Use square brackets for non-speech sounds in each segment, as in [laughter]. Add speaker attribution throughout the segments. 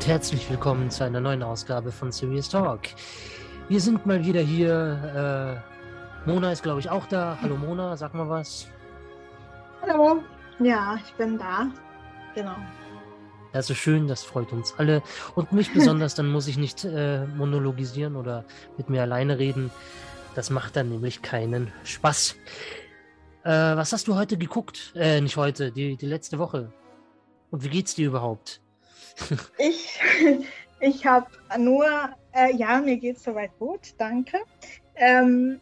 Speaker 1: Und herzlich willkommen zu einer neuen Ausgabe von Serious Talk. Wir sind mal wieder hier. Äh, Mona ist, glaube ich, auch da. Hallo Mona, sag mal was.
Speaker 2: Hallo. Ja, ich bin da. Genau.
Speaker 1: Das ist schön, das freut uns alle. Und mich [laughs] besonders, dann muss ich nicht äh, monologisieren oder mit mir alleine reden. Das macht dann nämlich keinen Spaß. Äh, was hast du heute geguckt? Äh, nicht heute, die, die letzte Woche. Und wie geht's dir überhaupt?
Speaker 2: Ich [laughs] ich habe nur, äh, ja, mir geht's soweit gut, danke. Ähm,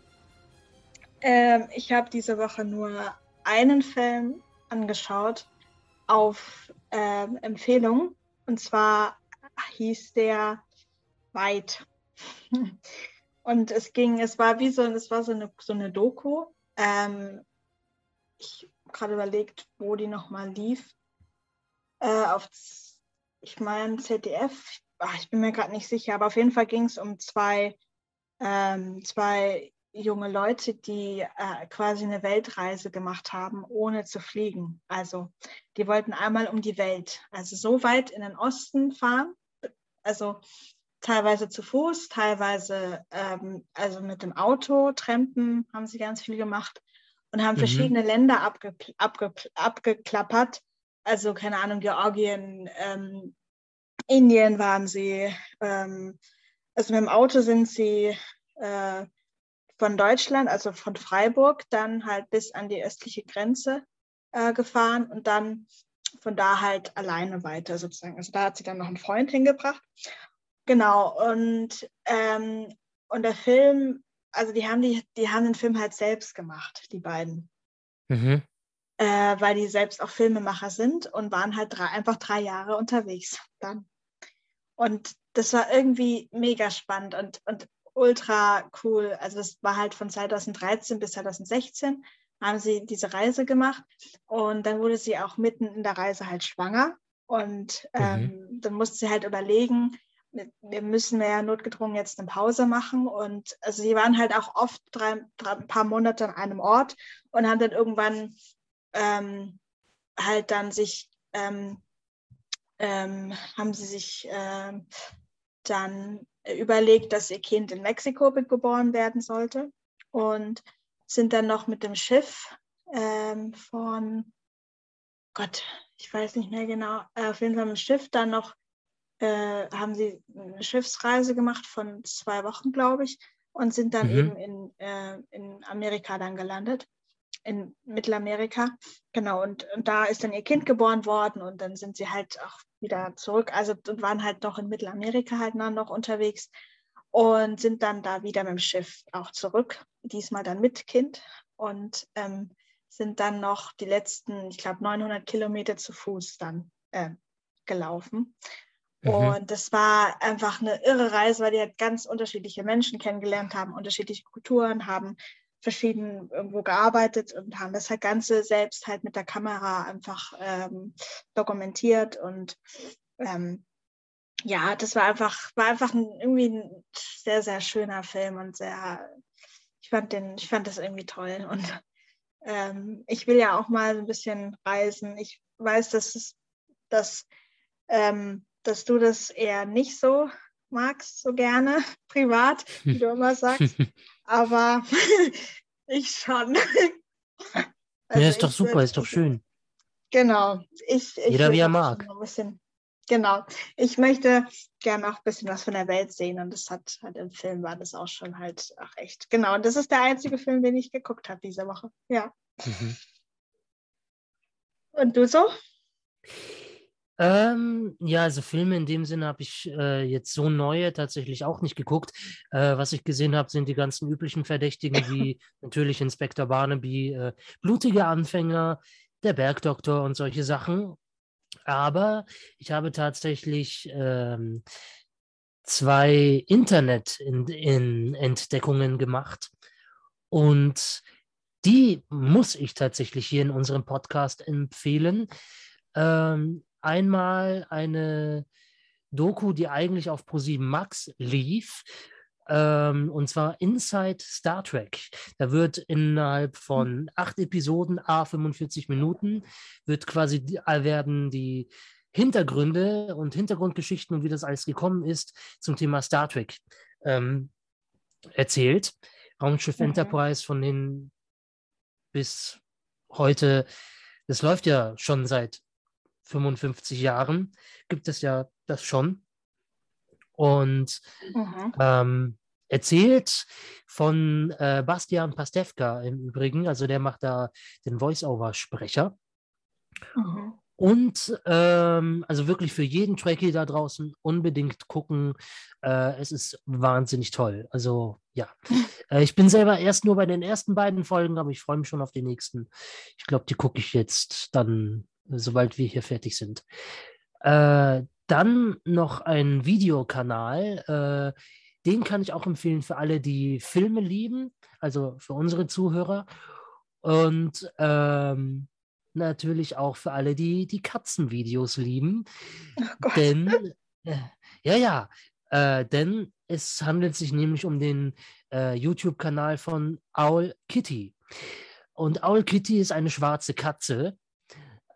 Speaker 2: äh, ich habe diese Woche nur einen Film angeschaut auf äh, Empfehlung. Und zwar hieß der Weit. [laughs] Und es ging, es war wie so, es war so eine, so eine Doku. Ähm, ich habe gerade überlegt, wo die nochmal lief. Äh, auf, ich meine, ZDF. Ach, ich bin mir gerade nicht sicher, aber auf jeden Fall ging es um zwei, ähm, zwei junge Leute, die äh, quasi eine Weltreise gemacht haben, ohne zu fliegen. Also die wollten einmal um die Welt, also so weit in den Osten fahren, also teilweise zu Fuß, teilweise ähm, also mit dem Auto, Trampen haben sie ganz viel gemacht und haben mhm. verschiedene Länder abge abge abgeklappert. Also keine Ahnung, Georgien, ähm, Indien waren sie. Ähm, also mit dem Auto sind sie äh, von Deutschland, also von Freiburg, dann halt bis an die östliche Grenze äh, gefahren und dann von da halt alleine weiter sozusagen. Also da hat sie dann noch einen Freund hingebracht. Genau, und, ähm, und der Film, also die haben, die, die haben den Film halt selbst gemacht, die beiden. Mhm. Äh, weil die selbst auch Filmemacher sind und waren halt drei, einfach drei Jahre unterwegs dann. Und das war irgendwie mega spannend und, und ultra cool. Also das war halt von 2013 bis 2016 haben sie diese Reise gemacht und dann wurde sie auch mitten in der Reise halt schwanger und mhm. ähm, mhm. dann musste sie halt überlegen, wir müssen ja notgedrungen jetzt eine Pause machen und also sie waren halt auch oft drei, drei ein paar Monate an einem Ort und haben dann irgendwann ähm, halt dann sich ähm, ähm haben sie sich ähm, dann überlegt, dass ihr Kind in Mexiko geboren werden sollte und sind dann noch mit dem Schiff ähm, von Gott, ich weiß nicht mehr genau, äh, auf jeden Fall mit dem Schiff dann noch äh, haben sie eine Schiffsreise gemacht von zwei Wochen, glaube ich, und sind dann mhm. eben in, äh, in Amerika dann gelandet, in Mittelamerika. Genau, und, und da ist dann ihr Kind geboren worden und dann sind sie halt auch wieder zurück, also und waren halt noch in Mittelamerika halt noch unterwegs und sind dann da wieder mit dem Schiff auch zurück, diesmal dann mit Kind und ähm, sind dann noch die letzten, ich glaube, 900 Kilometer zu Fuß dann äh, gelaufen. Mhm. Und das war einfach eine irre Reise, weil die halt ganz unterschiedliche Menschen kennengelernt haben, unterschiedliche Kulturen, haben verschieden irgendwo gearbeitet und haben das halt Ganze selbst halt mit der Kamera einfach ähm, dokumentiert und ähm, ja, das war einfach, war einfach ein, irgendwie ein sehr, sehr schöner Film und sehr, ich fand den, ich fand das irgendwie toll und ähm, ich will ja auch mal ein bisschen reisen. Ich weiß, dass es, dass, ähm, dass du das eher nicht so magst, so gerne, [laughs] privat, wie du immer sagst. [laughs] aber [laughs] ich schon.
Speaker 1: Also ja, ist doch super, ist doch schön.
Speaker 2: Genau. Ich, ich
Speaker 1: Jeder wie er mag.
Speaker 2: Bisschen, genau. Ich möchte gerne auch ein bisschen was von der Welt sehen und das hat halt im Film war das auch schon halt auch echt. Genau. Und das ist der einzige Film, den ich geguckt habe diese Woche. Ja. Mhm. Und du so?
Speaker 1: Ähm, ja, also Filme in dem Sinne habe ich äh, jetzt so neue tatsächlich auch nicht geguckt. Äh, was ich gesehen habe, sind die ganzen üblichen Verdächtigen, wie [laughs] natürlich Inspektor Barnaby, äh, blutige Anfänger, der Bergdoktor und solche Sachen. Aber ich habe tatsächlich ähm, zwei Internet-Entdeckungen gemacht und die muss ich tatsächlich hier in unserem Podcast empfehlen. Ähm, einmal eine Doku, die eigentlich auf Pro7 Max lief, ähm, und zwar Inside Star Trek. Da wird innerhalb von acht Episoden, a 45 Minuten, wird quasi, werden die Hintergründe und Hintergrundgeschichten und wie das alles gekommen ist zum Thema Star Trek ähm, erzählt. Raumschiff
Speaker 2: Mhm.
Speaker 1: Enterprise von den bis heute, das läuft ja schon seit 55 Jahren, gibt es ja das schon. Und
Speaker 2: Mhm.
Speaker 1: ähm, erzählt von äh, Bastian Pastewka im Übrigen, also der macht da den Voice-Over-Sprecher.
Speaker 2: Mhm.
Speaker 1: Und ähm, also wirklich für jeden Trekkie da draußen unbedingt gucken. Äh, es ist wahnsinnig toll. Also ja, [laughs] äh, ich bin selber erst nur bei den ersten beiden Folgen, aber ich freue mich schon auf die nächsten. Ich glaube, die gucke ich jetzt dann, sobald wir hier fertig sind. Äh, dann noch ein Videokanal. Äh, den kann ich auch empfehlen für alle, die Filme lieben, also für unsere Zuhörer. Und ähm, natürlich auch für alle, die die Katzenvideos lieben.
Speaker 2: Oh Gott.
Speaker 1: Denn, äh, ja, ja, äh, denn es handelt sich nämlich um den äh, YouTube-Kanal von Owl Kitty. Und Owl Kitty ist eine schwarze Katze.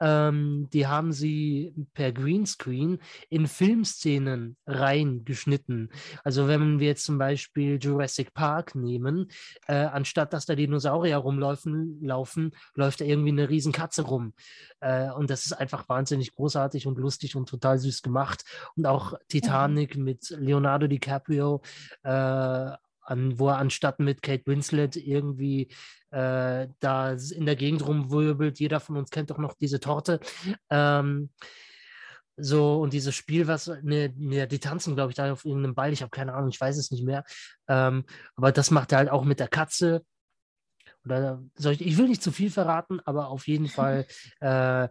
Speaker 1: Ähm, die haben sie per Greenscreen in Filmszenen reingeschnitten. Also wenn wir jetzt zum Beispiel Jurassic Park nehmen, äh, anstatt dass da Dinosaurier rumlaufen, laufen, läuft da irgendwie eine riesen Katze rum. Äh, und das ist einfach wahnsinnig großartig und lustig und total süß gemacht. Und auch Titanic mit Leonardo DiCaprio, äh, an, wo er anstatt mit Kate Winslet irgendwie äh, da in der Gegend rumwirbelt. Jeder von uns kennt doch noch diese Torte. Ähm, so, und dieses Spiel, was, ne, ne, die tanzen, glaube ich, da auf irgendeinem Ball, ich habe keine Ahnung, ich weiß es nicht mehr. Ähm, aber das macht er halt auch mit der Katze. Oder soll ich, ich will nicht zu viel verraten, aber auf jeden [laughs] Fall, äh,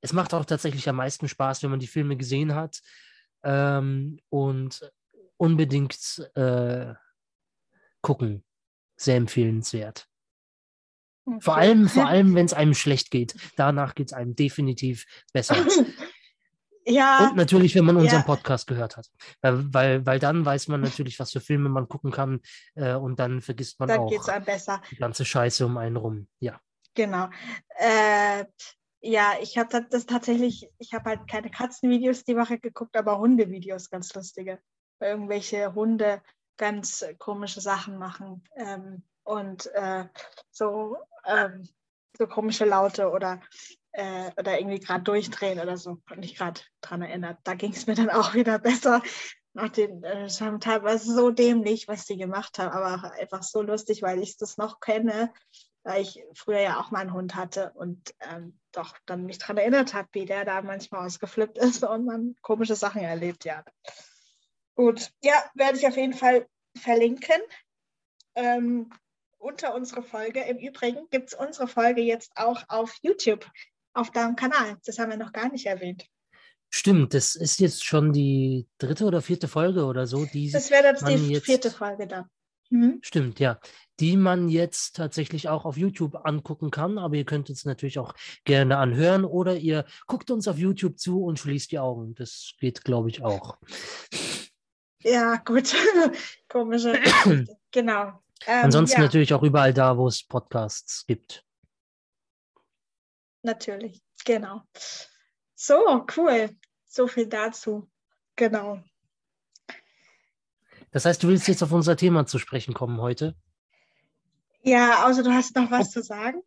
Speaker 1: es macht auch tatsächlich am meisten Spaß, wenn man die Filme gesehen hat. Ähm, und unbedingt äh, gucken. Sehr empfehlenswert. Vor
Speaker 2: Okay.
Speaker 1: allem, vor [laughs] allem, wenn es einem schlecht geht. Danach geht es einem definitiv besser. [laughs]
Speaker 2: Ja,
Speaker 1: Und natürlich, wenn man unseren
Speaker 2: Ja.
Speaker 1: Podcast gehört hat. Weil, weil, dann weiß man natürlich, was für Filme man gucken kann äh, und dann vergisst man
Speaker 2: dann
Speaker 1: auch
Speaker 2: einem besser.
Speaker 1: die ganze Scheiße um einen rum. Ja.
Speaker 2: Genau. Äh, ja, ich habe das, tatsächlich, ich habe halt keine Katzenvideos die Woche geguckt, aber Hundevideos ganz lustige. Irgendwelche Hunde ganz komische Sachen machen ähm, und äh, so, ähm, so komische Laute oder, äh, oder irgendwie gerade durchdrehen oder so. Hat mich gerade dran erinnert. Da ging es mir dann auch [laughs] wieder besser. Nach den, äh, teilweise so dämlich, was die gemacht haben, aber einfach so lustig, weil ich das noch kenne weil ich früher ja auch mal einen Hund hatte und ähm, doch dann mich daran erinnert habe, wie der da manchmal ausgeflippt [laughs] ist und man komische Sachen erlebt, ja. Gut, ja, werde ich auf jeden Fall verlinken ähm, unter unsere Folge. Im Übrigen gibt es unsere Folge jetzt auch auf YouTube, auf deinem Kanal. Das haben wir noch gar nicht erwähnt.
Speaker 1: Stimmt, das ist jetzt schon die dritte oder vierte Folge oder so. Die,
Speaker 2: Das wäre jetzt
Speaker 1: man
Speaker 2: die
Speaker 1: jetzt-
Speaker 2: vierte Folge dann. Mhm.
Speaker 1: Stimmt, ja. Die man jetzt tatsächlich auch auf YouTube angucken kann, aber ihr könnt es natürlich auch gerne anhören oder ihr guckt uns auf YouTube zu und schließt die Augen. Das geht, glaube ich, auch.
Speaker 2: Ja, gut. [laughs] Komische. [clears throat] genau. Ähm,
Speaker 1: Ansonsten
Speaker 2: ja.
Speaker 1: natürlich auch überall da, wo es Podcasts gibt.
Speaker 2: Natürlich, genau. So, cool. So viel dazu. Genau.
Speaker 1: Das heißt, du willst jetzt auf unser Thema zu sprechen kommen heute?
Speaker 2: Ja, außer du hast noch was zu sagen.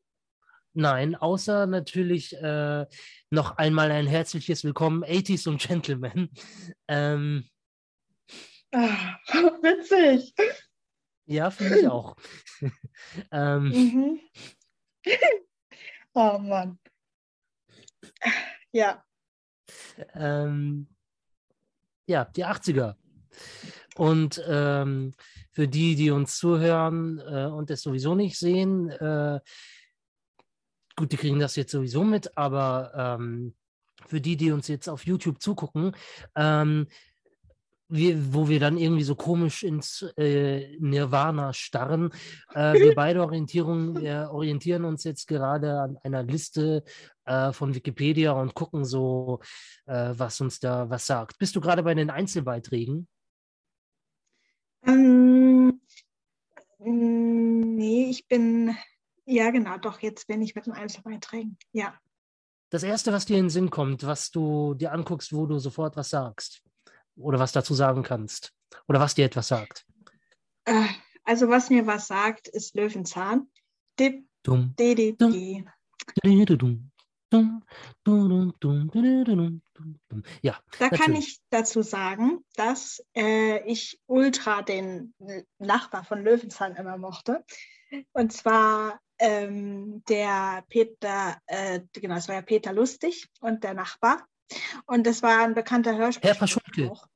Speaker 1: Nein, außer natürlich äh, noch einmal ein herzliches Willkommen, 80s und Gentlemen. [laughs] Ähm,
Speaker 2: Ah, [laughs] witzig.
Speaker 1: ja, finde ich auch. [laughs] ähm,
Speaker 2: Mhm. oh Mann. Ja,
Speaker 1: ähm, ja, die 80er. Und ähm, für die, die uns zuhören äh, und es sowieso nicht sehen, äh, gut, die kriegen das jetzt sowieso mit, aber ähm, für die, die uns jetzt auf YouTube zugucken, ähm, wir, wo wir dann irgendwie so komisch ins äh, Nirvana starren. Äh, [laughs] wir beide Orientierung, wir orientieren uns jetzt gerade an einer Liste äh, von Wikipedia und gucken so, äh, was uns da was sagt. Bist du gerade bei den Einzelbeiträgen?
Speaker 2: ähm, nee, ich bin, ja genau, doch, jetzt bin ich mit den Einzelbeiträgen. Ja,
Speaker 1: das Erste, was dir in den Sinn kommt, was du dir anguckst, wo du sofort was sagst oder was dazu sagen kannst oder was dir etwas sagt.
Speaker 2: Äh, also was mir was sagt, ist Löwenzahn. Dip,
Speaker 1: Dumm.
Speaker 2: di, di, di.
Speaker 1: Dum, dum, dum, dum, dum, dum, dum, dum. Ja,
Speaker 2: Da kann ich dazu sagen, dass äh, ich ultra den Nachbar von Löwenzahn immer mochte. Und zwar ähm, der Peter, äh, genau, es war ja Peter Lustig und der Nachbar. Und das war ein bekannter Hörspiel.
Speaker 1: Herr Paschulke.
Speaker 2: auch.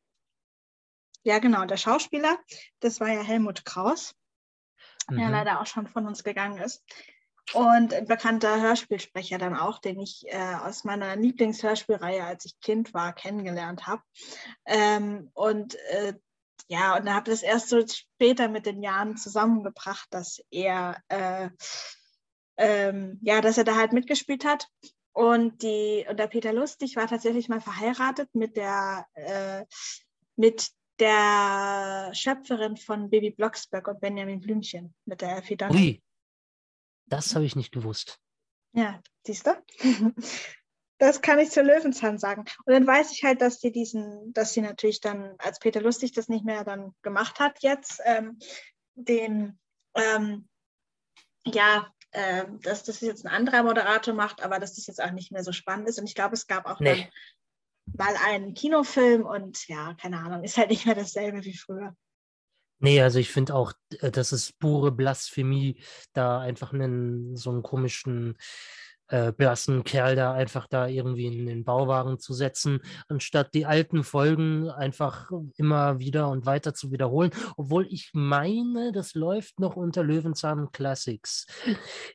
Speaker 2: Ja, genau, der Schauspieler, das war ja Helmut Kraus, der
Speaker 1: Mhm.
Speaker 2: leider auch schon von uns gegangen ist. Und ein bekannter Hörspielsprecher dann auch, den ich äh, aus meiner Lieblingshörspielreihe, als ich Kind war, kennengelernt habe. Ähm, und äh, ja, und da habe ich das erst so später mit den Jahren zusammengebracht, dass er, äh, ähm, ja, dass er da halt mitgespielt hat. Und, die, und der Peter Lustig war tatsächlich mal verheiratet mit der, äh, mit der Schöpferin von Baby Blocksberg und Benjamin Blümchen, mit der Elfie Duncan.
Speaker 1: Ui, das habe ich nicht gewusst.
Speaker 2: Ja, siehst du? [laughs] Das kann ich zu Löwenzahn sagen. Und dann weiß ich halt, dass die diesen, dass sie natürlich dann, als Peter Lustig das nicht mehr dann gemacht hat jetzt, ähm, den, ähm, ja, ähm, dass das jetzt ein anderer Moderator macht, aber dass das jetzt auch nicht mehr so spannend ist. Und ich glaube, es gab auch
Speaker 1: Nee.
Speaker 2: mal einen Kinofilm und ja, keine Ahnung, ist halt nicht mehr dasselbe wie früher.
Speaker 1: Nee, also ich finde auch, äh, das ist pure Blasphemie, da einfach einen so einen komischen äh, blassen Kerl da einfach da irgendwie in den Bauwagen zu setzen, anstatt die alten Folgen einfach immer wieder und weiter zu wiederholen. Obwohl ich meine, das läuft noch unter Löwenzahn Classics.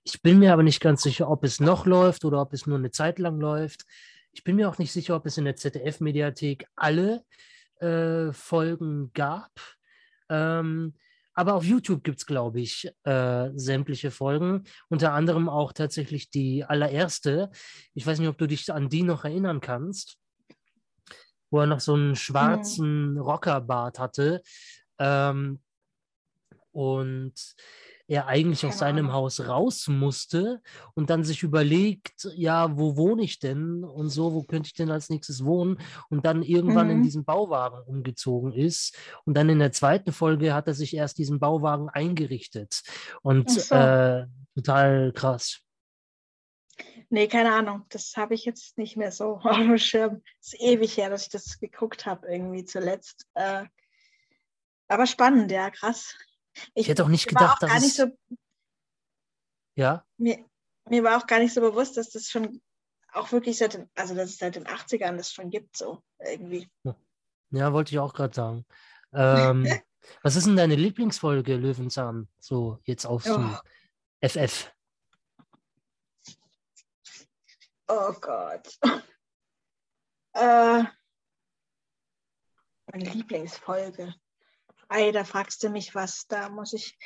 Speaker 1: Ich bin mir aber nicht ganz sicher, ob es noch läuft oder ob es nur eine Zeit lang läuft. Ich bin mir auch nicht sicher, ob es in der ZDF-Mediathek alle äh, Folgen gab. Ähm, aber auf YouTube gibt es, glaube ich, äh, sämtliche Folgen. Unter anderem auch tatsächlich die allererste. Ich weiß nicht, ob du dich an die noch erinnern kannst, wo er noch so einen schwarzen Rockerbart hatte. Ähm, und er eigentlich aus
Speaker 2: Keine
Speaker 1: seinem. Haus raus musste und dann sich überlegt, ja, wo wohne ich denn und so, wo könnte ich denn als nächstes wohnen und dann irgendwann in
Speaker 2: Mhm.
Speaker 1: diesen Bauwagen umgezogen ist und dann in der zweiten Folge hat er sich erst diesen Bauwagen eingerichtet und
Speaker 2: so.
Speaker 1: äh, total krass.
Speaker 2: Nee, keine Ahnung. Das habe ich jetzt nicht mehr so [laughs] auf dem Schirm. ist ewig her, dass ich das geguckt habe, irgendwie zuletzt. Äh, aber spannend, ja, krass.
Speaker 1: Ich hätte auch nicht gedacht,
Speaker 2: auch
Speaker 1: dass
Speaker 2: nicht so,
Speaker 1: Ja,
Speaker 2: mir, mir war auch gar nicht so bewusst, dass das schon auch wirklich seit den, also dass es seit den 80ern das schon gibt, so irgendwie.
Speaker 1: ja, wollte ich auch gerade sagen. Ähm, [laughs] was ist denn deine Lieblingsfolge, Löwenzahn? So jetzt auf
Speaker 2: Oh.
Speaker 1: FF.
Speaker 2: Oh Gott. [laughs] äh, meine Lieblingsfolge. Ei, da fragst du mich was, da muss ich.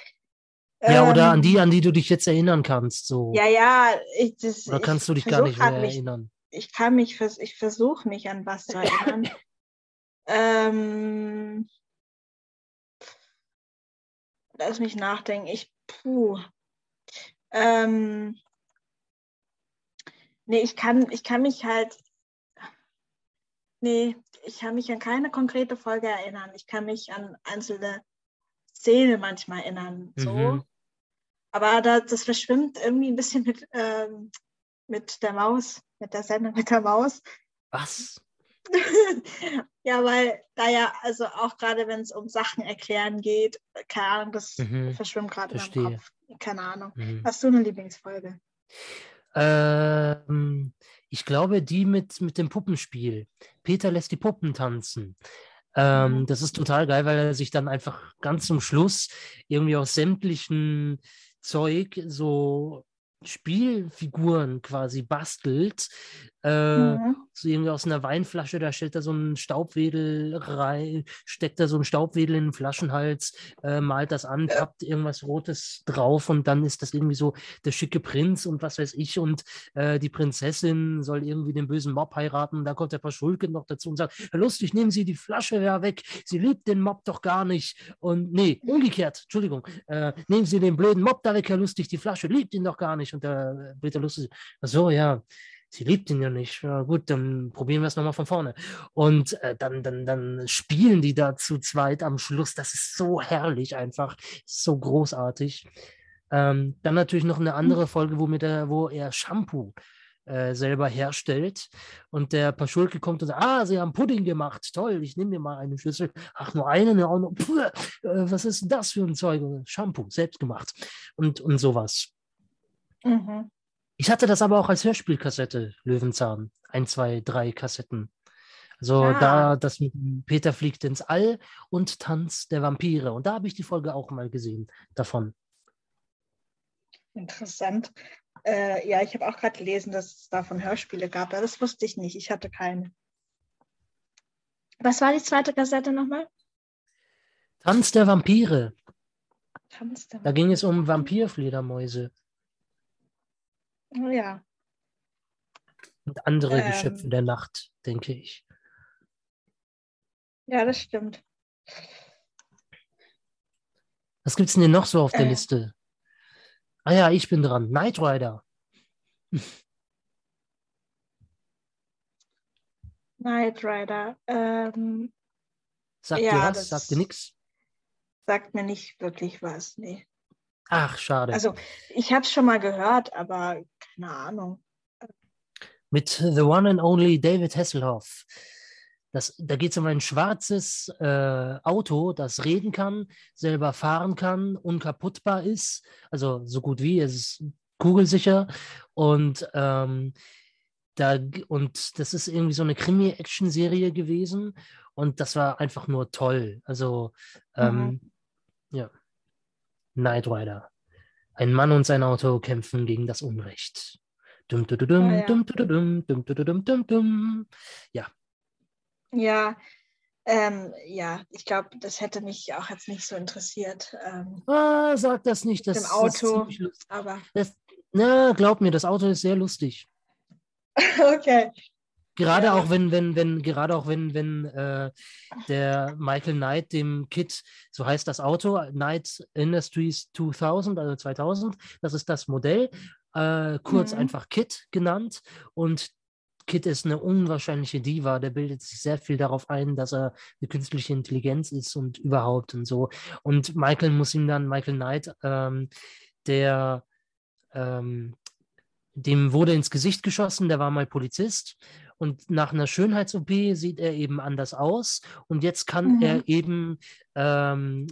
Speaker 1: Ja, oder an die,
Speaker 2: Ähm,
Speaker 1: an die du dich jetzt erinnern kannst. So.
Speaker 2: Ja, ja, ich, das,
Speaker 1: oder kannst du dich gar nicht mehr
Speaker 2: mich
Speaker 1: erinnern?
Speaker 2: ich kann mich, vers ich versuche mich an was zu erinnern. [laughs] ähm, lass mich nachdenken. Ich, puh. Ähm, nee, ich kann, ich kann mich halt, nee, ich kann mich an keine konkrete Folge erinnern. Ich kann mich an einzelne Szenen manchmal erinnern. So.
Speaker 1: Mhm.
Speaker 2: Aber da, das verschwimmt irgendwie ein bisschen mit, ähm, mit der Maus, mit der Sendung mit der Maus.
Speaker 1: Was? [laughs]
Speaker 2: ja, weil da ja, also auch gerade wenn es um Sachen erklären geht, keine Ahnung, das
Speaker 1: Mhm.
Speaker 2: verschwimmt gerade in meinem. Kopf. Keine Ahnung.
Speaker 1: Mhm.
Speaker 2: Hast du eine Lieblingsfolge?
Speaker 1: Ähm, ich glaube, die mit, mit dem Puppenspiel. Peter lässt die Puppen tanzen. Ähm,
Speaker 2: Mhm.
Speaker 1: Das ist total geil, weil er sich dann einfach ganz zum Schluss irgendwie aus sämtlichen Zeug so Spielfiguren quasi bastelt. Äh,
Speaker 2: Mhm.
Speaker 1: so irgendwie aus einer Weinflasche, da stellt er so einen Staubwedel rein, steckt er so einen Staubwedel in den Flaschenhals, äh, malt das an, pappt irgendwas Rotes drauf und dann ist das irgendwie so der schicke Prinz und was weiß ich und äh, die Prinzessin soll irgendwie den bösen Mob heiraten. Da kommt der Paschulke noch dazu und sagt, Herr Lustig, nehmen Sie die Flasche ja weg, sie liebt den Mob doch gar nicht. Und nee, umgekehrt, Entschuldigung, äh, nehmen Sie den blöden Mob da weg, Herr Lustig, die Flasche liebt ihn doch gar nicht. Und der Peter Lustig, ach so, ja, sie liebt ihn ja nicht. Ja, gut, dann probieren wir es nochmal von vorne. Und äh, dann, dann, dann spielen die da zu zweit am Schluss. Das ist so herrlich einfach, so großartig. Ähm, dann natürlich noch eine andere Folge, wo, mit der, wo er Shampoo äh, selber herstellt und der Paschulke kommt und sagt, ah, Sie haben Pudding gemacht, toll, ich nehme mir mal eine Schüssel. Ach, nur eine, ne, auch noch, puh, äh, was ist das für ein Zeug? Shampoo, selbst gemacht und, und sowas. Mhm. Ich hatte das aber auch als Hörspielkassette, Löwenzahn. Ein, zwei, drei Kassetten. Also ah. da, das mit Peter fliegt ins All und Tanz der Vampire. Und da habe ich die Folge auch mal gesehen davon.
Speaker 2: Interessant. Äh, ja, ich habe auch gerade gelesen, dass es davon Hörspiele gab. Das wusste ich nicht. Ich hatte keine. Was war die zweite Kassette nochmal?
Speaker 1: Tanz der Vampire. Tanz der Vampire. Da ging es um Vampirfledermäuse.
Speaker 2: Oh ja.
Speaker 1: Und andere ähm, Geschöpfe der Nacht, denke ich.
Speaker 2: Ja, das stimmt.
Speaker 1: Was gibt es denn noch so auf der äh. Liste? Ah ja, ich bin dran. Knight Rider. [laughs]
Speaker 2: Knight Rider. Ähm,
Speaker 1: sagt ja, dir was? Sagt dir nichts?
Speaker 2: Sagt mir nicht wirklich was, nee.
Speaker 1: Ach, schade.
Speaker 2: Also, ich habe es schon mal gehört, aber keine Ahnung.
Speaker 1: Mit The One and Only David Hasselhoff. Das, da geht es um ein schwarzes äh, Auto, das reden kann, selber fahren kann, unkaputtbar ist. Also so gut wie, es ist kugelsicher. Und, ähm, da, und das ist irgendwie so eine Krimi-Action-Serie gewesen. Und das war einfach nur toll. Also, ähm, mhm. ja. Knight Rider. Ein Mann und sein Auto kämpfen gegen das Unrecht. Dum, dum, dum, ja. dum, dum, dum, dum, dum, dum, dum. Ja.
Speaker 2: Ja, ähm, ja, ich glaube, das hätte mich auch jetzt nicht so interessiert. Ähm,
Speaker 1: ah, sag das nicht. Das,
Speaker 2: dem Auto, das aber.
Speaker 1: Das, na, glaub mir, das Auto ist sehr lustig. [laughs]
Speaker 2: okay.
Speaker 1: Gerade auch wenn, wenn, wenn, gerade auch wenn, wenn äh, der Michael Knight dem Kit, so heißt das Auto, Knight Industries 2000, also 2000, das ist das Modell, äh, kurz mhm. einfach Kit genannt. Und Kit ist eine unwahrscheinliche Diva, der bildet sich sehr viel darauf ein, dass er eine künstliche Intelligenz ist und überhaupt und so. Und Michael muss ihm dann, Michael Knight, ähm, der ähm, dem wurde ins Gesicht geschossen, der war mal Polizist und nach einer Schönheits-OP sieht er eben anders aus und jetzt kann mhm. er eben ähm,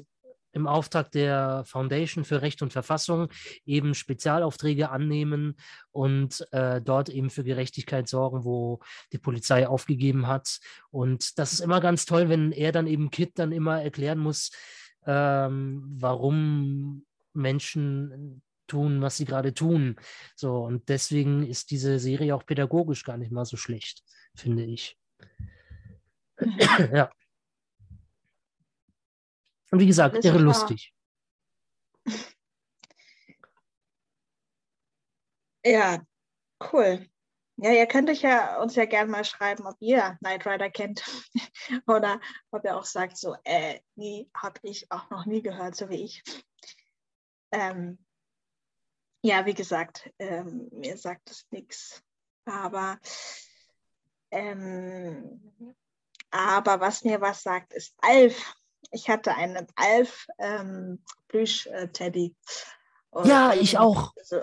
Speaker 1: im Auftrag der Foundation für Recht und Verfassung eben Spezialaufträge annehmen und äh, dort eben für Gerechtigkeit sorgen, wo die Polizei aufgegeben hat. Und das ist immer ganz toll, wenn er dann eben Kit dann immer erklären muss, ähm, warum Menschen tun, was sie gerade tun. So, und deswegen ist diese Serie auch pädagogisch gar nicht mal so schlecht, finde ich. Mhm. ja. Und wie gesagt, irre lustig.
Speaker 2: Ja, cool. Ja, ihr könnt euch ja uns ja gerne mal schreiben, ob ihr Knight Rider kennt [laughs] oder ob ihr auch sagt, so, äh, nie, habe ich auch noch nie gehört, so wie ich. Ähm, ja, wie gesagt, ähm, mir sagt es nichts. Aber, ähm, aber was mir was sagt, ist Alf. Ich hatte einen Alf ähm, Plüsch-Teddy.
Speaker 1: Ja, ich auch.
Speaker 2: Also,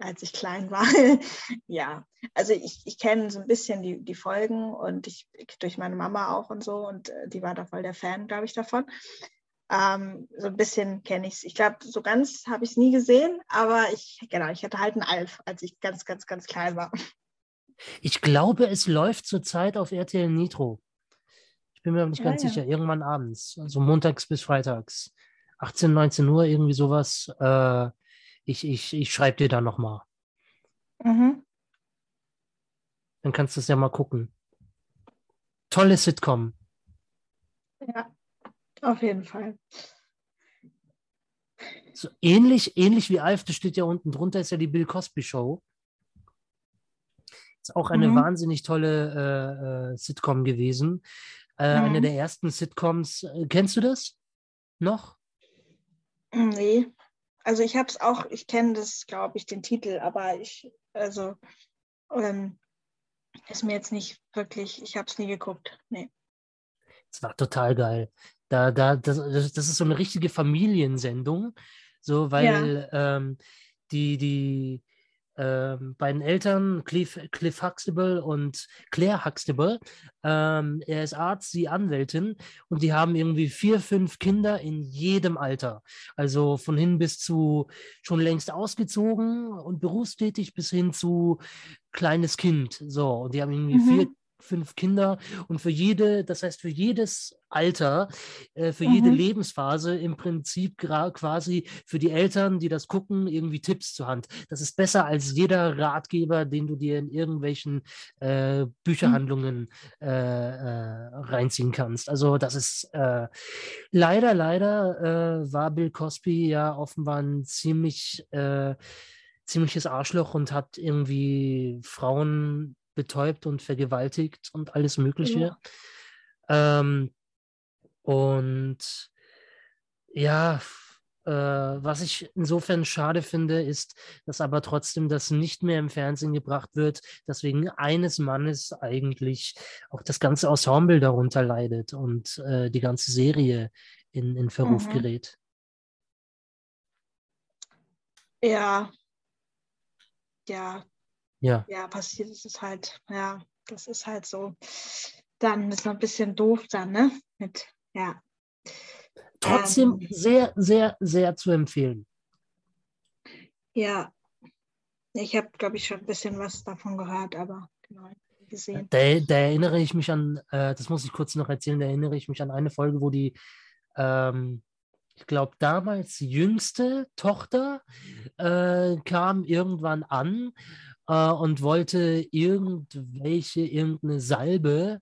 Speaker 2: als ich klein war. [laughs] ja, also ich, ich kenne so ein bisschen die, die Folgen und ich durch meine Mama auch und so und äh, die war da voll der Fan, glaube ich, davon. Ähm, so ein bisschen kenne ich es. Ich glaube, so ganz habe ich es nie gesehen, aber ich, genau, ich hatte halt einen Alf, als ich ganz, ganz, ganz klein war.
Speaker 1: Ich glaube, es läuft zurzeit auf RTL Nitro. Ich bin mir nicht ganz ja, sicher. Irgendwann abends, also montags bis freitags. 18, 19 Uhr, irgendwie sowas. Äh, ich ich, ich schreibe dir da nochmal. Mhm. Dann kannst du es ja mal gucken. Tolle Sitcom.
Speaker 2: Ja. Auf jeden Fall.
Speaker 1: So ähnlich, ähnlich wie Alf, das steht ja unten drunter, ist ja die Bill Cosby Show. Ist auch eine mhm. wahnsinnig tolle äh, äh, Sitcom gewesen. Äh, mhm. Eine der ersten Sitcoms. Äh, kennst du das noch?
Speaker 2: Nee. Also ich habe es auch, ich kenne das, glaube ich, den Titel, aber ich, also ähm, ist mir jetzt nicht wirklich, ich habe es nie geguckt. Nee.
Speaker 1: Es war total geil. Da, da, das, das ist so eine richtige Familiensendung. So, weil ja. ähm, die, die, ähm, beiden Eltern, Cliff, Cliff Huxtable und Claire Huxtable. Ähm, er ist Arzt, sie Anwältin und die haben irgendwie vier, fünf Kinder in jedem Alter. Also von hin bis zu schon längst ausgezogen und berufstätig bis hin zu kleines Kind. So, und die haben irgendwie mhm. vier fünf Kinder und für jede, das heißt für jedes Alter, äh, für mhm. jede Lebensphase im Prinzip quasi für die Eltern, die das gucken, irgendwie Tipps zur Hand. Das ist besser als jeder Ratgeber, den du dir in irgendwelchen äh, Bücherhandlungen mhm. äh, reinziehen kannst. Also das ist äh, leider, leider war Bill Cosby ja offenbar ein ziemlich ziemliches Arschloch und hat irgendwie Frauen betäubt und vergewaltigt und alles Mögliche. Ja. Ähm, und ja, äh, was ich insofern schade finde, ist, dass aber trotzdem das nicht mehr im Fernsehen gebracht wird, dass wegen eines Mannes eigentlich auch das ganze Ensemble darunter leidet und äh, die ganze Serie in, in Verruf mhm. gerät.
Speaker 2: Ja, ja,
Speaker 1: ja.
Speaker 2: ja, passiert ist es halt, ja, das ist halt so. Dann ist noch ein bisschen doof dann, ne? Mit, ja.
Speaker 1: Trotzdem ähm, sehr, sehr, sehr zu empfehlen.
Speaker 2: Ja, ich habe, glaube ich, schon ein bisschen was davon gehört, aber genau, gesehen.
Speaker 1: Da, da erinnere ich mich an, äh, das muss ich kurz noch erzählen, da erinnere ich mich an eine Folge, wo die, ähm, ich glaube, damals jüngste Tochter äh, kam irgendwann an äh, und wollte irgendwelche, irgendeine Salbe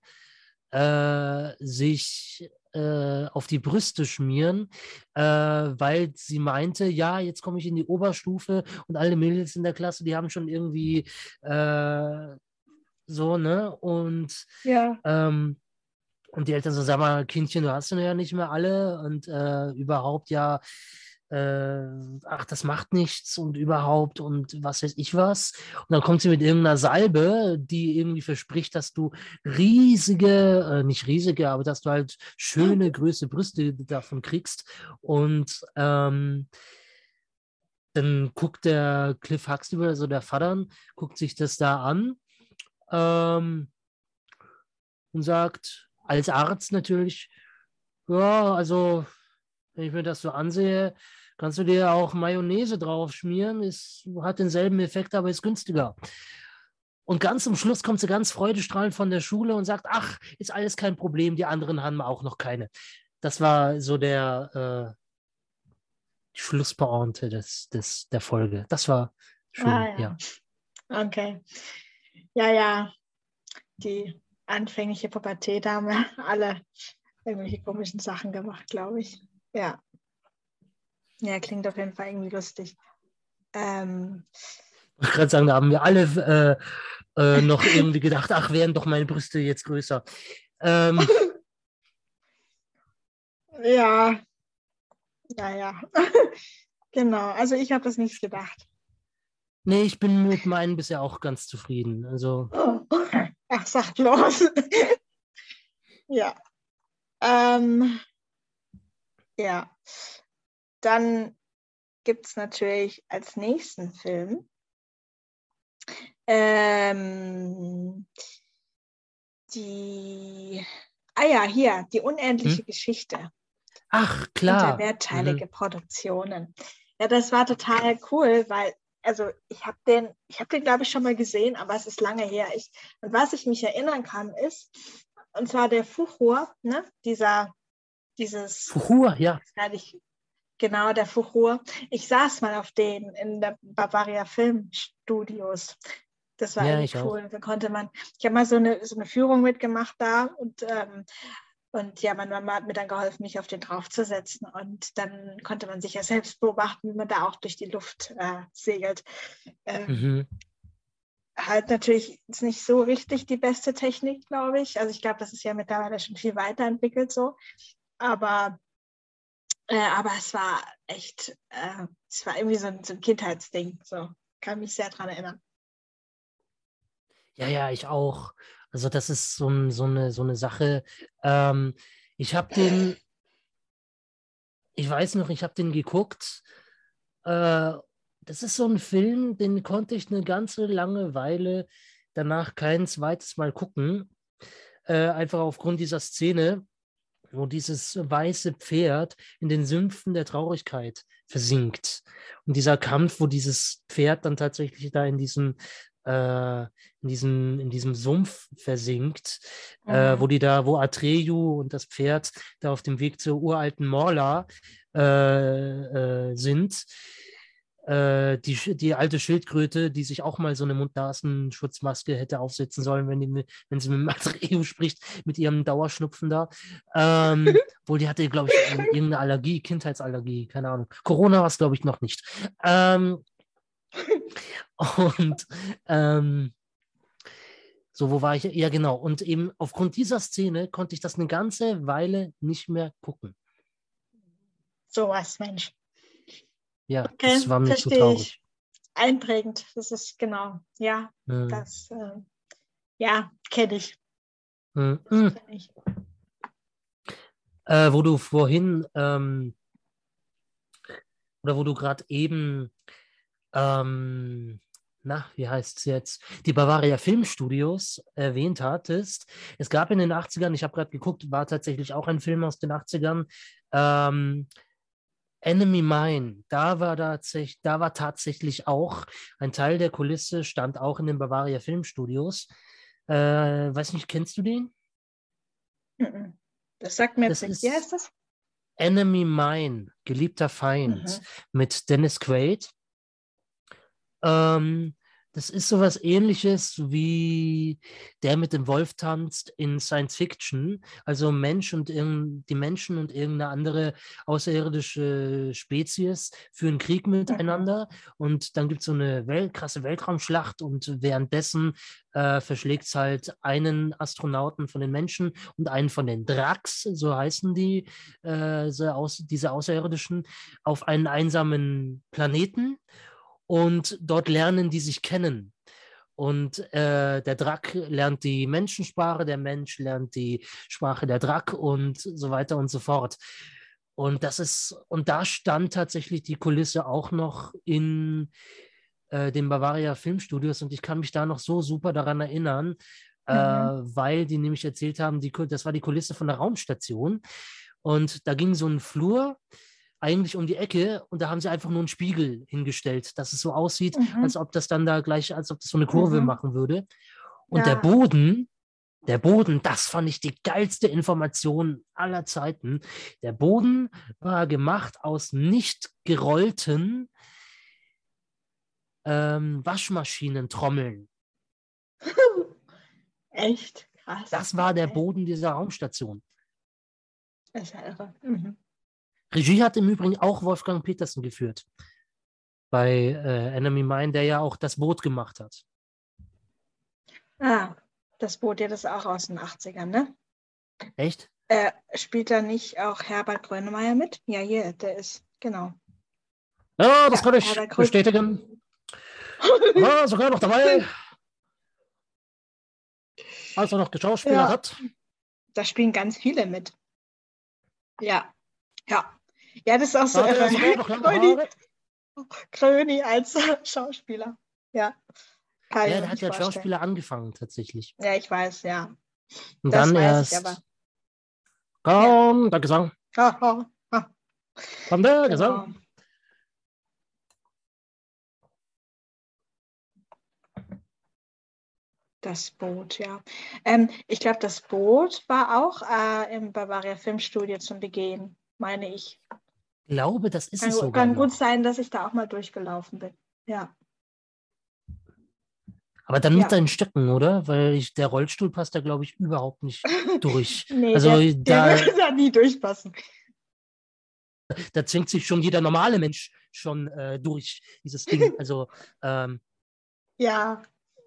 Speaker 1: äh, sich äh, auf die Brüste schmieren, äh, weil sie meinte, ja, jetzt komme ich in die Oberstufe und alle Mädels in der Klasse, die haben schon irgendwie äh, so, ne? Und
Speaker 2: ja.
Speaker 1: Ähm, und die Eltern so, sag mal, Kindchen, du hast ja nicht mehr alle und äh, überhaupt ja, äh, ach, das macht nichts und überhaupt und was weiß ich was. Und dann kommt sie mit irgendeiner Salbe, die irgendwie verspricht, dass du riesige, äh, nicht riesige, aber dass du halt schöne, [laughs] größere Brüste davon kriegst. Und ähm, dann guckt der Cliff Huxtable, also der Vater, guckt sich das da an ähm, und sagt, als Arzt natürlich, ja, also wenn ich mir das so ansehe, kannst du dir auch Mayonnaise drauf schmieren. Ist, hat denselben Effekt, aber ist günstiger. Und ganz zum Schluss kommt sie ganz freudestrahlend von der Schule und sagt, ach, ist alles kein Problem, die anderen haben auch noch keine. Das war so der äh, Schlusspointe des, des, der Folge. Das war schön, ah, ja. ja.
Speaker 2: Okay. Ja, ja. Die anfängliche Pubertät haben wir [laughs] alle irgendwelche komischen Sachen gemacht, glaube ich. Ja. Ja, klingt auf jeden Fall irgendwie lustig. Ähm,
Speaker 1: ich wollte gerade sagen, da haben wir alle äh, äh, noch irgendwie gedacht, ach, wären doch meine Brüste jetzt größer. Ähm, [laughs]
Speaker 2: ja, naja, [laughs] genau. Also ich habe das nicht gedacht.
Speaker 1: Nee, ich bin mit meinen bisher auch ganz zufrieden. Also.
Speaker 2: Ach, sag bloß. [laughs] ja. Ähm, ja. Dann gibt es natürlich als nächsten Film ähm, die, ah ja, hier, die unendliche hm? Geschichte.
Speaker 1: Ach, klar.
Speaker 2: Mehrteilige mhm. Produktionen. Ja, das war total cool, weil, also ich habe den, ich habe den, glaube ich, schon mal gesehen, aber es ist lange her. Ich, und was ich mich erinnern kann, ist, und zwar der Fuchur, ne, dieser dieses.
Speaker 1: Fuchur, ja.
Speaker 2: Ich, genau, der Fuchur. Ich saß mal auf den in der Bavaria Filmstudios. Das war ja, eigentlich cool. Da konnte man, ich habe mal so eine, so eine Führung mitgemacht da und, ähm, und ja, meine Mama hat mir dann geholfen, mich auf den draufzusetzen. Und dann konnte man sich ja selbst beobachten, wie man da auch durch die Luft äh, segelt. Ähm, mhm. Halt natürlich ist nicht so richtig die beste Technik, glaube ich. Also ich glaube, das ist ja mittlerweile schon viel weiterentwickelt so. Aber, äh, aber es war echt, äh, es war irgendwie so ein, so ein Kindheitsding. So kann mich sehr daran erinnern.
Speaker 1: Ja, ja, ich auch. Also das ist so, so, eine, so eine Sache. Ähm, ich habe den, ich weiß noch, ich habe den geguckt. Äh, das ist so ein Film, den konnte ich eine ganze lange Weile danach kein zweites Mal gucken. Äh, einfach aufgrund dieser Szene, wo dieses weiße Pferd in den Sümpfen der Traurigkeit versinkt. Und dieser Kampf, wo dieses Pferd dann tatsächlich da in diesem äh, in, diesem, in diesem Sumpf versinkt, mhm. äh, wo die da, wo Atreyu und das Pferd da auf dem Weg zur uralten Morla äh, äh sind. Äh, die, die alte Schildkröte, die sich auch mal so eine Mund-Nasen-Schutzmaske hätte aufsetzen sollen, wenn, die, wenn sie mit Matreo [laughs] spricht, mit ihrem Dauerschnupfen da. Ähm, wohl, die hatte, glaube ich, irgendeine Allergie, Kindheitsallergie, keine Ahnung. Corona war es, glaube ich, noch nicht. Ähm, und ähm, so, wo war ich? Ja, genau. Und eben aufgrund dieser Szene konnte ich das eine ganze Weile nicht mehr gucken.
Speaker 2: So was, Mensch.
Speaker 1: Ja, okay, das war mir zu traurig. Ich.
Speaker 2: Einprägend, das ist genau, ja, mhm. das, äh, ja, kenne ich.
Speaker 1: Mhm. Kenn ich. Äh, wo du vorhin, ähm, oder wo du gerade eben, ähm, na, wie heißt es jetzt, die Bavaria Filmstudios erwähnt hattest. Es gab in den 80ern, ich habe gerade geguckt, war tatsächlich auch ein Film aus den 80ern, ähm, Enemy Mine, da war, tatsächlich, da war tatsächlich auch ein Teil der Kulisse, stand auch in den Bavaria Filmstudios. Äh, weiß nicht, kennst du den?
Speaker 2: Das sagt mir das jetzt nicht. Wie heißt das?
Speaker 1: Enemy Mine, geliebter Feind, mhm. mit Dennis Quaid. Ähm, das ist sowas ähnliches wie der mit dem Wolf tanzt in Science Fiction. Also Mensch und die Menschen und irgendeine andere außerirdische Spezies führen Krieg mhm. miteinander. Und dann gibt es so eine Welt, krasse Weltraumschlacht und währenddessen äh, verschlägt es halt einen Astronauten von den Menschen und einen von den Drax, so heißen die, äh, so aus, diese Außerirdischen, auf einen einsamen Planeten und dort lernen die sich kennen. Und äh, der Drack lernt die Menschensprache, der Mensch lernt die Sprache der Drack und so weiter und so fort. Und das ist, und da stand tatsächlich die Kulisse auch noch in äh, den Bavaria Filmstudios und ich kann mich da noch so super daran erinnern, äh, mhm. äh, weil die nämlich erzählt haben, die, das war die Kulisse von der Raumstation. Und da ging so ein Flur, eigentlich um die Ecke und da haben sie einfach nur einen Spiegel hingestellt, dass es so aussieht, mhm. als ob das dann da gleich, als ob das so eine Kurve mhm. machen würde. Und ja. der Boden, der Boden, das fand ich die geilste Information aller Zeiten. Der Boden war gemacht aus nicht gerollten ähm, Waschmaschinentrommeln. [laughs]
Speaker 2: Echt krass.
Speaker 1: Das war der Boden dieser Raumstation.
Speaker 2: Das ist ja irre. Mhm.
Speaker 1: Regie hat im Übrigen auch Wolfgang Petersen geführt. Bei äh, Enemy Mine, der ja auch das Boot gemacht hat.
Speaker 2: Ah, das Boot, ja, das ist auch aus den 80ern, ne?
Speaker 1: Echt?
Speaker 2: Äh, spielt da nicht auch Herbert Grönemeyer mit? Ja, hier, der ist, genau.
Speaker 1: Ja, das ja, kann ich Herbert bestätigen. War [laughs] sogar noch dabei. Als er noch Geschauspieler ja, hat.
Speaker 2: Da spielen ganz viele mit. Ja, ja. Ja, das ist auch so. Äh, Kröni als [laughs] Schauspieler. Ja.
Speaker 1: Kann ja, der hat ja als Schauspieler angefangen, tatsächlich.
Speaker 2: Ja, ich weiß, ja.
Speaker 1: Und das dann erst. Ich aber. Komm, ja. der Gesang. Ha, ha, ha. Komm, der genau. Gesang.
Speaker 2: Das Boot, ja. Ähm, ich glaube, das Boot war auch äh, im Bavaria Filmstudio zum Begehen meine ich.
Speaker 1: Ich glaube, das ist
Speaker 2: kann,
Speaker 1: es sogar.
Speaker 2: Kann noch. gut sein, dass ich da auch mal durchgelaufen bin. Ja.
Speaker 1: Aber dann mit ja. deinen Stöcken, oder? Weil ich, der Rollstuhl passt da, glaube ich, überhaupt nicht [laughs] durch.
Speaker 2: nee, also, der, da, der wird da nie durchpassen.
Speaker 1: Da zwingt sich schon jeder normale Mensch schon äh, durch, dieses Ding. [laughs] Also, ähm,
Speaker 2: ja,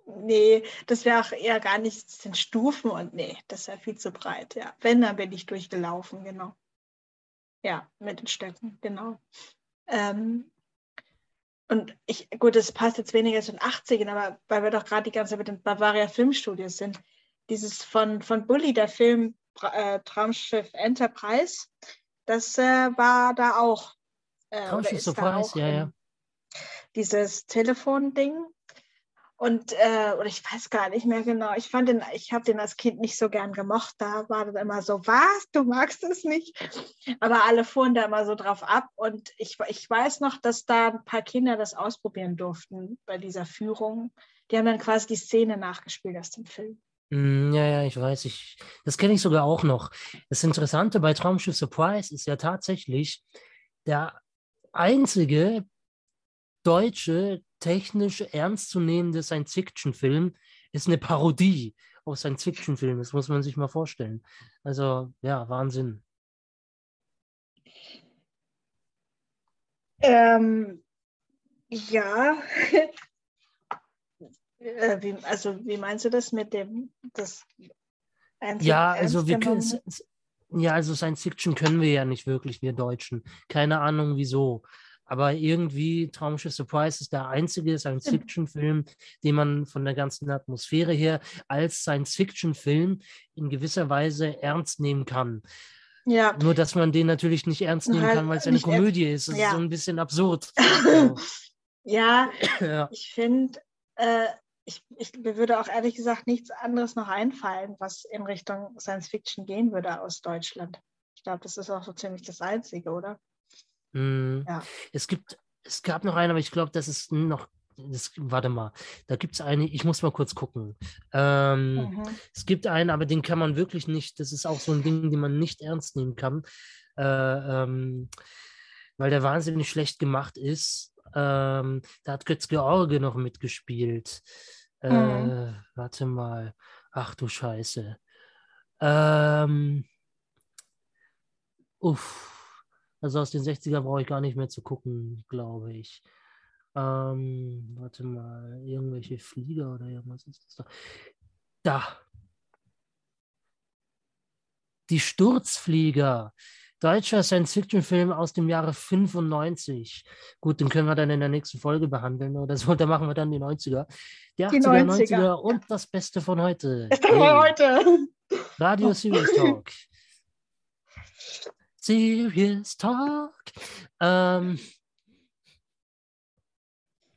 Speaker 2: nee, das wäre auch eher gar nicht, das sind Stufen und nee, das wäre viel zu breit, ja. Wenn, dann bin ich durchgelaufen, genau. Ja, mit den Stöcken, genau. Ähm, und ich, gut, das passt jetzt weniger zu den 80ern, aber weil wir doch gerade die ganze Zeit mit den Bavaria Filmstudios sind, dieses von, von Bully, der Film äh, Traumschiff Enterprise, das äh, war da auch.
Speaker 1: Äh, Traumschiff Surprise, ja, ja.
Speaker 2: Dieses Telefon-Ding, und äh, oder ich weiß gar nicht mehr genau. Ich fand den, ich habe den als Kind nicht so gern gemocht. Da war das immer so, was, du magst es nicht. Aber alle fuhren da immer so drauf ab. Und ich, ich weiß noch, dass da ein paar Kinder das ausprobieren durften bei dieser Führung. Die haben dann quasi die Szene nachgespielt aus dem Film.
Speaker 1: Mm, ja, ja, ich weiß. Ich, das kenne ich sogar auch noch. Das Interessante bei Traumschiff Surprise ist ja tatsächlich der einzige deutsche technisch ernstzunehmende Science-Fiction-Film ist eine Parodie auf Science-Fiction-Film. Das muss man sich mal vorstellen. Also, ja, Wahnsinn.
Speaker 2: Ähm, ja. [laughs] äh, wie, also, wie meinst du das mit dem, das
Speaker 1: ja, also wir können, ja, also Science Fiction können wir ja nicht wirklich, wir Deutschen. Keine Ahnung wieso. Aber irgendwie Traumschiff Surprise ist der einzige Science-Fiction-Film, den man von der ganzen Atmosphäre her als Science-Fiction-Film in gewisser Weise ernst nehmen kann. Ja. Nur, dass man den natürlich nicht ernst nehmen kann, weil es eine Komödie ist. Das ja. ist so ein bisschen absurd. [laughs]
Speaker 2: ja, ja, ich finde, äh, ich, ich, mir würde auch ehrlich gesagt nichts anderes noch einfallen, was in Richtung Science Fiction gehen würde aus Deutschland. Ich glaube, das ist auch so ziemlich das Einzige, oder?
Speaker 1: Mhm. Ja. Es gibt, es gab noch einen, aber ich glaube, das ist noch, das, warte mal, da gibt es eine, ich muss mal kurz gucken. Ähm, mhm. Es gibt einen, aber den kann man wirklich nicht, das ist auch so ein Ding, den man nicht ernst nehmen kann, äh, ähm, weil der wahnsinnig schlecht gemacht ist. Ähm, da hat Götz George noch mitgespielt. Äh, mhm. Warte mal. Ach du Scheiße. Ähm, uff. Also aus den 60er brauche ich gar nicht mehr zu gucken, glaube ich. Ähm, warte mal, irgendwelche Flieger oder irgendwas ist das da. Da. Die Sturzflieger. Deutscher Science-Fiction-Film aus dem Jahre 95. Gut, den können wir dann in der nächsten Folge behandeln oder so. [laughs] Da machen wir dann die 90er. Die 80er, die 90er. 90er und das Beste von heute.
Speaker 2: Beste hey. von heute.
Speaker 1: Radio Series Talk. [laughs] Serious Talk. Ähm,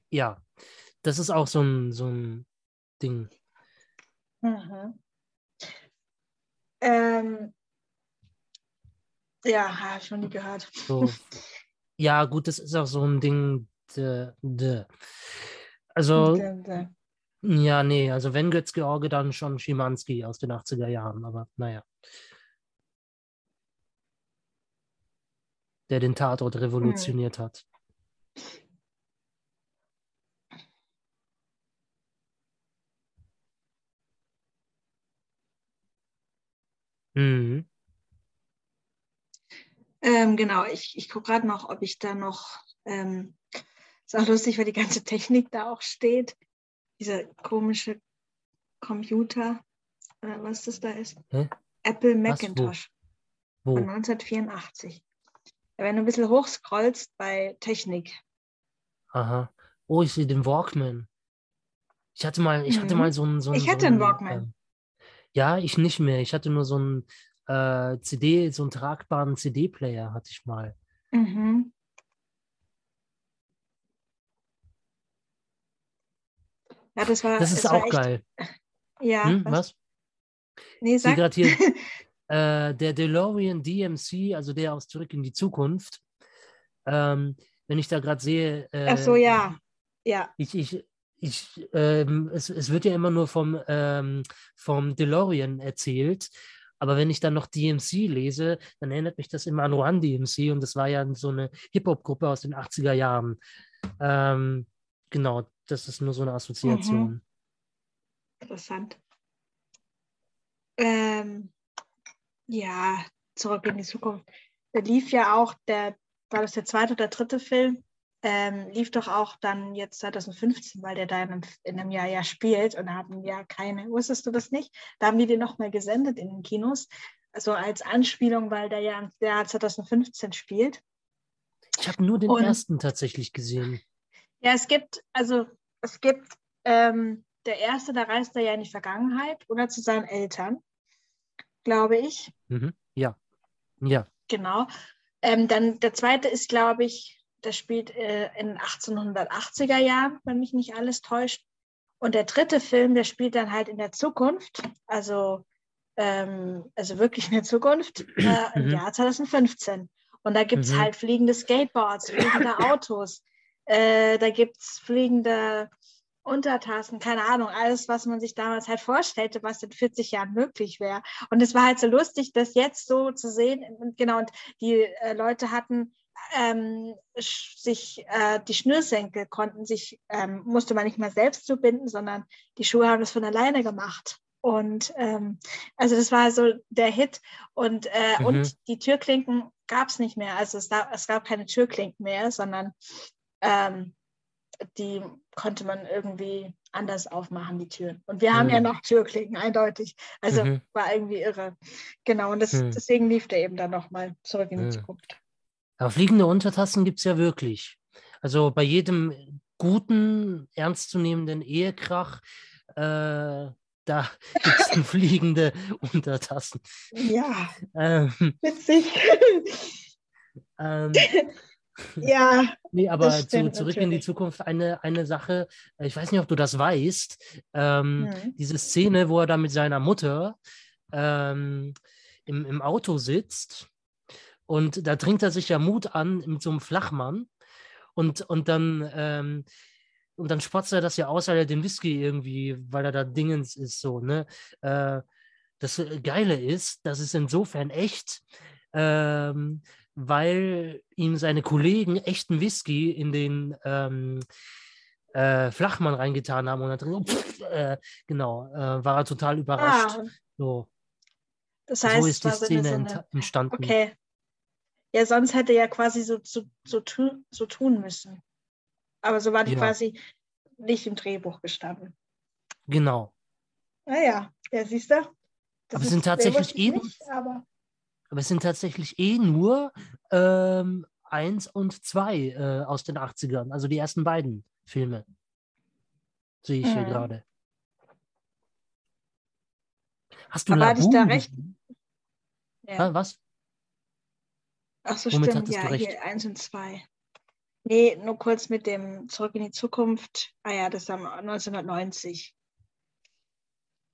Speaker 1: ja, das ist auch so ein, so ein Ding.
Speaker 2: Mhm. Ähm, ja, habe ich noch nie gehört.
Speaker 1: So. Ja, gut, das ist auch so ein Ding. De, de. Also, de, ja, nee, also wenn Götz George, dann schon Schimanski aus den 80er Jahren, aber naja. Der den Tatort revolutioniert mhm. hat.
Speaker 2: Mhm. Ähm, genau, ich, ich gucke gerade noch, ob ich da noch, ähm, ist auch lustig, weil die ganze Technik da auch steht. Dieser komische Computer, äh, was das da ist. Hä? Apple Macintosh Wo? Wo? von 1984. Wenn du ein bisschen hochscrollst bei Technik.
Speaker 1: Aha. Oh, ich sehe den Walkman. Ich hatte mal, ich mhm. hatte mal so einen. So
Speaker 2: ich hatte
Speaker 1: so
Speaker 2: einen Walkman.
Speaker 1: Äh, ja, ich nicht mehr. Ich hatte nur so einen äh, CD, so einen tragbaren CD-Player hatte ich mal. Mhm.
Speaker 2: Ja, das war.
Speaker 1: Das ist auch geil.
Speaker 2: Ja. Hm,
Speaker 1: was? was?
Speaker 2: Nee, sag.
Speaker 1: Hier, [laughs] Äh, der DeLorean DMC, also der aus Zurück in die Zukunft, ähm, wenn ich da gerade sehe.
Speaker 2: Äh, Ach so, ja. Ja.
Speaker 1: Ich, ich, ich, ähm, es, es wird ja immer nur vom, ähm, vom DeLorean erzählt. Aber wenn ich dann noch DMC lese, dann erinnert mich das immer an Run DMC und das war ja so eine Hip-Hop-Gruppe aus den 80er Jahren. Ähm, genau, das ist nur so eine Assoziation. Mhm.
Speaker 2: Interessant. Ähm, ja, zurück in die Zukunft. Da lief ja auch der, war das der zweite oder dritte Film? Ähm, lief doch auch dann jetzt 2015, weil der da in einem, in einem Jahr ja spielt und da hatten ja keine, wusstest du das nicht? Da haben die den nochmal gesendet in den Kinos, also als Anspielung, weil der ja im Jahr 2015 spielt.
Speaker 1: Ich habe nur den und, ersten tatsächlich gesehen.
Speaker 2: Ja, es gibt, also es gibt, ähm, der erste, da reist er ja in die Vergangenheit oder zu seinen Eltern, glaube ich.
Speaker 1: Mhm. Ja. Ja.
Speaker 2: Genau. Ähm, dann der zweite ist, glaube ich, der spielt äh, in 1880er Jahren, wenn mich nicht alles täuscht. Und der dritte Film, der spielt dann halt in der Zukunft, also, ähm, also wirklich in der Zukunft, äh, im mhm. Jahr 2015. Und da gibt es mhm. halt fliegende Skateboards, fliegende [laughs] Autos, äh, da gibt es fliegende Untertassen, keine Ahnung, alles, was man sich damals halt vorstellte, was in 40 Jahren möglich wäre. Und es war halt so lustig, das jetzt so zu sehen. Und genau, und die äh, Leute hatten ähm, sich äh, die Schnürsenkel konnten sich, ähm, musste man nicht mal selbst zubinden, sondern die Schuhe haben das von alleine gemacht. Und ähm, also das war so der Hit. Und, äh, mhm. und die Türklinken gab es nicht mehr. Also es, da, es, gab keine Türklinken mehr, sondern ähm, die konnte man irgendwie anders aufmachen, die Türen. Und wir mhm. haben ja mhm. noch Türklinken, eindeutig. Also mhm. war irgendwie irre. Genau, und das, mhm. deswegen lief der eben dann nochmal zurück in die mhm. Zukunft.
Speaker 1: Aber fliegende Untertassen gibt es ja wirklich. Also bei jedem guten, ernstzunehmenden Ehekrach, äh, da [laughs] gibt es fliegende Untertassen.
Speaker 2: Ja, ähm, witzig.
Speaker 1: ähm, [laughs]
Speaker 2: ja. [laughs]
Speaker 1: Nee, aber zu, zurück natürlich. in die Zukunft eine, eine Sache, ich weiß nicht, ob du das weißt, ähm, mhm. diese Szene, wo er da mit seiner Mutter ähm, im, im Auto sitzt und da trinkt er sich ja Mut an mit so einem Flachmann und, und dann ähm, und dann spotzt er das ja aus, weil er den Whisky irgendwie, weil er da Dingens ist, so, ne? Äh, das Geile ist, das ist insofern echt, ähm, weil ihm seine Kollegen echten Whisky in den ähm, äh, Flachmann reingetan haben und dann drin, pff, äh, genau, äh, war er total überrascht. Ah. So.
Speaker 2: Das heißt,
Speaker 1: so ist die Szene so eine... entstanden.
Speaker 2: Okay. Ja, sonst hätte er quasi so, so, so, tu, so tun müssen. Aber so war die ja. quasi nicht im Drehbuch gestanden.
Speaker 1: Genau.
Speaker 2: Naja, ah ja, siehst du?
Speaker 1: Aber es sind tatsächlich nicht, aber... aber es sind tatsächlich eh nur ähm, eins und zwei äh, aus den 80ern, also die ersten beiden Filme. Sehe ich mhm. hier gerade. Hast du
Speaker 2: Aber hatte ich da recht?
Speaker 1: Ja. Was?
Speaker 2: Ach so, Womit stimmt. Ja, hier eins und zwei. Nee, nur kurz mit dem Zurück in die Zukunft. Ah ja, das haben 1990.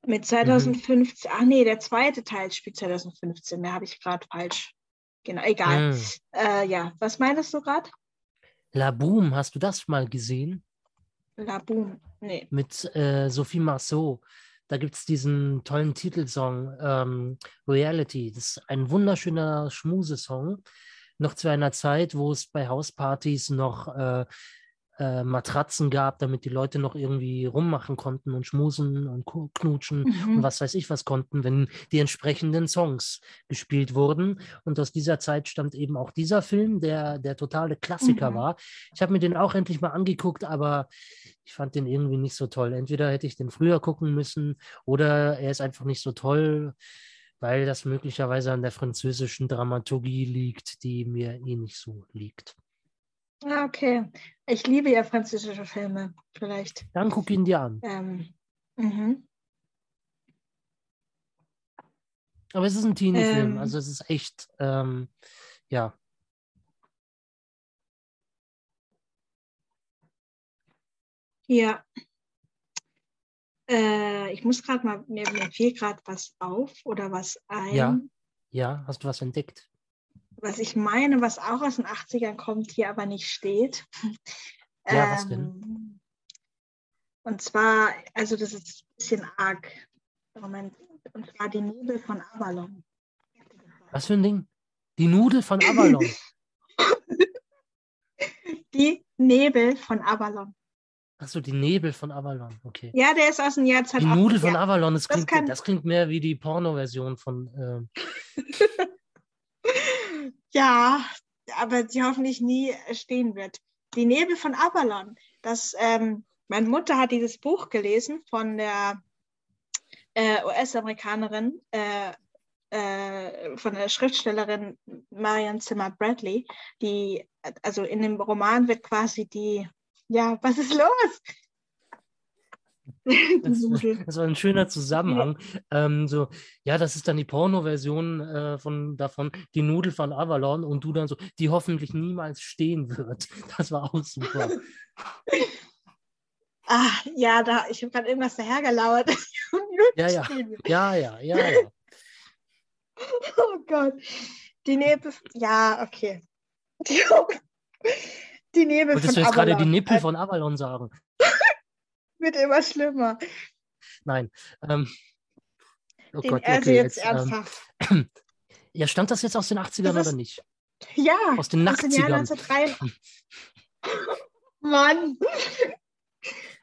Speaker 2: Mit 2015, mhm. ach nee, der zweite Teil spielt 2015, da habe ich gerade falsch. Genau, egal. Mhm. Äh, ja, was meinst du gerade?
Speaker 1: La Boom, hast du das mal gesehen?
Speaker 2: La Boom, nee.
Speaker 1: Mit äh, Sophie Marceau. Da gibt es diesen tollen Titelsong ähm, Reality. Das ist ein wunderschöner Schmusesong. Noch zu einer Zeit, wo es bei Hauspartys noch äh, äh, Matratzen gab, damit die Leute noch irgendwie rummachen konnten und schmusen und knutschen mhm. und was weiß ich was konnten, wenn die entsprechenden Songs gespielt wurden. Und aus dieser Zeit stammt eben auch dieser Film, der der totale Klassiker mhm. war. Ich habe mir den auch endlich mal angeguckt, aber ich fand den irgendwie nicht so toll. Entweder hätte ich den früher gucken müssen oder er ist einfach nicht so toll, weil das möglicherweise an der französischen Dramaturgie liegt, die mir eh nicht so liegt.
Speaker 2: Ah, okay. Ich liebe ja französische Filme, vielleicht.
Speaker 1: Dann guck ihn dir an.
Speaker 2: Ähm, mhm.
Speaker 1: Aber es ist ein Teenie-Film, ähm, also es ist echt, ähm, ja.
Speaker 2: Ja. Äh, ich muss gerade mal, mir, mir fiel gerade was auf oder was ein.
Speaker 1: Ja, ja, hast du was entdeckt?
Speaker 2: Was ich meine, was auch aus den 80ern kommt, hier aber nicht steht.
Speaker 1: Ja, ähm, was denn? Ähm,
Speaker 2: und zwar, also das ist ein bisschen arg. Moment, und zwar die Nudel von Avalon.
Speaker 1: Was für ein Ding? Die Nudel von Avalon. [laughs]
Speaker 2: die Nebel von Avalon.
Speaker 1: Achso, die Nebel von Avalon, okay.
Speaker 2: Ja, der ist aus dem Jahr
Speaker 1: 2008. Die Nudel von Avalon, das klingt, das, kann... das klingt mehr wie die Porno-Version von. Äh... [laughs]
Speaker 2: Ja, aber die hoffentlich nie stehen wird. Die Nebel von Avalon. Das, ähm, meine Mutter hat dieses Buch gelesen von der äh, US-Amerikanerin, äh, äh, von der Schriftstellerin Marian Zimmer Bradley. Die, also in dem Roman wird quasi die Ja, was ist los? [laughs]
Speaker 1: Das, das, war ein schöner Zusammenhang. Ähm, so, ja, das ist dann die Porno-Version äh, von davon, die Nudel von Avalon und du dann so, die hoffentlich niemals stehen wird. [laughs] Das war auch super. [laughs]
Speaker 2: Ah, ja, da, ich habe gerade irgendwas dahergelauert.
Speaker 1: ja, ja. ja, ja, ja, ja.
Speaker 2: Oh Gott. Die Nebel, ja, okay. Die, die Nebel
Speaker 1: Wolltest von du jetzt gerade die Nippel von Avalon sagen?
Speaker 2: Wird immer schlimmer.
Speaker 1: Nein. Ähm,
Speaker 2: oh den Gott, okay, jetzt, jetzt ernsthaft.
Speaker 1: Ähm, [clears throat] ja, stammt das jetzt aus den 80ern ist, oder nicht?
Speaker 2: Ja.
Speaker 1: Aus den 80ern. [laughs]
Speaker 2: Mann.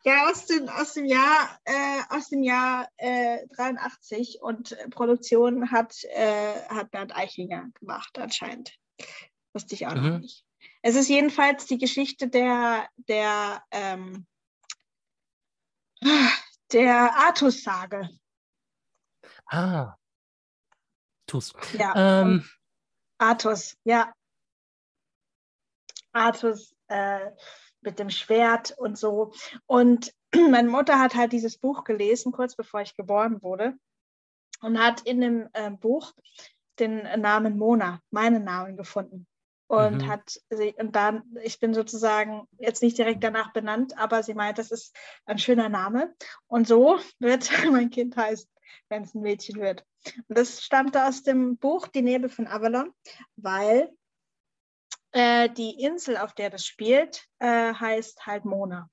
Speaker 2: Ja, aus dem, aus dem Jahr, äh, aus dem Jahr äh, 83 und Produktion hat, äh, hat Bernd Eichinger gemacht, anscheinend. Wusste ich auch mhm. noch nicht. Es ist jedenfalls die Geschichte der, der ähm, der Artus-Sage.
Speaker 1: Ah. Tus.
Speaker 2: Ja. Ähm. Artus, ja. Artus äh, mit dem Schwert und so. Und [clears throat] meine Mutter hat halt dieses Buch gelesen, kurz bevor ich geboren wurde. Und hat in dem äh, Buch den Namen Mona, meinen Namen gefunden und mhm. hat sie, und dann, ich bin sozusagen jetzt nicht direkt danach benannt, aber sie meint, das ist ein schöner Name. Und so wird [laughs] mein Kind heißen, wenn es ein Mädchen wird. Und das stammte aus dem Buch Die Nebel von Avalon, weil äh, die Insel, auf der das spielt, äh, heißt halt Mona.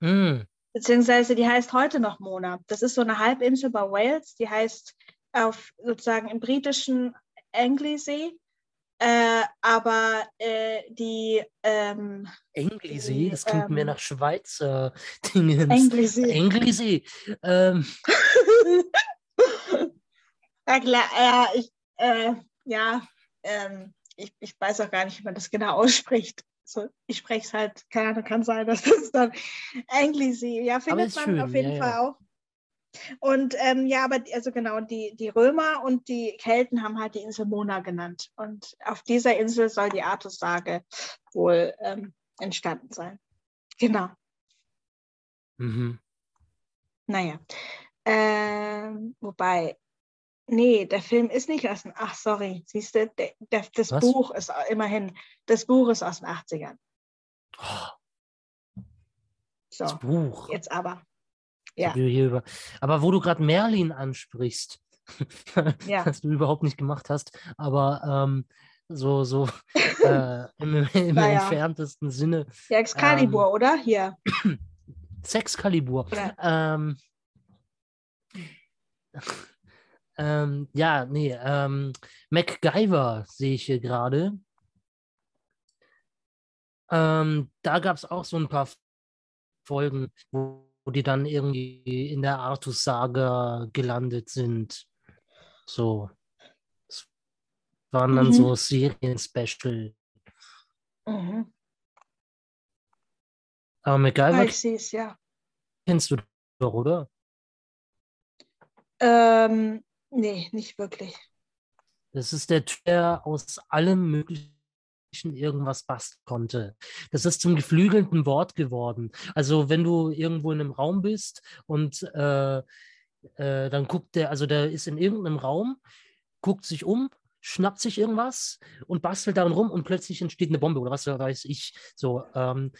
Speaker 2: Mhm. Beziehungsweise die heißt heute noch Mona. Das ist so eine Halbinsel bei Wales, die heißt auf sozusagen im britischen Anglesey äh, aber äh, die. Ähm,
Speaker 1: Englisee, das klingt ähm, mir nach Schweizer [laughs] Dingens.
Speaker 2: Englisee.
Speaker 1: Englisee. Ähm. [laughs]
Speaker 2: ja, klar, ja, ich, äh, ja ähm, ich, ich weiß auch gar nicht, wie man das genau ausspricht. So, ich spreche es halt, keine Ahnung, kann sein, dass das dann Englisee, ja, findet man schön, auf jeden ja, Fall ja. auch. Und ähm, ja, aber also genau, die, die Römer und die Kelten haben halt die Insel Mona genannt. Und auf dieser Insel soll die Artussage wohl ähm, entstanden sein. Genau. Mhm. Naja. Ähm, wobei, nee, der Film ist nicht aus den, ach sorry, siehst du, der, der, das Was? Buch ist immerhin, das Buch ist aus den 80ern.
Speaker 1: Oh. So, das Buch.
Speaker 2: Jetzt aber.
Speaker 1: Ja. Aber wo du gerade Merlin ansprichst, ja. [laughs] was du überhaupt nicht gemacht hast, aber ähm, so, so äh, [laughs] im, im naja. entferntesten Sinne.
Speaker 2: Ja, Excalibur, ähm, oder? Hier. [clears throat]
Speaker 1: Sexcalibur. Ähm, ähm, ja, nee, ähm, MacGyver sehe ich hier gerade. Ähm, da gab es auch so ein paar Folgen, wo die dann irgendwie in der Artus-Saga gelandet sind. So. Das waren dann mhm. so Serien-Special. Mhm. Aber MacGyver
Speaker 2: ich ja.
Speaker 1: kennst du doch, oder?
Speaker 2: Ähm, nee, nicht wirklich.
Speaker 1: Das ist der Typ, der aus allem möglichen irgendwas basteln konnte. Das ist zum geflügelten Wort geworden. Also wenn du irgendwo in einem Raum bist und äh, äh, dann guckt der, also der ist in irgendeinem Raum, guckt sich um, schnappt sich irgendwas und bastelt darin rum und plötzlich entsteht eine Bombe oder was weiß ich. So, ähm,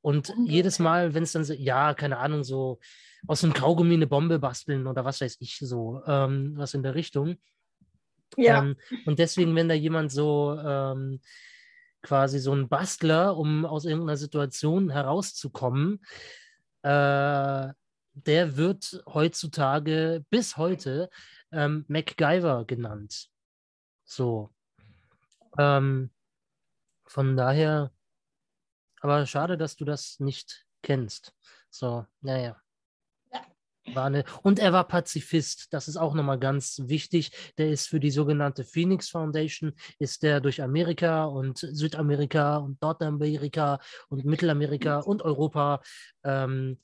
Speaker 1: und jedes Mal, wenn es dann so, ja, keine Ahnung, so aus einem Kaugummi eine Bombe basteln oder was weiß ich, so, ähm, was in der Richtung. Ja. Ähm, und deswegen, wenn da jemand so ähm, quasi so ein Bastler, um aus irgendeiner Situation herauszukommen, äh, der wird heutzutage bis heute ähm, MacGyver genannt. So. Ähm, von daher, aber schade, dass du das nicht kennst. So, naja. War eine, und er war Pazifist, das ist auch nochmal ganz wichtig. Der ist für die sogenannte Phoenix Foundation, ist der durch Amerika und Südamerika und Nordamerika und Mittelamerika und Europa ähm,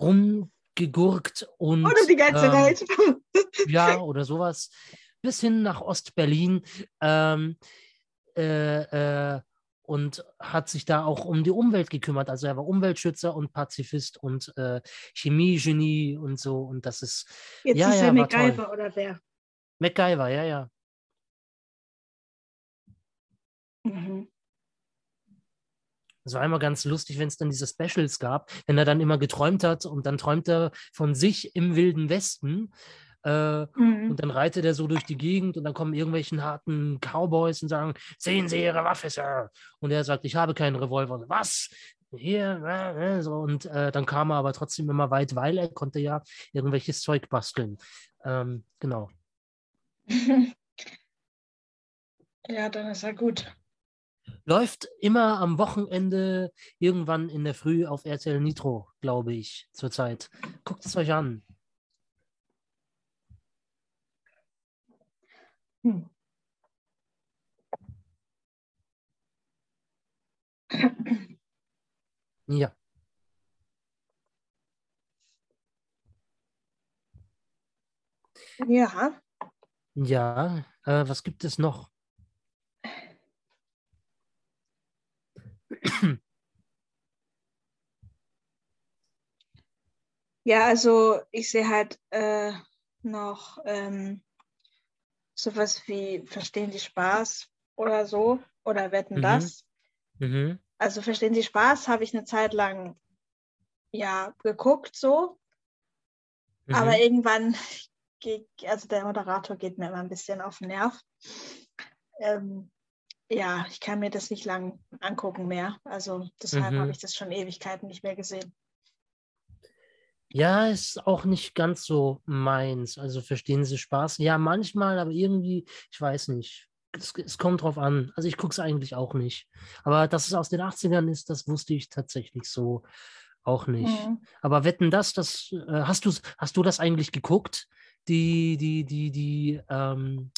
Speaker 1: rumgegurkt und.
Speaker 2: Oder die ganze ähm, Welt. [laughs]
Speaker 1: ja, oder sowas. Bis hin nach Ostberlin. Ähm, äh, äh, und hat sich da auch um die Umwelt gekümmert. Also er war Umweltschützer und Pazifist und äh, Chemiegenie und so. Und das ist.
Speaker 2: Jetzt
Speaker 1: ja,
Speaker 2: ist
Speaker 1: ja,
Speaker 2: er MacGyver
Speaker 1: toll.
Speaker 2: oder wer?
Speaker 1: MacGyver, ja, ja.
Speaker 2: Mhm.
Speaker 1: Es war immer ganz lustig, wenn es dann diese Specials gab, wenn er dann immer geträumt hat und dann träumt er von sich im Wilden Westen. Äh,
Speaker 2: Mhm.
Speaker 1: und dann reitet er so durch die Gegend und dann kommen irgendwelchen harten Cowboys und sagen, sehen Sie Ihre Waffe, Sir. Und er sagt, ich habe keinen Revolver. Was? Hier, äh, äh, so. Und äh, dann kam er aber trotzdem immer weit, weil er konnte ja irgendwelches Zeug basteln. Ähm, genau. [laughs]
Speaker 2: ja, dann ist er gut.
Speaker 1: Läuft immer am Wochenende irgendwann in der Früh auf RTL Nitro, glaube ich, zurzeit. Guckt es euch an.
Speaker 2: Hm.
Speaker 1: Ja.
Speaker 2: Ja,
Speaker 1: Ja, äh, was gibt es noch?
Speaker 2: ja, also ich sehe halt äh, noch ähm, sowas wie Verstehen Sie Spaß oder so oder Wetten
Speaker 1: Mhm.
Speaker 2: das.
Speaker 1: Mhm.
Speaker 2: Also Verstehen Sie Spaß habe ich eine Zeit lang ja geguckt so,
Speaker 1: Mhm.
Speaker 2: aber irgendwann [laughs] geht, also der Moderator geht mir immer ein bisschen auf den Nerv. Ähm, ja, ich kann mir das nicht lang angucken mehr. Also deshalb
Speaker 1: Mhm.
Speaker 2: habe ich das schon Ewigkeiten nicht mehr gesehen.
Speaker 1: Ja, ist auch nicht ganz so meins. Also verstehen Sie Spaß? Ja, manchmal, aber irgendwie, ich weiß nicht. Es, es kommt drauf an. Also ich gucke es eigentlich auch nicht. Aber dass es aus den 80ern ist, das wusste ich tatsächlich so auch nicht.
Speaker 2: Mhm.
Speaker 1: Aber wetten das, das äh, hast du hast du das eigentlich geguckt? Die, die, die, die, ähm,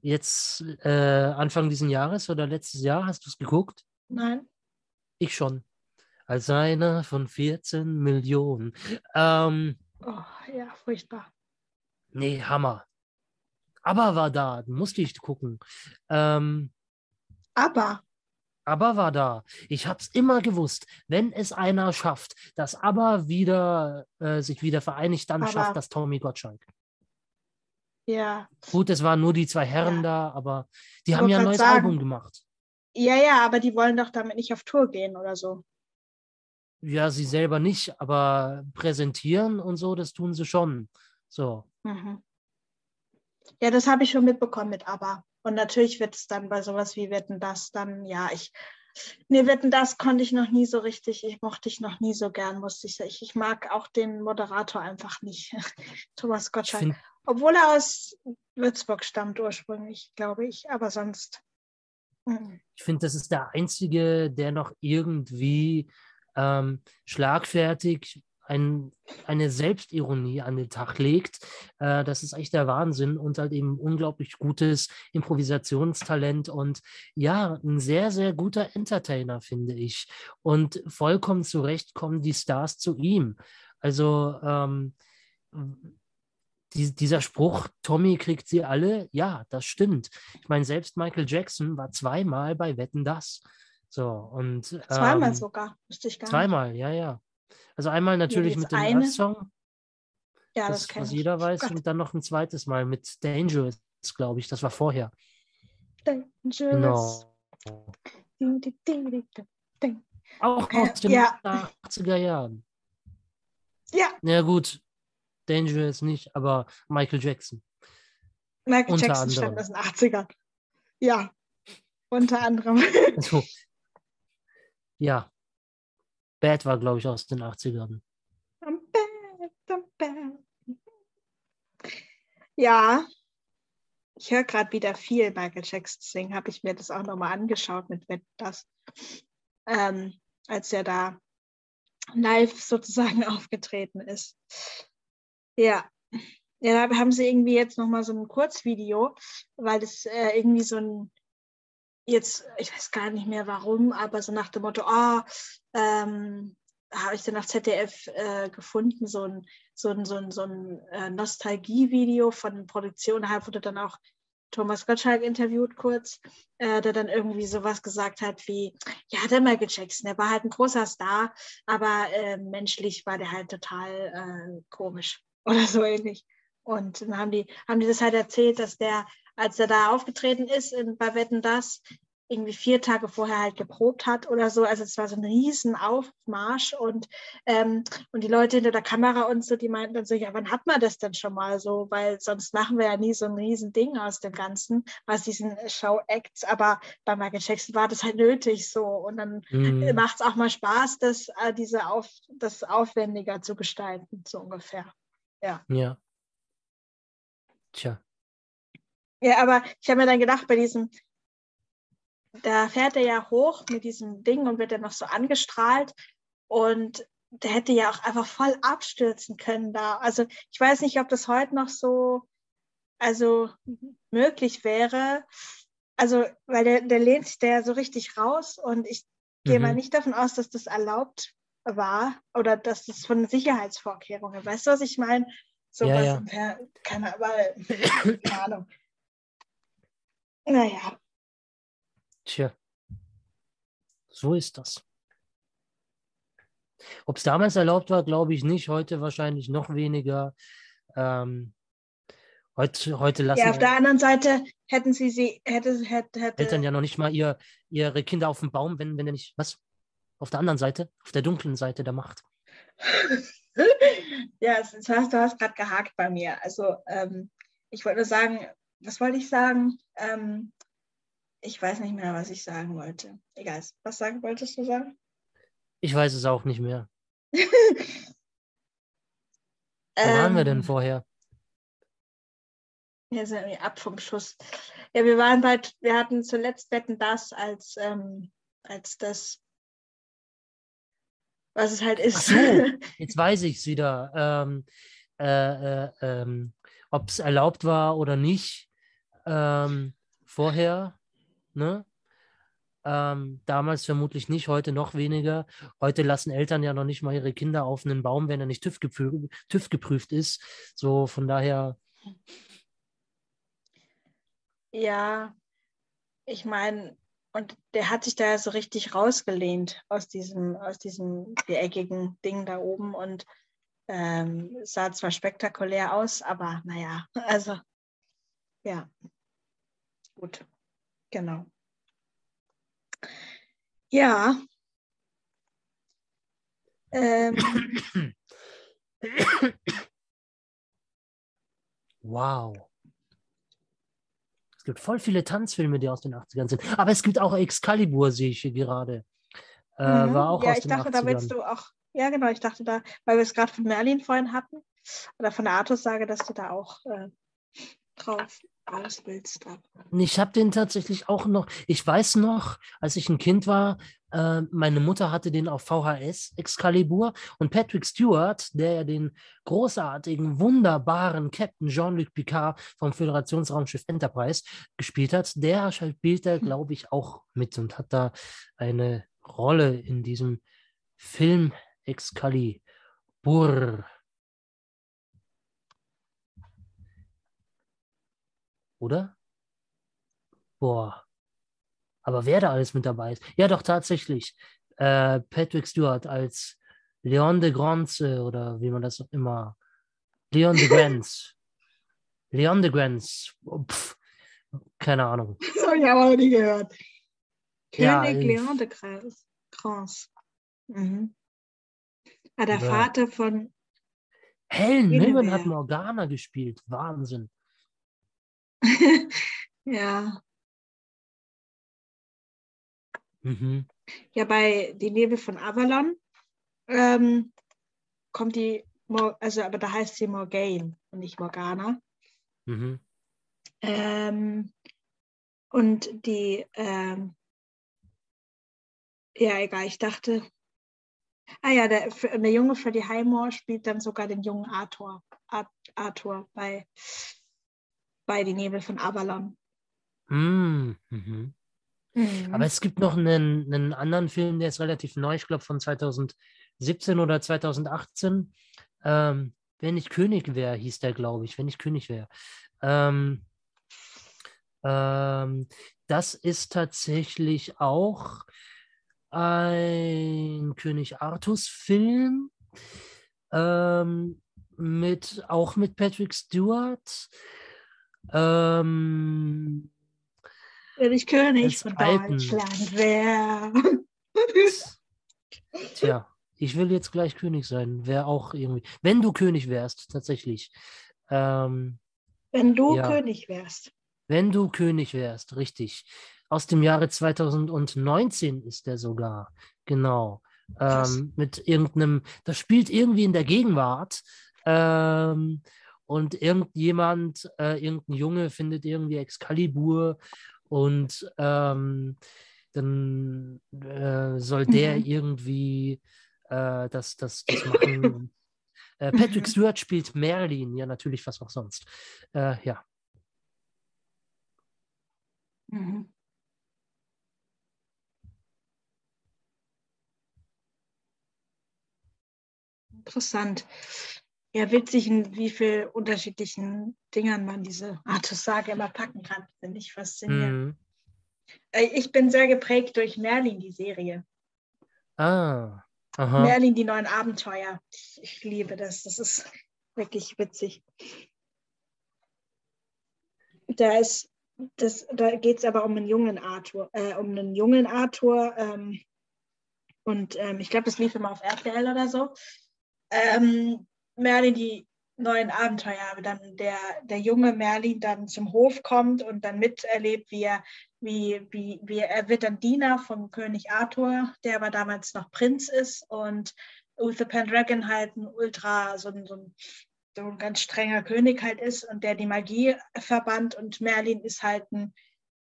Speaker 1: jetzt äh, Anfang diesen Jahres oder letztes Jahr, hast du es geguckt?
Speaker 2: Nein.
Speaker 1: Ich schon. Als einer von 14 Millionen. Ähm,
Speaker 2: Oh, ja, furchtbar.
Speaker 1: nee, Hammer. Aber war da, musste ich gucken. Ähm,
Speaker 2: Aber,
Speaker 1: aber war da. Ich habe es immer gewusst, wenn es einer schafft, dass aber wieder äh, sich wieder vereinigt, dann
Speaker 2: Aber-
Speaker 1: schafft das Tommy Gottschalk.
Speaker 2: ja.
Speaker 1: Gut, es waren nur die zwei Herren
Speaker 2: Ja.
Speaker 1: da, aber die
Speaker 2: Ich
Speaker 1: haben ja ein neues
Speaker 2: sagen.
Speaker 1: Album gemacht.
Speaker 2: Ja, ja, aber die wollen doch damit nicht auf Tour gehen oder so.
Speaker 1: Ja, sie selber nicht, aber präsentieren und so, das tun sie schon. So.
Speaker 2: Mhm. Ja, das habe ich schon mitbekommen mit Aber. Und natürlich wird es dann bei sowas wie Wetten das dann, ja, ich. Nee, Wetten das konnte ich noch nie so richtig, ich mochte ich noch nie so gern, musste ich sagen. Ich, ich mag auch den Moderator einfach nicht, [laughs] Thomas Gottschalk.
Speaker 1: finde,
Speaker 2: Obwohl er aus Würzburg stammt ursprünglich, glaube ich, aber sonst. mhm.
Speaker 1: ich find, das ist der einzige, der noch irgendwie ähm, schlagfertig ein, eine Selbstironie an den Tag legt. Äh, das ist echt der Wahnsinn und halt eben unglaublich gutes Improvisationstalent und ja, ein sehr, sehr guter Entertainer, finde ich. Und vollkommen zu Recht kommen die Stars zu ihm. Also ähm, die, dieser Spruch, Tommy kriegt sie alle, ja, das stimmt. Ich meine, selbst Michael Jackson war zweimal bei Wetten das. So, und
Speaker 2: Zweimal
Speaker 1: ähm,
Speaker 2: sogar, wusste ich gar nicht.
Speaker 1: Zweimal, ja, ja. Also einmal natürlich mit dem
Speaker 2: eine.
Speaker 1: Earth-Song,
Speaker 2: Ja,
Speaker 1: das,
Speaker 2: das,
Speaker 1: was
Speaker 2: ich.
Speaker 1: jeder weiß,
Speaker 2: Gott.
Speaker 1: und dann noch ein zweites Mal mit Dangerous, glaube ich, das war vorher.
Speaker 2: Dangerous.
Speaker 1: Genau.
Speaker 2: Ding, ding, ding, ding.
Speaker 1: Auch
Speaker 2: Äh,
Speaker 1: aus den
Speaker 2: ja.
Speaker 1: 80er Jahren.
Speaker 2: Ja,
Speaker 1: Ja, gut, Dangerous nicht, aber Michael Jackson.
Speaker 2: Michael
Speaker 1: Unter
Speaker 2: Jackson stammt
Speaker 1: anderem.
Speaker 2: aus den 80ern. Ja, unter anderem.
Speaker 1: Also, ja. Bad war, glaube ich, aus den 80ern.
Speaker 2: I'm bad, I'm bad. Ja, ich höre gerade wieder viel Michael Jackson singen. Habe ich mir das auch nochmal angeschaut mit Wetten, das, ähm, als er da live sozusagen [laughs] aufgetreten ist. Ja. Ja, da haben sie irgendwie jetzt nochmal so ein Kurzvideo, weil das äh, irgendwie so ein, jetzt, ich weiß gar nicht mehr warum, aber so nach dem Motto, ah, ähm, habe ich dann auf ZDF äh, gefunden, so ein, so ein, so ein, so ein äh, Nostalgie-Video von Produktion. Da wurde dann auch Thomas Gottschalk interviewt kurz, äh, der dann irgendwie sowas gesagt hat wie, ja, der Michael Jackson, der war halt ein großer Star, aber äh, menschlich war der halt total äh, komisch [laughs] oder so ähnlich. Und dann haben die, haben die das halt erzählt, dass der, als er da aufgetreten ist in, bei Wetten Das, irgendwie vier Tage vorher halt geprobt hat oder so. Also es war so ein riesen Aufmarsch und, ähm, und die Leute hinter der Kamera und so, die meinten dann so, ja, wann hat man das denn schon mal so? Weil sonst machen wir ja nie so ein riesen Ding aus dem Ganzen, aus diesen Show-Acts. Aber bei Michael Jackson war das halt nötig so. Und dann mhm. macht es auch mal Spaß, das, äh, diese Auf, das aufwendiger zu gestalten, so ungefähr. Ja.
Speaker 1: Ja. Tja.
Speaker 2: Ja, aber ich habe mir dann gedacht, bei diesem da fährt er ja hoch mit diesem Ding und wird dann noch so angestrahlt. Und der hätte ja auch einfach voll abstürzen können da. Also ich weiß nicht, ob das heute noch so also möglich wäre. Also, weil der, der lehnt sich da ja so richtig raus und ich mhm. gehe mal mhm. nicht davon aus, dass das erlaubt war oder dass das von Sicherheitsvorkehrungen. Weißt du, was ich meine? So
Speaker 1: ja,
Speaker 2: was, ja. keine, [coughs] keine Ahnung. Naja,
Speaker 1: Tja, so ist das. Ob es damals erlaubt war, glaube ich nicht. Heute wahrscheinlich noch weniger. Ähm, heute, heute lassen.
Speaker 2: Ja, auf der anderen Seite hätten sie sie, hätte, hätte, hätte.
Speaker 1: Eltern ja noch nicht mal ihr, ihre Kinder auf dem Baum, wenn, wenn er nicht. Was? Auf der anderen Seite? Auf der dunklen Seite der Macht. [laughs]
Speaker 2: ja, du hast, hast gerade gehakt bei mir. Also, ähm, ich wollte nur sagen, was wollte ich sagen? Ähm, ich weiß nicht mehr, was ich sagen wollte. Egal. Was sagen wolltest du sagen?
Speaker 1: Ich weiß es auch nicht mehr. [laughs] Wo waren wir denn ähm. vorher?
Speaker 2: Wir sind irgendwie ab vom Schuss. Ja, wir waren bald, wir hatten zuletzt Wetten das als, ähm, als das, was es halt ist. Ach
Speaker 1: so, [laughs] jetzt weiß ich es wieder. Ähm, äh, äh, ähm, Ob es erlaubt war oder nicht. Ähm, vorher Ne? Ähm, damals vermutlich nicht, heute noch weniger. Heute lassen Eltern ja noch nicht mal ihre Kinder auf einen Baum, wenn er nicht TÜV, geprüft, TÜV geprüft ist. So von daher.
Speaker 2: Ja, ich meine, und der hat sich da so richtig rausgelehnt aus diesem, aus diesem viereckigen Ding da oben und ähm, sah zwar spektakulär aus, aber naja, [laughs] also ja, gut. Genau. Ja. Ähm. [coughs]
Speaker 1: Wow. Gibt voll viele Tanzfilme, die aus den 80ern sind. Aber es gibt auch Excalibur, sehe ich hier gerade. Äh, mhm. War auch
Speaker 2: ja,
Speaker 1: aus
Speaker 2: ich
Speaker 1: den
Speaker 2: dachte,
Speaker 1: 80ern.
Speaker 2: da willst du auch. Ja, genau, ich dachte da, weil wir es gerade von Merlin vorhin hatten, oder von der Artus sage, dass du da auch äh, drauf aus willst.
Speaker 1: Ich habe den tatsächlich auch noch, ich weiß noch, als ich ein Kind war, äh, meine Mutter hatte den auf VHS, Excalibur, und Patrick Stewart, der ja den großartigen, wunderbaren Captain Jean-Luc Picard vom Föderationsraumschiff Enterprise gespielt hat, der spielt da, glaube ich, auch mit und hat da eine Rolle in diesem Film Excalibur. Oder? Boah. Aber wer da alles mit dabei ist? Ja, doch, tatsächlich. Äh, Patrick Stewart als Leon de Grance oder wie man das immer. Leon de Grance. [laughs] Leon de Grance. Pff, keine Ahnung. [laughs]
Speaker 2: Das habe ich aber nie gehört. Ja, König Leon de Grance. Mhm. Ah, der ja. Vater von.
Speaker 1: Helen Mirren hat Morgana gespielt. Wahnsinn. [laughs]
Speaker 2: ja.
Speaker 1: Mhm.
Speaker 2: Ja, bei Die Nebel von Avalon ähm, kommt die, also aber da heißt sie Morgane und nicht Morgana.
Speaker 1: Mhm.
Speaker 2: Ähm, und die, ähm, ja, egal, ich dachte, ah ja, der, der junge Freddie Highmore spielt dann sogar den jungen Arthur, Arthur bei bei Die Nebel von Avalon.
Speaker 1: Mm, mhm. Mhm. Aber es gibt noch einen, einen anderen Film, der ist relativ neu, ich glaube von 2017 oder 2018. Ähm, Wenn ich König wäre, hieß der, glaube ich, wenn ich König wäre. Ähm, Ähm, das ist tatsächlich auch ein König Artus Film ähm, mit auch mit Patrick Stewart. Ähm,
Speaker 2: Wenn ich König von. Deutschland wäre.
Speaker 1: Tja, [laughs] ich will jetzt gleich König sein. Wäre auch irgendwie. Wenn du König wärst, tatsächlich. Ähm,
Speaker 2: Wenn du ja. König wärst.
Speaker 1: Wenn du König wärst, richtig. Aus dem Jahre 2019 ist der sogar. Genau. Ähm, mit irgendeinem, das spielt irgendwie in der Gegenwart. Ähm, und irgendjemand, äh, irgendein Junge findet irgendwie Excalibur und ähm, dann äh, soll der mhm. irgendwie äh, das, das, das machen. [laughs] äh, Patrick mhm. Stewart spielt Merlin, ja natürlich, was auch sonst. Äh, ja.
Speaker 2: Mhm. Interessant. Ja, witzig, in wie viel unterschiedlichen Dingern man diese Artus-Sage immer packen kann. Finde ich faszinierend. Mhm. Äh, ich bin sehr geprägt durch Merlin, die Serie.
Speaker 1: Ah.
Speaker 2: Aha. Merlin, die neuen Abenteuer. Ich, ich liebe das. Das ist wirklich witzig. Da ist das, da geht es aber um einen jungen Arthur, äh, um einen jungen Arthur. Ähm, und ähm, ich glaube, das lief immer auf RTL oder so. Ähm, Merlin, die neuen Abenteuer, aber dann der, der junge Merlin dann zum Hof kommt und dann miterlebt, wie er, wie, wie, wie er wird dann Diener vom König Arthur, der aber damals noch Prinz ist und Uther Pendragon halt ein ultra, so ein, so ein so ein ganz strenger König halt ist und der die Magie verbannt und Merlin ist halt ein,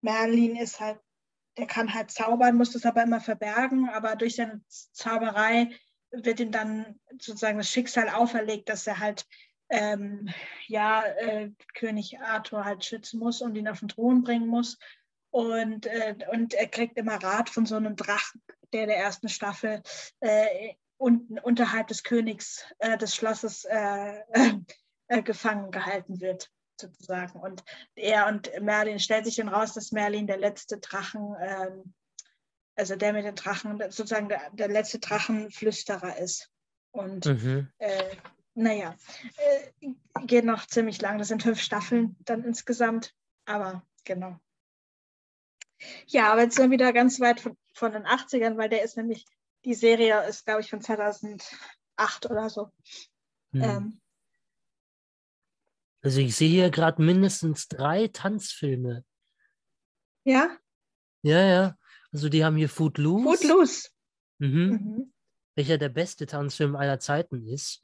Speaker 2: Merlin ist halt, der kann halt zaubern, muss das aber immer verbergen, aber durch seine Zauberei wird ihm dann sozusagen das Schicksal auferlegt, dass er halt ähm, ja, äh, König Arthur halt schützen muss und ihn auf den Thron bringen muss. Und, äh, und er kriegt immer Rat von so einem Drachen, der der ersten Staffel äh, unten unterhalb des Königs äh, des Schlosses äh, äh, gefangen gehalten wird, sozusagen. Und er und Merlin stellt sich dann raus, dass Merlin der letzte Drachen, ähm, also der mit den Drachen, sozusagen der, der letzte Drachenflüsterer ist. Und mhm. Äh, naja, äh, geht noch ziemlich lang. Das sind fünf Staffeln dann insgesamt. Aber genau. Ja, aber jetzt sind wir wieder ganz weit von, von den 80ern, weil der ist nämlich die Serie ist, glaube ich, von 2008 oder so. Hm. Ähm,
Speaker 1: also ich sehe hier gerade mindestens drei Tanzfilme.
Speaker 2: Ja?
Speaker 1: Ja, ja. Also die haben hier Footloose.
Speaker 2: Footloose.
Speaker 1: Mhm. Mhm. Welcher der beste Tanzfilm aller Zeiten ist.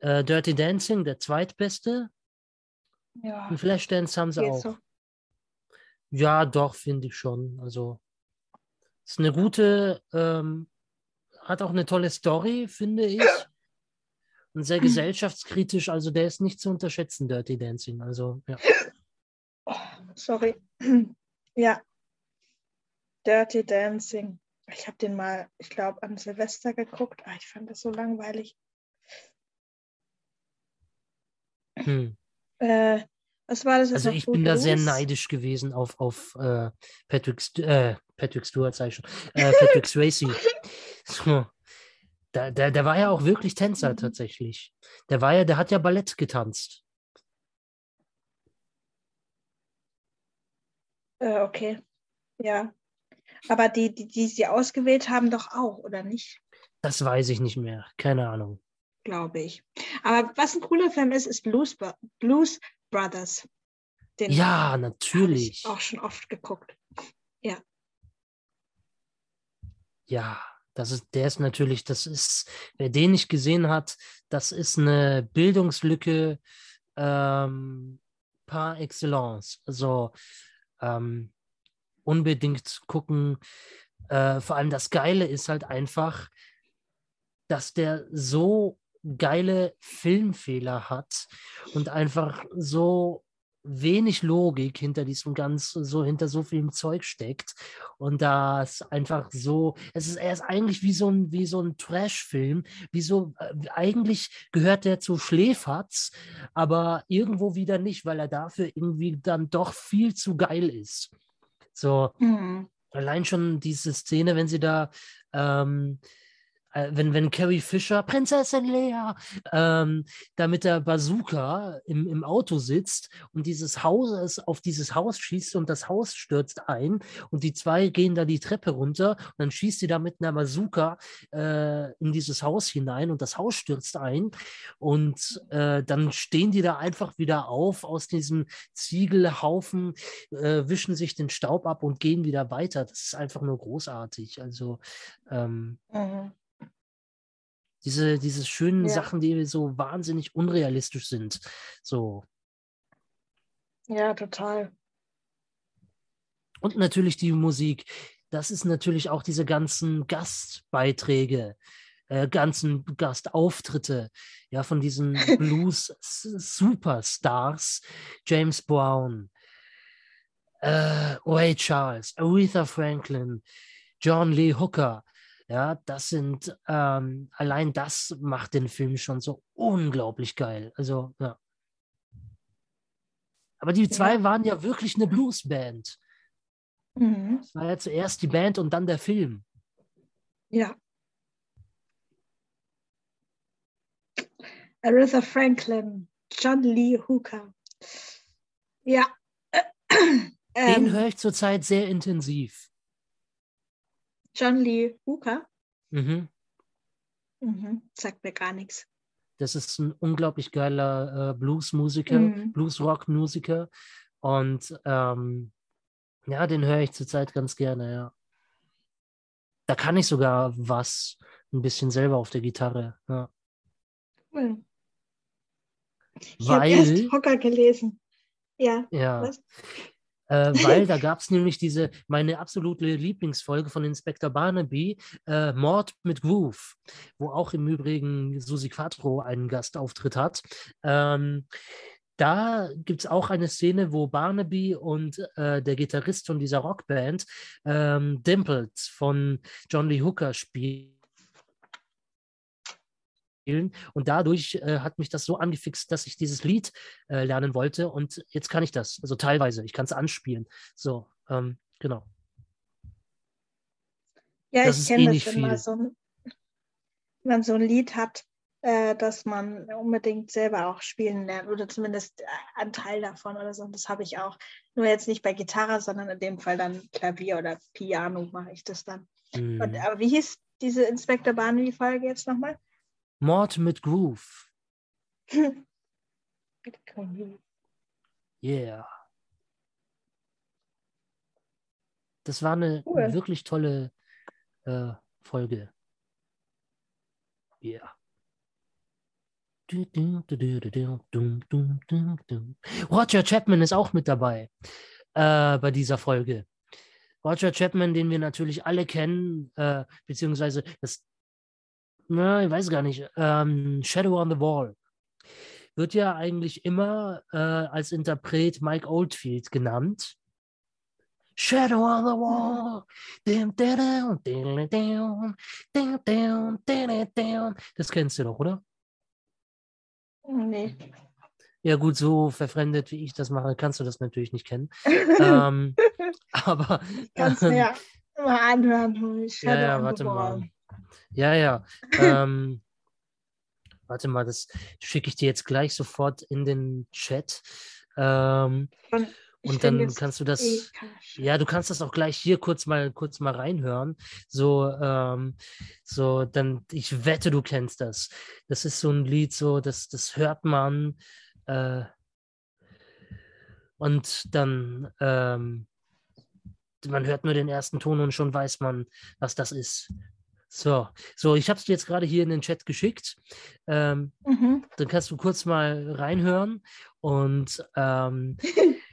Speaker 1: Äh, Dirty Dancing, der zweitbeste.
Speaker 2: Ja.
Speaker 1: Und Flashdance haben sie Geht auch. So. Ja, doch, finde ich schon. Also ist eine gute ähm, hat auch eine tolle Story, finde ich. Und sehr [clears throat] gesellschaftskritisch, also der ist nicht zu unterschätzen, Dirty Dancing. Also, ja.
Speaker 2: Oh, sorry. [clears throat] Ja. Dirty Dancing. Ich habe den mal, ich glaube, an Silvester geguckt. Ah, ich fand das so langweilig. Hm. Äh, was war das?
Speaker 1: Also ich bin da sehr neidisch gewesen auf, auf äh, Patrick, äh, Patrick Stewart, sag ich schon, äh, Patrick [laughs] Swayze. So. Da, der, der war ja auch wirklich Tänzer mhm. tatsächlich. Der war ja, der hat ja Ballett getanzt.
Speaker 2: Äh, okay. Ja. Aber die, die, die sie ausgewählt haben, doch auch, oder nicht?
Speaker 1: Das weiß ich nicht mehr. Keine Ahnung.
Speaker 2: Glaube ich. Aber was ein cooler Film ist, ist Blues, Blues Brothers.
Speaker 1: Den ja, natürlich.
Speaker 2: Ich auch schon oft geguckt. Ja.
Speaker 1: Ja, das ist, der ist natürlich, das ist, wer den nicht gesehen hat, das ist eine Bildungslücke ähm, par excellence. Also ähm, unbedingt gucken. Äh, vor allem das Geile ist halt einfach, dass der so geile Filmfehler hat und einfach so wenig Logik hinter diesem ganz so hinter so vielem Zeug steckt und da es einfach so es ist er ist eigentlich wie so ein wie so ein Trash-Film wie so äh, eigentlich gehört der zu Schläferz aber irgendwo wieder nicht weil er dafür irgendwie dann doch viel zu geil ist so
Speaker 2: Mhm.
Speaker 1: allein schon diese Szene wenn sie da ähm, äh, wenn, wenn Carrie Fisher, Prinzessin Lea, ähm, da mit der Bazooka im, im Auto sitzt und dieses Haus auf dieses Haus schießt und das Haus stürzt ein und die zwei gehen da die Treppe runter und dann schießt sie da mit einer Bazooka äh, in dieses Haus hinein und das Haus stürzt ein und äh, dann stehen die da einfach wieder auf aus diesem Ziegelhaufen, äh, wischen sich den Staub ab und gehen wieder weiter. Das ist einfach nur großartig. Also ähm,
Speaker 2: Mhm.
Speaker 1: Diese, diese schönen
Speaker 2: Ja.
Speaker 1: Sachen, die so wahnsinnig unrealistisch sind. So.
Speaker 2: Ja, total.
Speaker 1: Und natürlich die Musik. Das ist natürlich auch diese ganzen Gastbeiträge, äh, ganzen Gastauftritte, ja, von diesen [laughs] Blues-Superstars, James Brown, äh, Ray Charles, Aretha Franklin, John Lee Hooker. Ja, das sind, ähm, allein das macht den Film schon so unglaublich geil. Also, ja. Aber die zwei waren ja wirklich eine Bluesband.
Speaker 2: Mhm.
Speaker 1: Es war ja zuerst die Band und dann der Film.
Speaker 2: Ja. Aretha Franklin, John Lee Hooker. Ja. [clears throat]
Speaker 1: Den
Speaker 2: Ähm,
Speaker 1: höre ich zurzeit sehr intensiv.
Speaker 2: John Lee Hooker.
Speaker 1: Mhm.
Speaker 2: Mhm. Sagt mir gar nichts.
Speaker 1: Das ist ein unglaublich geiler äh, Bluesmusiker,
Speaker 2: Mhm.
Speaker 1: Bluesrock-Musiker. Und ähm, ja, den höre ich zurzeit ganz gerne, ja. Da kann ich sogar was ein bisschen selber auf der Gitarre. Ja.
Speaker 2: Cool. Ich habe
Speaker 1: Weil,
Speaker 2: erst Hocker gelesen. Ja.
Speaker 1: ja,
Speaker 2: Was?
Speaker 1: Äh, weil da [laughs] gab es nämlich diese, meine absolute Lieblingsfolge von Inspector Barnaby, äh, Mord mit Groove, wo auch im Übrigen Susi Quattro einen Gastauftritt hat. Ähm, da gibt es auch eine Szene, wo Barnaby und äh, der Gitarrist von dieser Rockband ähm, Dimpled von John Lee Hooker spielen. Und dadurch äh, hat mich das so angefixt, dass ich dieses Lied äh, lernen wollte. Und jetzt kann ich das. Also teilweise. Ich kann es anspielen. So, ähm, genau.
Speaker 2: Ja,
Speaker 1: Das
Speaker 2: ich kenne
Speaker 1: eh
Speaker 2: das, wenn man so ein, wenn man so ein Lied hat, äh, das man unbedingt selber auch spielen lernt oder zumindest äh, ein Teil davon oder so. Und das habe ich auch. Nur jetzt nicht bei Gitarre, sondern in dem Fall dann Klavier oder Piano mache ich das dann.
Speaker 1: Mhm.
Speaker 2: Und, aber wie hieß diese Inspector Barnaby-Folge jetzt nochmal?
Speaker 1: Mord [laughs] mit Groove. Yeah. Das war eine
Speaker 2: Cool.
Speaker 1: wirklich tolle äh, Folge. Yeah. Roger Chapman ist auch mit dabei äh, bei dieser Folge. Roger Chapman, den wir natürlich alle kennen, äh, beziehungsweise das, na, ich weiß gar nicht, ähm, Shadow on the Wall wird ja eigentlich immer äh, als Interpret Mike Oldfield genannt. Shadow on the Wall. Das kennst du doch, oder?
Speaker 2: Nee.
Speaker 1: Ja, gut, so verfremdet, wie ich das mache, kannst du das natürlich nicht kennen. [laughs] ähm, aber.
Speaker 2: Kannst
Speaker 1: du
Speaker 2: ähm, ja mal anhören. Shadow
Speaker 1: ja, ja, warte mal. Ja, ja. Ähm, warte mal, das schicke ich dir jetzt gleich sofort in den Chat. Ähm,
Speaker 2: Und
Speaker 1: dann kannst du das. Ja, du kannst das auch gleich hier kurz mal kurz mal reinhören. So, ähm, so, dann, ich wette, du kennst das. Das ist so ein Lied, so, das, das hört man. Äh, und dann, ähm, man hört nur den ersten Ton und schon weiß man, was das ist. So, so, ich habe es dir jetzt gerade hier in den Chat geschickt. Ähm,
Speaker 2: Mhm.
Speaker 1: dann kannst du kurz mal reinhören und ähm, [laughs]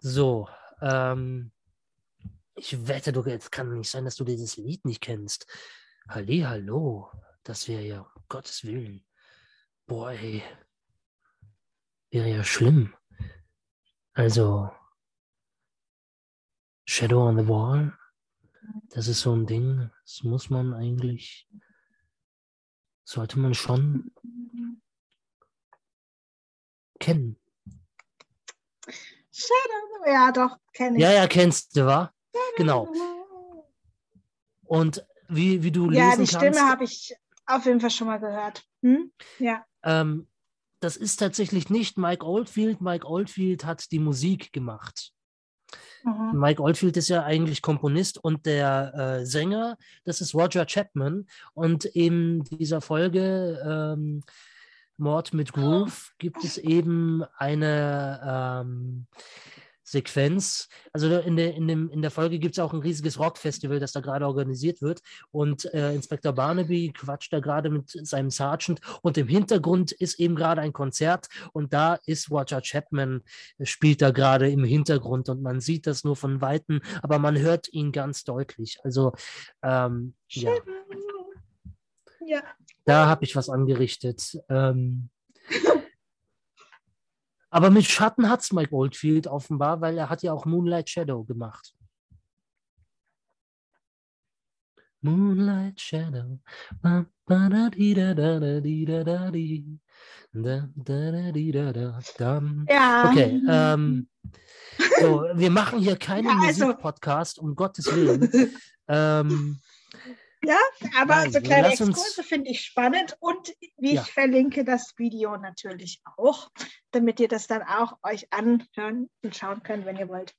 Speaker 1: so, ähm, ich wette, du, es kann nicht sein, dass du dieses Lied nicht kennst. Halli, hallo, das wäre ja, um Gottes Willen. Boah, ey. Wäre ja schlimm. Also, Shadow on the Wall, das ist so ein Ding, das muss man eigentlich, sollte man schon kennen.
Speaker 2: Shadow, ja doch, kenne ich.
Speaker 1: Ja, ja, kennst du, wa? Genau. Und wie, wie du
Speaker 2: Ja,
Speaker 1: lesen
Speaker 2: die Stimme
Speaker 1: kannst,
Speaker 2: habe ich auf jeden Fall schon mal gehört. Hm? Ja.
Speaker 1: ähm, das ist tatsächlich nicht Mike Oldfield. Mike Oldfield hat die Musik gemacht.
Speaker 2: Mhm.
Speaker 1: Mike Oldfield ist ja eigentlich Komponist und der äh, Sänger, das ist Roger Chapman. Und in dieser Folge ähm, Mord mit Groove gibt es eben eine ähm, Sequenz. Also in der, in dem, in der Folge gibt es auch ein riesiges Rockfestival, das da gerade organisiert wird. Und äh, Inspektor Barnaby quatscht da gerade mit seinem Sergeant und im Hintergrund ist eben gerade ein Konzert und da ist Roger Chapman, äh, spielt da gerade im Hintergrund und man sieht das nur von Weitem, aber man hört ihn ganz deutlich. Also ähm, ja,
Speaker 2: Ja.
Speaker 1: da habe ich was angerichtet. Ähm, [laughs] aber mit Schatten hat es Mike Oldfield offenbar, weil er hat ja auch Moonlight Shadow gemacht. Moonlight Shadow.
Speaker 2: Ja.
Speaker 1: Okay, ähm, so, wir machen hier keinen
Speaker 2: Ja, also-
Speaker 1: Musikpodcast, um Gottes Willen. ähm,
Speaker 2: Ja, aber
Speaker 1: Nein,
Speaker 2: so kleine Exkurse finde ich spannend und wie
Speaker 1: Ja.
Speaker 2: ich verlinke das Video natürlich auch, damit ihr das dann auch euch anhören und schauen könnt, wenn ihr wollt.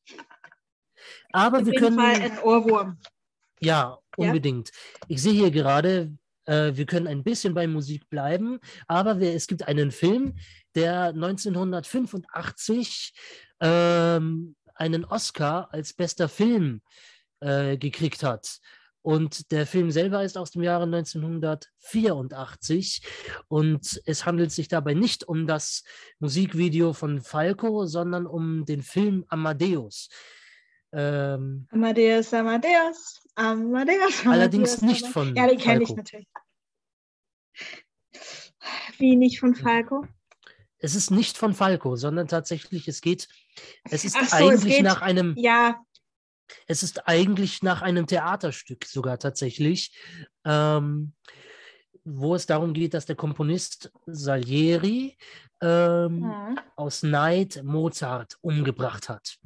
Speaker 1: aber
Speaker 2: Auf
Speaker 1: wir
Speaker 2: jeden
Speaker 1: können.
Speaker 2: Fall ein Ohrwurm.
Speaker 1: Ja, unbedingt. Ich sehe hier gerade, äh, wir können ein bisschen bei Musik bleiben, aber wir, es gibt einen Film, der 1985 ähm, einen Oscar als bester Film äh, gekriegt hat. Und der Film selber ist aus dem Jahre 1984 und es handelt sich dabei nicht um das Musikvideo von Falco, sondern um den Film Amadeus. Ähm,
Speaker 2: Amadeus, Amadeus, Amadeus.
Speaker 1: Allerdings
Speaker 2: Amadeus,
Speaker 1: nicht von
Speaker 2: Ja, den kenne ich natürlich. Wie nicht von Falco?
Speaker 1: es ist nicht von Falco, sondern tatsächlich, es geht, es ist
Speaker 2: so, es
Speaker 1: eigentlich
Speaker 2: geht-
Speaker 1: nach einem,
Speaker 2: Ja,
Speaker 1: es ist eigentlich nach einem Theaterstück sogar tatsächlich, ähm, wo es darum geht, dass der Komponist Salieri ähm,
Speaker 2: mhm.
Speaker 1: aus Neid Mozart umgebracht hat.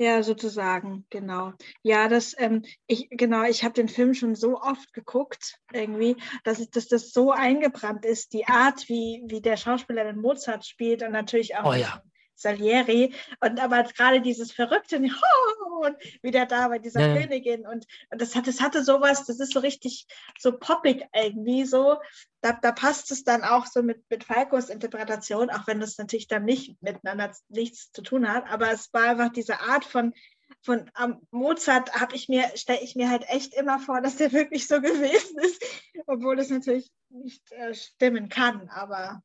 Speaker 2: ja, sozusagen, genau. Ja, das, ähm, ich, genau, ich habe den Film schon so oft geguckt, irgendwie, dass, ich, dass das so eingebrannt ist, die Art, wie, wie der Schauspieler den Mozart spielt und natürlich auch
Speaker 1: Oh ja.
Speaker 2: Salieri. Und aber gerade dieses Verrückte, [laughs] und wieder da bei dieser
Speaker 1: Ja.
Speaker 2: Königin. Und, und das, hat, das hatte sowas, das ist so richtig so poppig irgendwie so. Da, da passt es dann auch so mit, mit Falcos Interpretation, auch wenn das natürlich dann nicht miteinander nichts zu tun hat. Aber es war einfach diese Art von, von ähm, Mozart, habe ich mir, stelle ich mir halt echt immer vor, dass der wirklich so [laughs] gewesen ist, obwohl es natürlich nicht äh, stimmen kann. Aber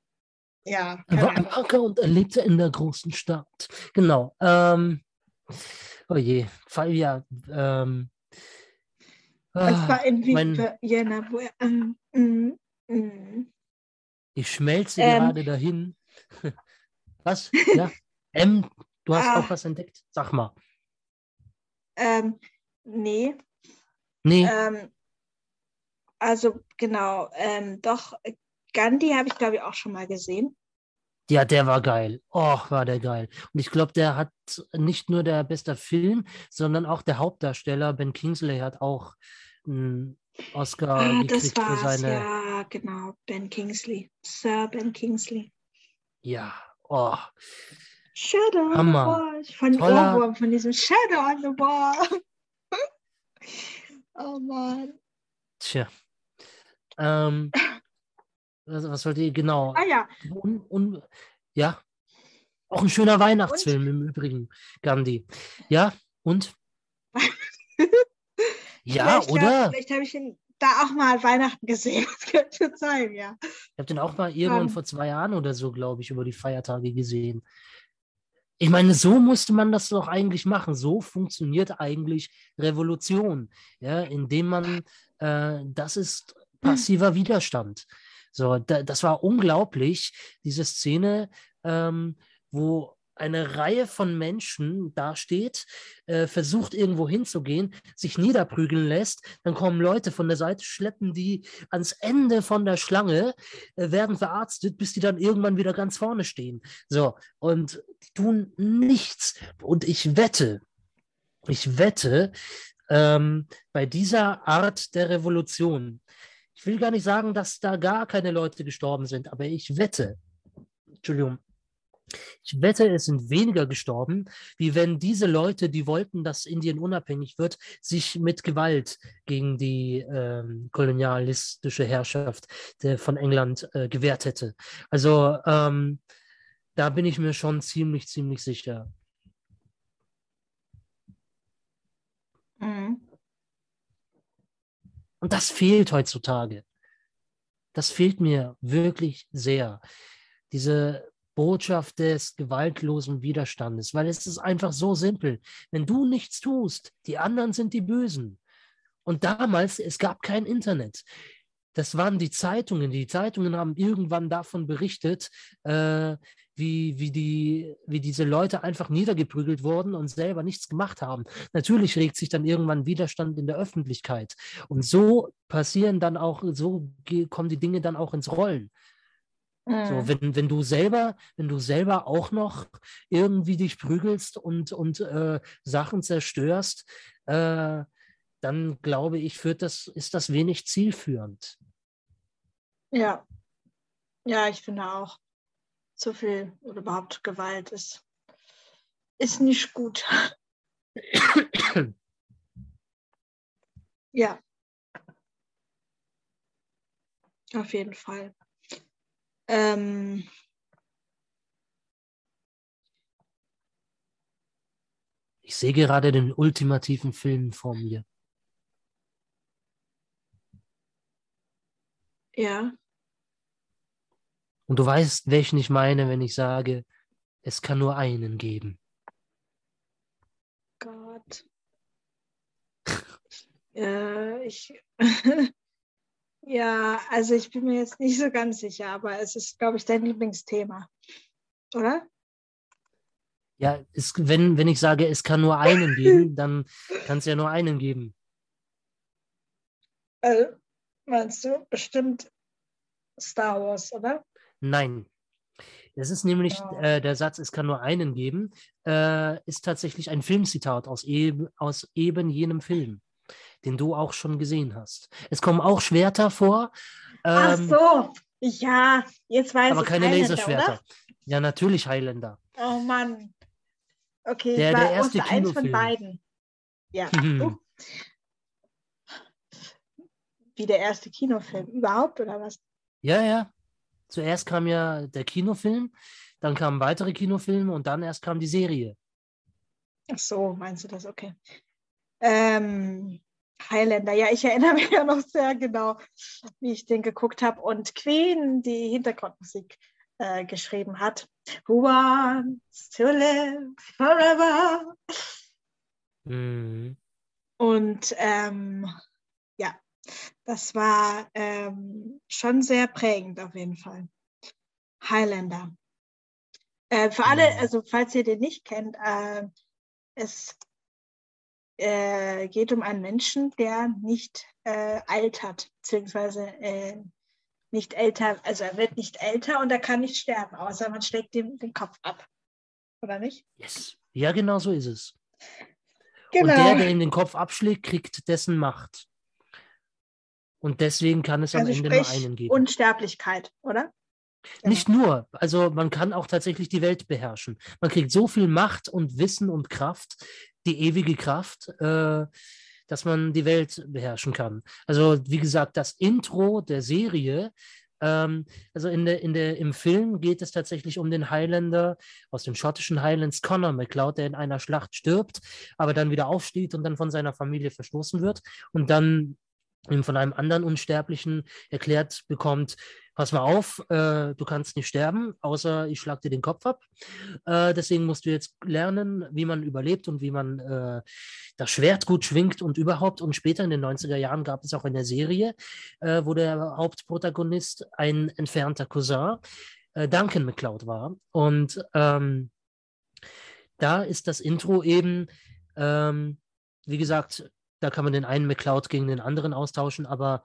Speaker 2: ja,
Speaker 1: Er war am. Acker und er lebte in der großen Stadt. Genau. Ähm, oh je, Fall- ja. Ähm,
Speaker 2: Es
Speaker 1: ah,
Speaker 2: war in Vienna, wo er, ähm, mm, mm.
Speaker 1: ich schmelze
Speaker 2: Ähm.
Speaker 1: gerade dahin. [laughs] Was? Ja. M, du hast
Speaker 2: Ah.
Speaker 1: auch was entdeckt? Sag mal.
Speaker 2: Ähm, nee,
Speaker 1: Nee,
Speaker 2: ähm, also genau, ähm, doch, äh, Gandhi habe ich glaube ich auch schon mal gesehen.
Speaker 1: ja, der war geil. Och, war der geil. Und ich glaube, der hat nicht nur der beste Film, sondern auch der Hauptdarsteller, Ben Kingsley, hat auch einen Oscar
Speaker 2: Ah, das
Speaker 1: gekriegt für seine.
Speaker 2: ja, genau, Ben Kingsley, Sir Ben Kingsley.
Speaker 1: Ja, oh.
Speaker 2: Shadow
Speaker 1: Hammer.
Speaker 2: on the Wall, von
Speaker 1: Toller-
Speaker 2: Ohrwurm, von diesem Shadow on the Wall. [laughs] oh Mann.
Speaker 1: Tja. Ähm, [laughs] was, was wollt ihr genau?
Speaker 2: Ah ja,
Speaker 1: Un, un, ja. Auch ein schöner Weihnachtsfilm im Übrigen, Gandhi. Ja, und? [laughs] ja,
Speaker 2: vielleicht,
Speaker 1: oder?
Speaker 2: Vielleicht habe ich ihn da auch mal Weihnachten gesehen. [laughs] Das könnte sein, ja.
Speaker 1: Ich habe den auch mal irgendwann
Speaker 2: Ähm.
Speaker 1: vor zwei Jahren oder so, glaube ich, über die Feiertage gesehen. Ich meine, so musste man das doch eigentlich machen. So funktioniert eigentlich Revolution, ja, indem man, äh, das ist passiver Widerstand. So, da, das war unglaublich, diese Szene, ähm, wo eine Reihe von Menschen dasteht, äh, versucht irgendwo hinzugehen, sich niederprügeln lässt, dann kommen Leute von der Seite, schleppen die ans Ende von der Schlange, äh, werden verarztet, bis die dann irgendwann wieder ganz vorne stehen. So, und die tun nichts. Und ich wette, ich wette, ähm, bei dieser Art der Revolution, ich will gar nicht sagen, dass da gar keine Leute gestorben sind, aber ich wette, Entschuldigung, ich wette, es sind weniger gestorben, wie wenn diese Leute, die wollten, dass Indien unabhängig wird, sich mit Gewalt gegen die ähm, kolonialistische Herrschaft der, von England äh, gewehrt hätte. Also ähm, da bin ich mir schon ziemlich, ziemlich sicher. Mhm. Und das fehlt heutzutage. Das fehlt mir wirklich sehr. Diese Botschaft des gewaltlosen Widerstandes, weil es ist einfach so simpel. Wenn du nichts tust, die anderen sind die Bösen. Und damals, es gab kein Internet. Das waren die Zeitungen. Die Zeitungen haben irgendwann davon berichtet, äh, wie, wie, die, wie diese Leute einfach niedergeprügelt wurden und selber nichts gemacht haben. Natürlich regt sich dann irgendwann Widerstand in der Öffentlichkeit. Und so passieren dann auch, so kommen die Dinge dann auch ins Rollen. Mhm. So, wenn, wenn du selber, wenn du selber auch noch irgendwie dich prügelst und, und äh, Sachen zerstörst, äh, dann glaube ich, führt das, ist das wenig zielführend.
Speaker 2: Ja. Ja, ich finde auch, zu viel oder überhaupt Gewalt ist, ist nicht gut. [coughs] ja. Auf jeden Fall. Ähm,
Speaker 1: ich sehe gerade den ultimativen Film vor mir.
Speaker 2: Ja.
Speaker 1: Und du weißt, welchen ich meine, wenn ich sage, es kann nur einen geben.
Speaker 2: Gott. [laughs] äh, ich, [laughs] Ja, also ich bin mir jetzt nicht so ganz sicher, aber es ist, glaube ich, dein Lieblingsthema, oder?
Speaker 1: Ja, es, wenn, wenn ich sage, es kann nur einen geben, [laughs] dann kann es ja nur einen geben.
Speaker 2: Also, meinst du bestimmt Star Wars, oder?
Speaker 1: Nein. Das ist nämlich äh, der Satz, es kann nur einen geben, äh, ist tatsächlich ein Filmzitat aus, eben, aus eben jenem Film den du auch schon gesehen hast. Es kommen auch Schwerter vor.
Speaker 2: Ähm, Ach so, ja, jetzt weiß
Speaker 1: aber ich. Aber keine Highlander, Laserschwerter. Oder? Ja, natürlich Highlander.
Speaker 2: Oh Mann. Okay,
Speaker 1: der, der erste
Speaker 2: Kinofilm. eins von beiden. Ja. [laughs] oh. Wie der erste Kinofilm überhaupt oder was?
Speaker 1: Ja, ja. Zuerst kam ja der Kinofilm, dann kamen weitere Kinofilme und dann erst kam die Serie.
Speaker 2: Ach so, meinst du das? Okay. Ähm, Highlander, ja, ich erinnere mich ja noch sehr genau, wie ich den geguckt habe. Und Queen, die Hintergrundmusik äh, geschrieben hat. Who wants to live forever? Mhm. Und ähm, das war ähm, schon sehr prägend auf jeden Fall. Highlander. Äh, für alle, mhm. also falls ihr den nicht kennt, äh, es äh, geht um einen Menschen, der nicht äh, altert, beziehungsweise äh, nicht älter, also er wird nicht älter und er kann nicht sterben, außer man schlägt ihm den Kopf ab. Oder nicht?
Speaker 1: Yes. Ja, genau so ist es. Genau. Und der, der ihm den Kopf abschlägt, kriegt dessen Macht. Und deswegen kann es also am Ende nur einen geben.
Speaker 2: Unsterblichkeit, oder?
Speaker 1: Genau. Nicht nur, also man kann auch tatsächlich die Welt beherrschen. Man kriegt so viel Macht und Wissen und Kraft, die ewige Kraft, äh, dass man die Welt beherrschen kann. Also wie gesagt, das Intro der Serie, ähm, also in der, in der, im Film geht es tatsächlich um den Highlander aus den schottischen Highlands, Connor MacLeod, der in einer Schlacht stirbt, aber dann wieder aufsteht und dann von seiner Familie verstoßen wird und dann von einem anderen Unsterblichen erklärt bekommt, pass mal auf, äh, du kannst nicht sterben, außer ich schlag dir den Kopf ab. Äh, deswegen musst du jetzt lernen, wie man überlebt und wie man äh, das Schwert gut schwingt und überhaupt. Und später in den 90er Jahren gab es auch eine Serie, äh, wo der Hauptprotagonist ein entfernter Cousin äh, Duncan McCloud war. Und ähm, da ist das Intro eben, ähm, wie gesagt, da kann man den einen McCloud gegen den anderen austauschen, aber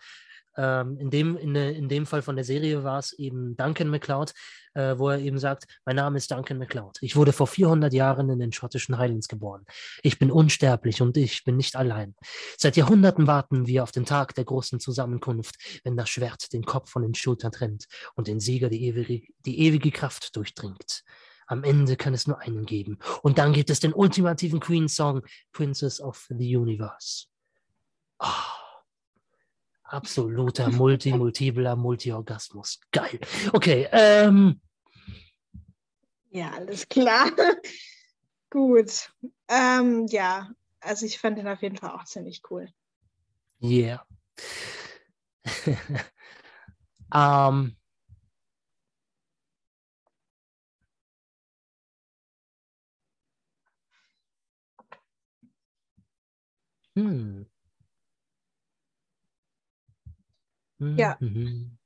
Speaker 1: ähm, in, dem, in, in dem Fall von der Serie war es eben Duncan McCloud, äh, wo er eben sagt, mein Name ist Duncan McCloud. Ich wurde vor 400 Jahren in den schottischen Highlands geboren. Ich bin unsterblich und ich bin nicht allein. Seit Jahrhunderten warten wir auf den Tag der großen Zusammenkunft, wenn das Schwert den Kopf von den Schultern trennt und den Sieger die ewige, die ewige Kraft durchdringt. Am Ende kann es nur einen geben. Und dann gibt es den ultimativen Queen-Song, Princess of the Universe. Oh, absoluter Multi, multipler Multi-Orgasmus. Geil. Okay. Ähm,
Speaker 2: ja, alles klar. [laughs] Gut. Ähm, ja, also ich fand den auf jeden Fall auch ziemlich cool.
Speaker 1: Yeah. [laughs] ähm, Hm.
Speaker 2: Ja.
Speaker 1: Mhm.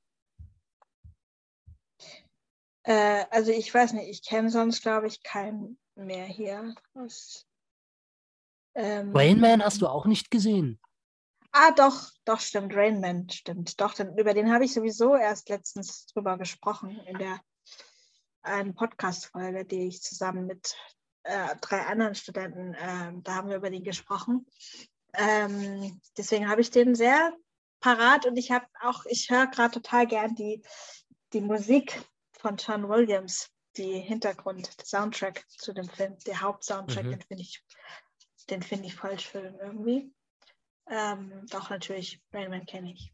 Speaker 2: Äh, also ich weiß nicht, ich kenne sonst, glaube ich, keinen mehr hier. Aus, ähm,
Speaker 1: Rain Man hast du auch nicht gesehen.
Speaker 2: Ah, doch, doch, stimmt. Rain Man, stimmt. Doch, den, über den habe ich sowieso erst letztens drüber gesprochen in der einen Podcast-Folge, die ich zusammen mit äh, drei anderen Studenten, äh, da haben wir über den gesprochen. Ähm, deswegen habe ich den sehr parat und ich habe auch, ich höre gerade total gern die, die Musik von John Williams, die Hintergrund, Soundtrack zu dem Film, der Hauptsoundtrack,
Speaker 1: Mhm.
Speaker 2: den finde ich, den finde ich voll schön irgendwie. Ähm, doch natürlich, Rainman kenne ich.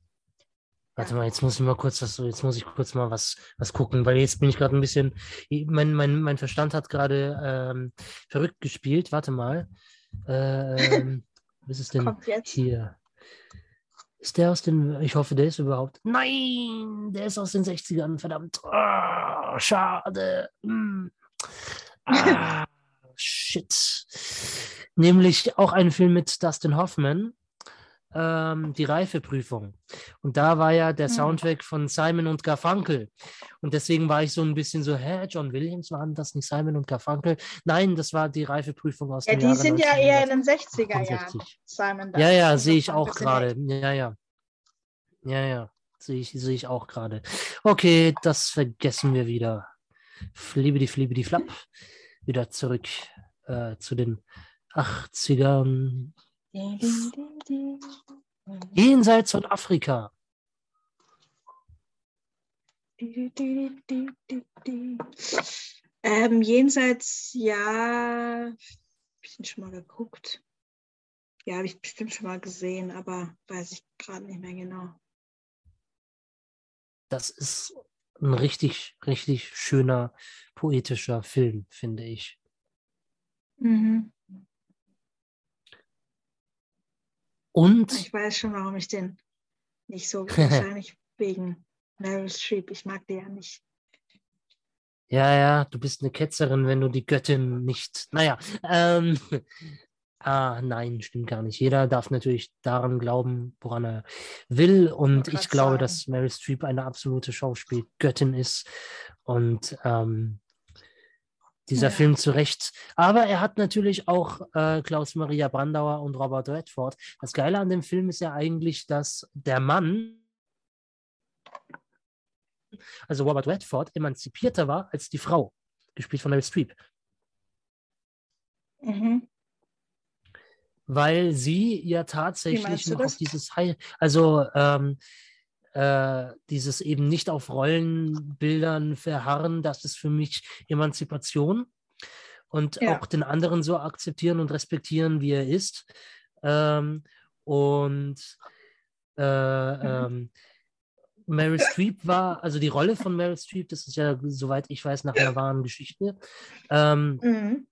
Speaker 1: Warte mal, jetzt muss ich mal kurz was, jetzt muss ich kurz mal was, was gucken, weil jetzt bin ich gerade ein bisschen, mein, mein, mein Verstand hat gerade ähm, verrückt gespielt. Warte mal. [laughs] Ähm, was ist denn hier? Ist der aus den, ich hoffe, der ist überhaupt. Nein, der ist aus den 60ern, verdammt. Ah, schade. Hm. Ah, [laughs] shit. Nämlich auch ein Film mit Dustin Hoffman, ähm, die Reifeprüfung. Und da war ja der
Speaker 2: Hm.
Speaker 1: Soundtrack von Simon und Garfunkel. Und deswegen war ich so ein bisschen so, hä, John Williams, waren das nicht Simon und Garfunkel? Nein, das war die Reifeprüfung aus
Speaker 2: Ja,
Speaker 1: dem
Speaker 2: die
Speaker 1: Jahre
Speaker 2: sind ja eher in
Speaker 1: 1900.
Speaker 2: den 60er Jahren.
Speaker 1: 68.
Speaker 2: Simon
Speaker 1: Ja, ja, sehe ich auch gerade. Ja, ja. Ja, ja, sehe ich, sehe ich auch gerade. Okay, das vergessen wir wieder. Flibbidi, flibbidi, flapp. Wieder zurück äh, zu den 80ern. Jenseits von Afrika.
Speaker 2: Ähm, jenseits, ja, hab ich den schon mal geguckt. Ja, habe ich bestimmt schon mal gesehen, aber weiß ich gerade nicht mehr genau.
Speaker 1: Das ist ein richtig, richtig schöner, poetischer Film, finde ich.
Speaker 2: Mhm.
Speaker 1: Und
Speaker 2: Ich weiß schon, warum ich den nicht so [laughs] wahrscheinlich wegen Meryl Streep. Ich mag die ja nicht.
Speaker 1: Ja, ja, du bist eine Ketzerin, wenn du die Göttin nicht. Naja, ähm, [laughs] ah, nein, stimmt gar nicht. Jeder darf natürlich daran glauben, woran er will. Und ich
Speaker 2: grad
Speaker 1: glaube,
Speaker 2: sagen.
Speaker 1: dass Meryl Streep eine absolute Schauspielgöttin ist. Und ähm, dieser
Speaker 2: Ja.
Speaker 1: Film zu Recht. Aber er hat natürlich auch äh, Klaus Maria Brandauer und Robert Redford. Das Geile an dem Film ist ja eigentlich, dass der Mann, also Robert Redford, emanzipierter war als die Frau, gespielt von Meryl Streep.
Speaker 2: Mhm.
Speaker 1: weil sie ja tatsächlich noch
Speaker 2: das?
Speaker 1: auf dieses Heil, also ähm, äh, dieses eben nicht auf Rollenbildern verharren, das ist für mich Emanzipation und
Speaker 2: Ja.
Speaker 1: auch den anderen so akzeptieren und respektieren, wie er ist. Ähm, und äh, ähm, Meryl Streep war, also die Rolle von Meryl Streep, das ist ja, soweit ich weiß, nach einer wahren Geschichte. Ähm,
Speaker 2: Mhm.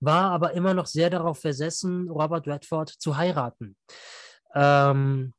Speaker 1: war aber immer noch sehr darauf versessen, Robert Redford zu heiraten. Ähm,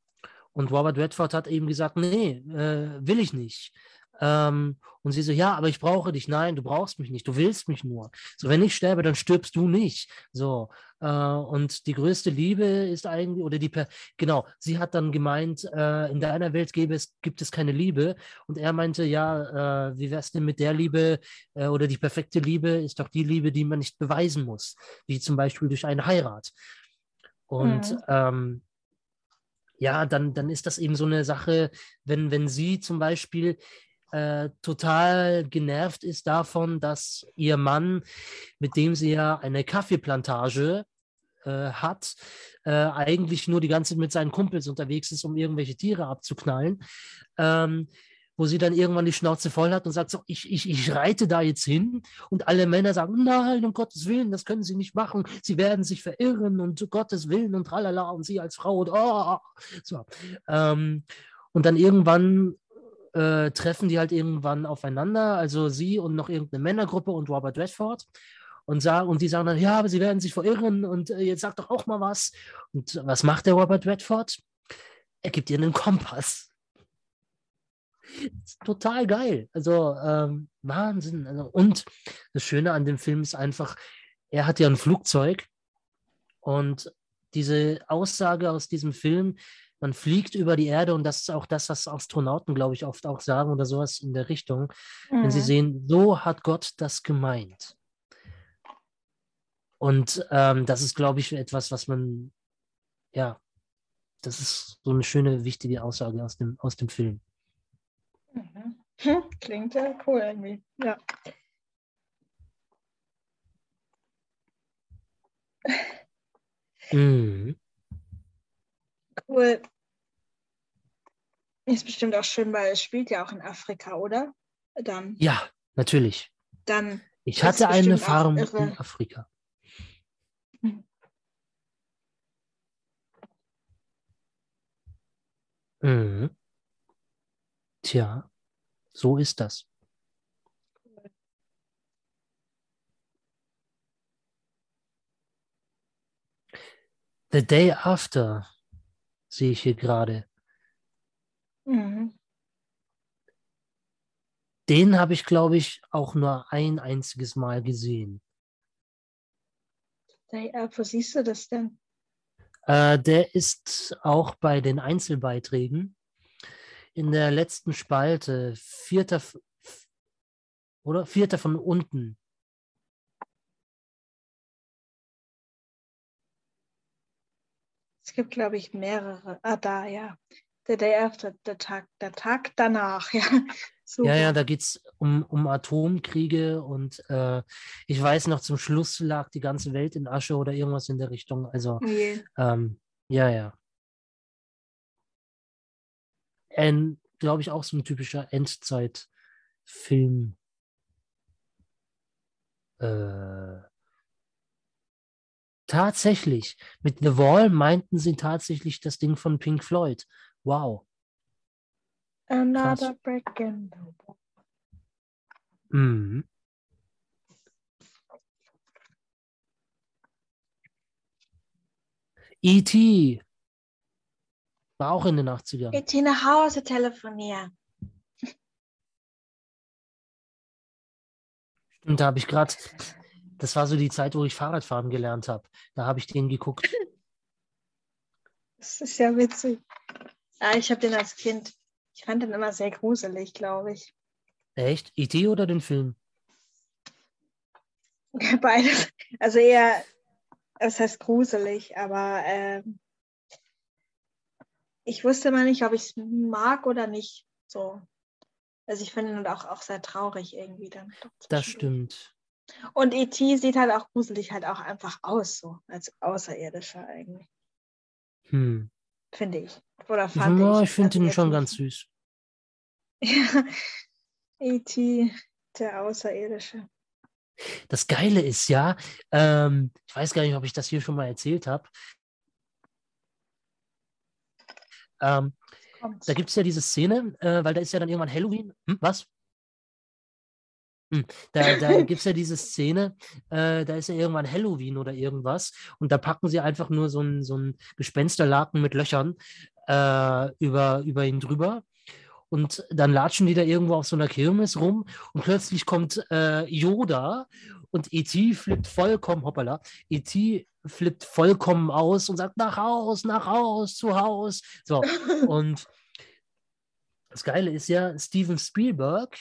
Speaker 1: und Robert Redford hat eben gesagt, nee, äh, will ich nicht. Ähm, und sie so, ja, aber ich brauche dich. Nein, du brauchst mich nicht. Du willst mich nur. So, wenn ich sterbe, dann stirbst du nicht. So. Äh, und die größte Liebe ist eigentlich, oder die, genau, sie hat dann gemeint, äh, in deiner Welt gäbe es, gibt es keine Liebe. Und er meinte, ja, äh, wie wär's denn mit der Liebe äh, oder die perfekte Liebe ist doch die Liebe, die man nicht beweisen muss, wie zum Beispiel durch eine Heirat. Und mhm. ähm, ja, dann, dann ist das eben so eine Sache, wenn, wenn sie zum Beispiel äh, total genervt ist davon, dass ihr Mann, mit dem sie ja eine Kaffeeplantage äh, hat, äh, eigentlich nur die ganze Zeit mit seinen Kumpels unterwegs ist, um irgendwelche Tiere abzuknallen. Ähm, wo sie dann irgendwann die Schnauze voll hat und sagt so, ich, ich, ich reite da jetzt hin und alle Männer sagen, nein, um Gottes Willen, das können sie nicht machen, sie werden sich verirren und um Gottes Willen und tralala und sie als Frau und oh, so. Ähm, und dann irgendwann äh, treffen die halt irgendwann aufeinander, also sie und noch irgendeine Männergruppe und Robert Redford und sagen und die sagen dann, ja, aber sie werden sich verirren und äh, jetzt sag doch auch mal was. Und was macht der Robert Redford? Er gibt ihr einen Kompass. Total geil. Also ähm, Wahnsinn. Also, und das Schöne an dem Film ist einfach, er hat ja ein Flugzeug und diese Aussage aus diesem Film man fliegt über die Erde und das ist auch das, was Astronauten, glaube ich, oft auch sagen oder sowas in der Richtung, mhm. wenn sie mhm. sehen, so hat Gott das gemeint. Und ähm, das ist, glaube ich, etwas, was man, ja, das ist so eine schöne, wichtige Aussage aus dem, aus dem Film.
Speaker 2: Mhm. [laughs] Klingt ja cool irgendwie, ja. Mhm. Cool. Ist bestimmt auch schön, weil es spielt ja auch in Afrika, oder?
Speaker 1: Dann. Ja, natürlich.
Speaker 2: Dann.
Speaker 1: Ich hatte eine Erfahrung in Afrika. Hm. Mhm. Tja, so ist das. The Day After sehe ich hier gerade. Mhm. Den habe ich, glaube ich, auch nur ein einziges Mal gesehen.
Speaker 2: Day After, wo siehst du das denn?
Speaker 1: Äh, der ist auch bei den Einzelbeiträgen in der letzten Spalte, vierter oder vierter von unten.
Speaker 2: Es gibt, glaube ich, mehrere. Ah, da, ja. Der Day After, der Tag, der Tag danach, [laughs] ja.
Speaker 1: Super. Ja, ja, da geht es um, um Atomkriege und äh, ich weiß noch, zum Schluss lag die ganze Welt in Asche oder irgendwas in der Richtung. Also, yeah. ähm, ja, ja. Glaube ich, auch so ein typischer Endzeitfilm. Äh, Tatsächlich. Mit The Wall meinten sie tatsächlich das Ding von Pink Floyd. Wow.
Speaker 2: Another Krass. break in the wall.
Speaker 1: Mhm. E.T. war auch in den 80ern.
Speaker 2: E.T. nach Hause telefonieren.
Speaker 1: Und da habe ich gerade das war so die Zeit, wo ich Fahrradfahren gelernt habe. Da habe ich den geguckt.
Speaker 2: Das ist ja witzig. Ja, ich habe den als Kind, ich fand den immer sehr gruselig, glaube ich.
Speaker 1: Echt? E.T. oder den Film? [laughs]
Speaker 2: Beides. Also eher, es heißt gruselig, aber äh, ich wusste mal nicht, ob ich es mag oder nicht. So. Also ich finde ihn auch, auch sehr traurig irgendwie dann.
Speaker 1: Das stimmt.
Speaker 2: Und E.T. sieht halt auch gruselig halt auch einfach aus, so als Außerirdischer eigentlich.
Speaker 1: Hm.
Speaker 2: Finde ich. Oder fand
Speaker 1: ja,
Speaker 2: ich.
Speaker 1: ich finde ihn schon ganz süß. [laughs]
Speaker 2: Ja, E.T., der Außerirdische.
Speaker 1: Das Geile ist ja, ähm, ich weiß gar nicht, ob ich das hier schon mal erzählt habe. Ähm, da gibt es ja diese Szene, äh, weil da ist ja dann irgendwann Halloween. Hm, was? Hm, da, da [laughs] gibt es ja diese Szene, äh, da ist ja irgendwann Halloween oder irgendwas und da packen sie einfach nur so ein, so ein Gespensterlaken mit Löchern äh, über, über ihn drüber Und dann latschen die da irgendwo auf so einer Kirmes rum und plötzlich kommt äh, Yoda und E.T. flippt vollkommen, hoppala, E.T. flippt vollkommen aus und sagt, nach Haus, nach Haus, zu Haus. So, [laughs] und das Geile ist ja, Steven Spielberg,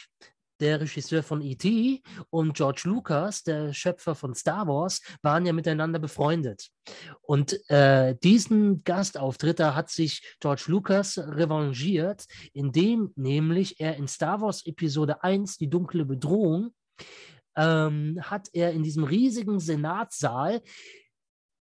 Speaker 1: der Regisseur von E.T. und George Lucas, der Schöpfer von Star Wars, waren ja miteinander befreundet. Und äh, diesen Gastauftritt, da hat sich George Lucas revanchiert, indem nämlich er in Star Wars Episode 1, die dunkle Bedrohung, ähm, hat er in diesem riesigen Senatssaal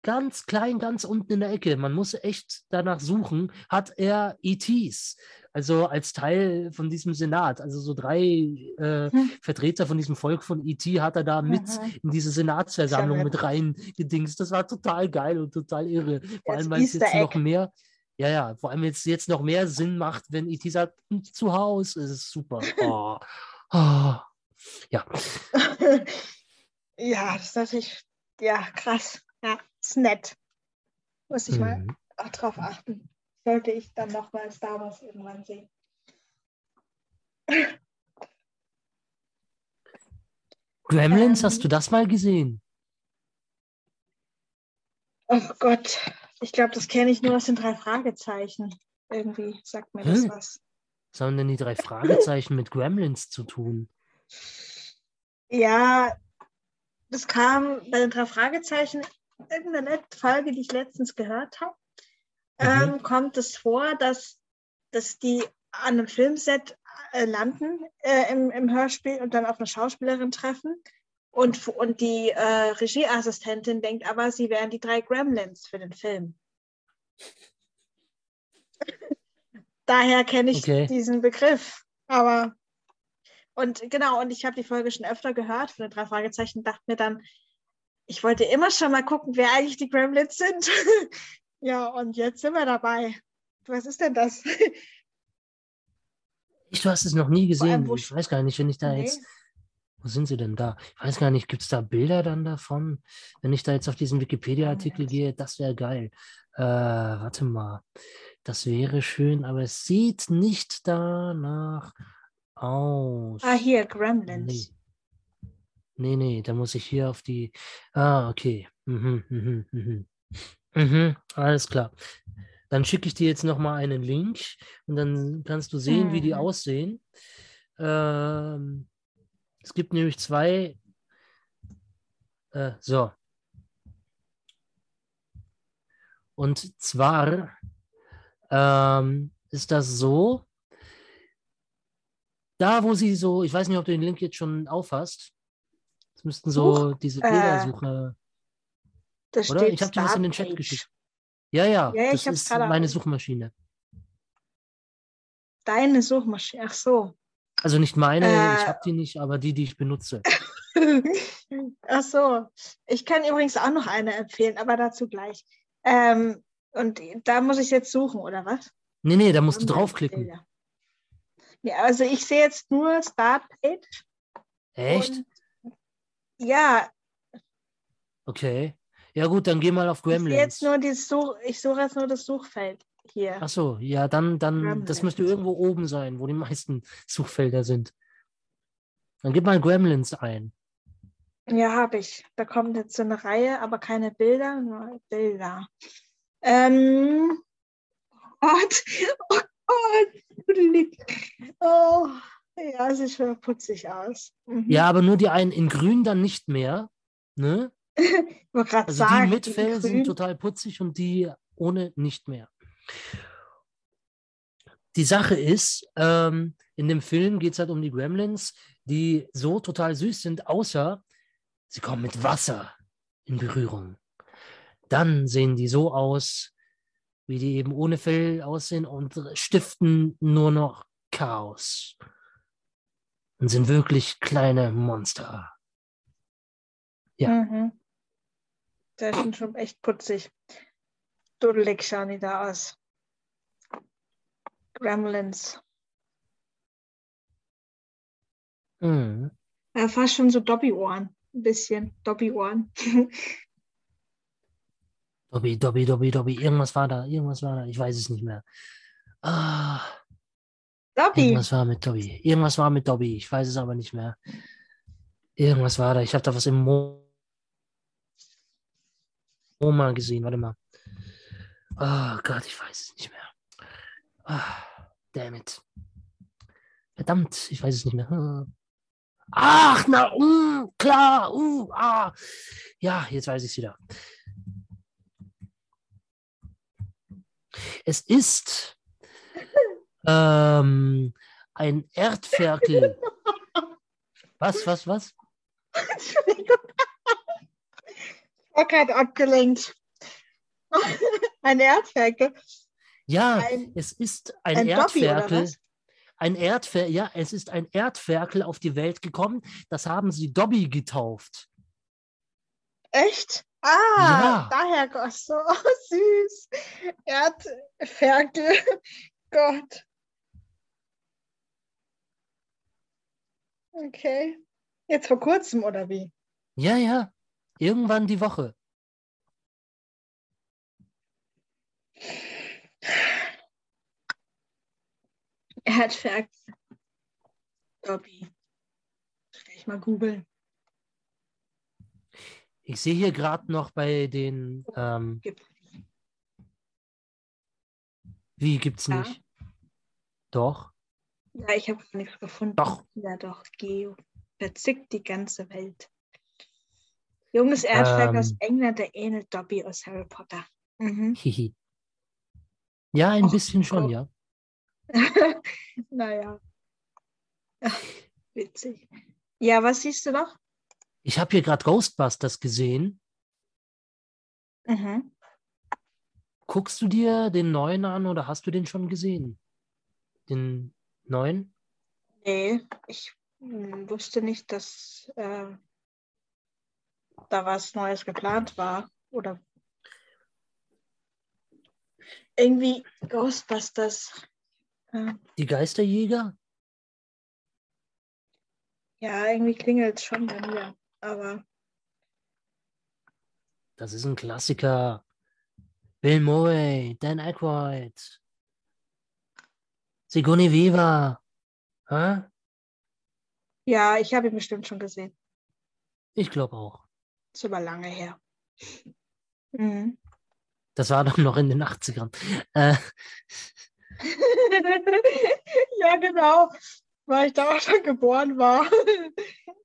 Speaker 1: ganz klein, ganz unten in der Ecke, man muss echt danach suchen, hat er ETs, also als Teil von diesem Senat, also so drei äh, hm. Vertreter von diesem Volk von ET hat er da mit mhm. in diese Senatsversammlung mit rein gedingst. Das war total geil und total irre. Vor allem, weil es jetzt noch mehr, ja, ja, vor allem jetzt, jetzt noch mehr Sinn macht, wenn ET sagt, hm, zu Hause, ist es super. [laughs] Oh. Oh. Ja. [laughs]
Speaker 2: ja, das ist natürlich, ja, krass. Ja, ist nett. Muss ich mhm. mal auch drauf achten. Sollte ich dann nochmal Star Wars irgendwann sehen. [laughs]
Speaker 1: Gremlins, ähm, hast du das mal gesehen?
Speaker 2: Oh Gott, ich glaube, das kenne ich nur aus den drei Fragezeichen. Irgendwie sagt mir das hm? was.
Speaker 1: Was haben denn die drei Fragezeichen mit Gremlins zu tun?
Speaker 2: Ja, das kam bei den drei Fragezeichen in der Folge, die ich letztens gehört habe, mhm. ähm, kommt es vor, dass, dass die an einem Filmset äh, landen äh, im, im Hörspiel und dann auf eine Schauspielerin treffen. Und, und die äh, Regieassistentin denkt aber, sie wären die drei Gremlins für den Film. [laughs] Daher kenne ich okay. diesen Begriff. Aber und genau, und ich habe die Folge schon öfter gehört von den drei Fragezeichen, dachte mir dann, ich wollte immer schon mal gucken, wer eigentlich die Gremlins sind. [laughs] ja, und jetzt sind wir dabei. Was ist denn das? [laughs]
Speaker 1: ich, du hast es noch nie gesehen. ich weiß gar nicht, wenn ich da nee. jetzt. Wo sind sie denn da? Ich weiß gar nicht, gibt es da Bilder dann davon? Wenn ich da jetzt auf diesen Wikipedia-Artikel oh, gehe, das wäre geil. Äh, warte mal. Das wäre schön, aber es sieht nicht danach aus.
Speaker 2: Ah, hier, Gremlins.
Speaker 1: Nee. Nee, nee, da muss ich hier auf die. Ah, okay. Mhm, mhm, mhm. Mhm, alles klar. Dann schicke ich dir jetzt nochmal einen Link und dann kannst du sehen, mhm. wie die mhm. aussehen. Ähm, es gibt nämlich zwei. Äh, so. Und zwar ähm, ist das so, da wo sie so, ich weiß nicht, ob du den Link jetzt schon aufhast, es müssten so Such, diese Bildersuche. Äh, oder? Ich habe dir das in den Chat geschickt. Ja, ja, ja das ist meine auch. Suchmaschine.
Speaker 2: Deine Suchmaschine, ach so.
Speaker 1: Also nicht meine, äh, ich habe die nicht, aber die, die ich benutze. [laughs]
Speaker 2: ach so. Ich kann übrigens auch noch eine empfehlen, aber dazu gleich. Ähm, und da muss ich jetzt suchen, oder was?
Speaker 1: Nee, nee, da musst du draufklicken.
Speaker 2: Ja, also ich sehe jetzt nur Startpage.
Speaker 1: Echt?
Speaker 2: Ja.
Speaker 1: Okay. Ja gut, dann geh mal auf Gremlins.
Speaker 2: Ich, jetzt nur die Such ich suche jetzt nur das Suchfeld hier.
Speaker 1: Ach so, ja, dann, dann das müsste irgendwo oben sein, wo die meisten [laughs] Suchfelder sind. Dann gib mal Gremlins ein.
Speaker 2: Ja, habe ich. Da kommt jetzt so eine Reihe, aber keine Bilder, nur Bilder. Ähm, [laughs] Gott, oh Gott, oh, ja, sieht schon putzig aus.
Speaker 1: Mhm. Ja, aber nur die einen in grün dann nicht mehr. Ne? also sagen, die mit Fell sind total putzig und die ohne nicht mehr. Die Sache ist, ähm, in dem Film geht es halt um die Gremlins, die so total süß sind, außer sie kommen mit Wasser in Berührung. Dann sehen die so aus, wie die eben ohne Fell aussehen und stiften nur noch Chaos und sind wirklich kleine Monster.
Speaker 2: Ja. Mhm. Der sind schon echt putzig. Duddelig schauen die da aus. Gremlins. Mhm. Ja, fast schon so Dobby-Ohren. Ein bisschen Dobby-Ohren.
Speaker 1: Dobby, Dobby, Dobby, Dobby. Irgendwas war da. Irgendwas war da. Ich weiß es nicht mehr. Ah.
Speaker 2: Dobby.
Speaker 1: Irgendwas war mit Dobby. Irgendwas war mit Dobby. Ich weiß es aber nicht mehr. Irgendwas war da. Ich habe da was im Mo Oma gesehen. Warte mal. Oh Gott, ich weiß es nicht mehr. Ah, damn it. Verdammt, ich weiß es nicht mehr. Ach, na, uh, klar, uh, ah. Ja, jetzt weiß ich es wieder. Es ist ähm, ein Erdferkel. Was, was, was?
Speaker 2: Entschuldigung. Ich war gerade abgelenkt. Ein Erdferkel.
Speaker 1: Ja,
Speaker 2: Ein-
Speaker 1: es ist ein,
Speaker 2: ein Dobby,
Speaker 1: Erdferkel.
Speaker 2: was?
Speaker 1: Ein Erdfer ja, es ist ein Erdferkel auf die Welt gekommen. Das haben sie Dobby getauft.
Speaker 2: Echt? Ah,
Speaker 1: Ja.
Speaker 2: daher Gott, so oh, [laughs] süß. Erdferkel. Gott. Okay. Jetzt vor kurzem, oder wie?
Speaker 1: Ja, ja. Irgendwann die Woche.
Speaker 2: Erdferkel. Dobby. Kann ich mal googeln.
Speaker 1: Ich sehe hier gerade noch bei den, ähm,
Speaker 2: Gibt-
Speaker 1: wie gibt's
Speaker 2: Ja.
Speaker 1: nicht? Doch,
Speaker 2: Ja, ich habe nichts gefunden.
Speaker 1: Doch.
Speaker 2: Ja, doch. Geo. Verzickt die ganze Welt. Junges aus
Speaker 1: Ähm.
Speaker 2: England, der ähnelt Dobby aus Harry Potter. Mhm.
Speaker 1: hihi. Ja, ein
Speaker 2: Och
Speaker 1: bisschen schon,
Speaker 2: Gott.
Speaker 1: ja. [laughs]
Speaker 2: naja. [laughs] Witzig. Ja, was siehst du noch?
Speaker 1: Ich habe hier gerade Ghostbusters gesehen.
Speaker 2: Mhm.
Speaker 1: Guckst du dir den neuen an oder hast du den schon gesehen? Den neuen?
Speaker 2: Nee, ich hm, wusste nicht, dass äh, da was Neues geplant war. Oder irgendwie Ghostbusters. Äh,
Speaker 1: Die Geisterjäger?
Speaker 2: ja, irgendwie klingelt es schon bei mir. Aber
Speaker 1: Das ist ein Klassiker. Bill Murray, Dan Aykroyd, Sigourney Weaver. Hä?
Speaker 2: ja, ich habe ihn bestimmt schon gesehen.
Speaker 1: Ich glaube auch.
Speaker 2: Ist aber lange her. Mhm.
Speaker 1: Das war doch noch in den 80ern. Äh, [laughs]
Speaker 2: ja, genau. Weil ich da auch schon geboren war. [laughs]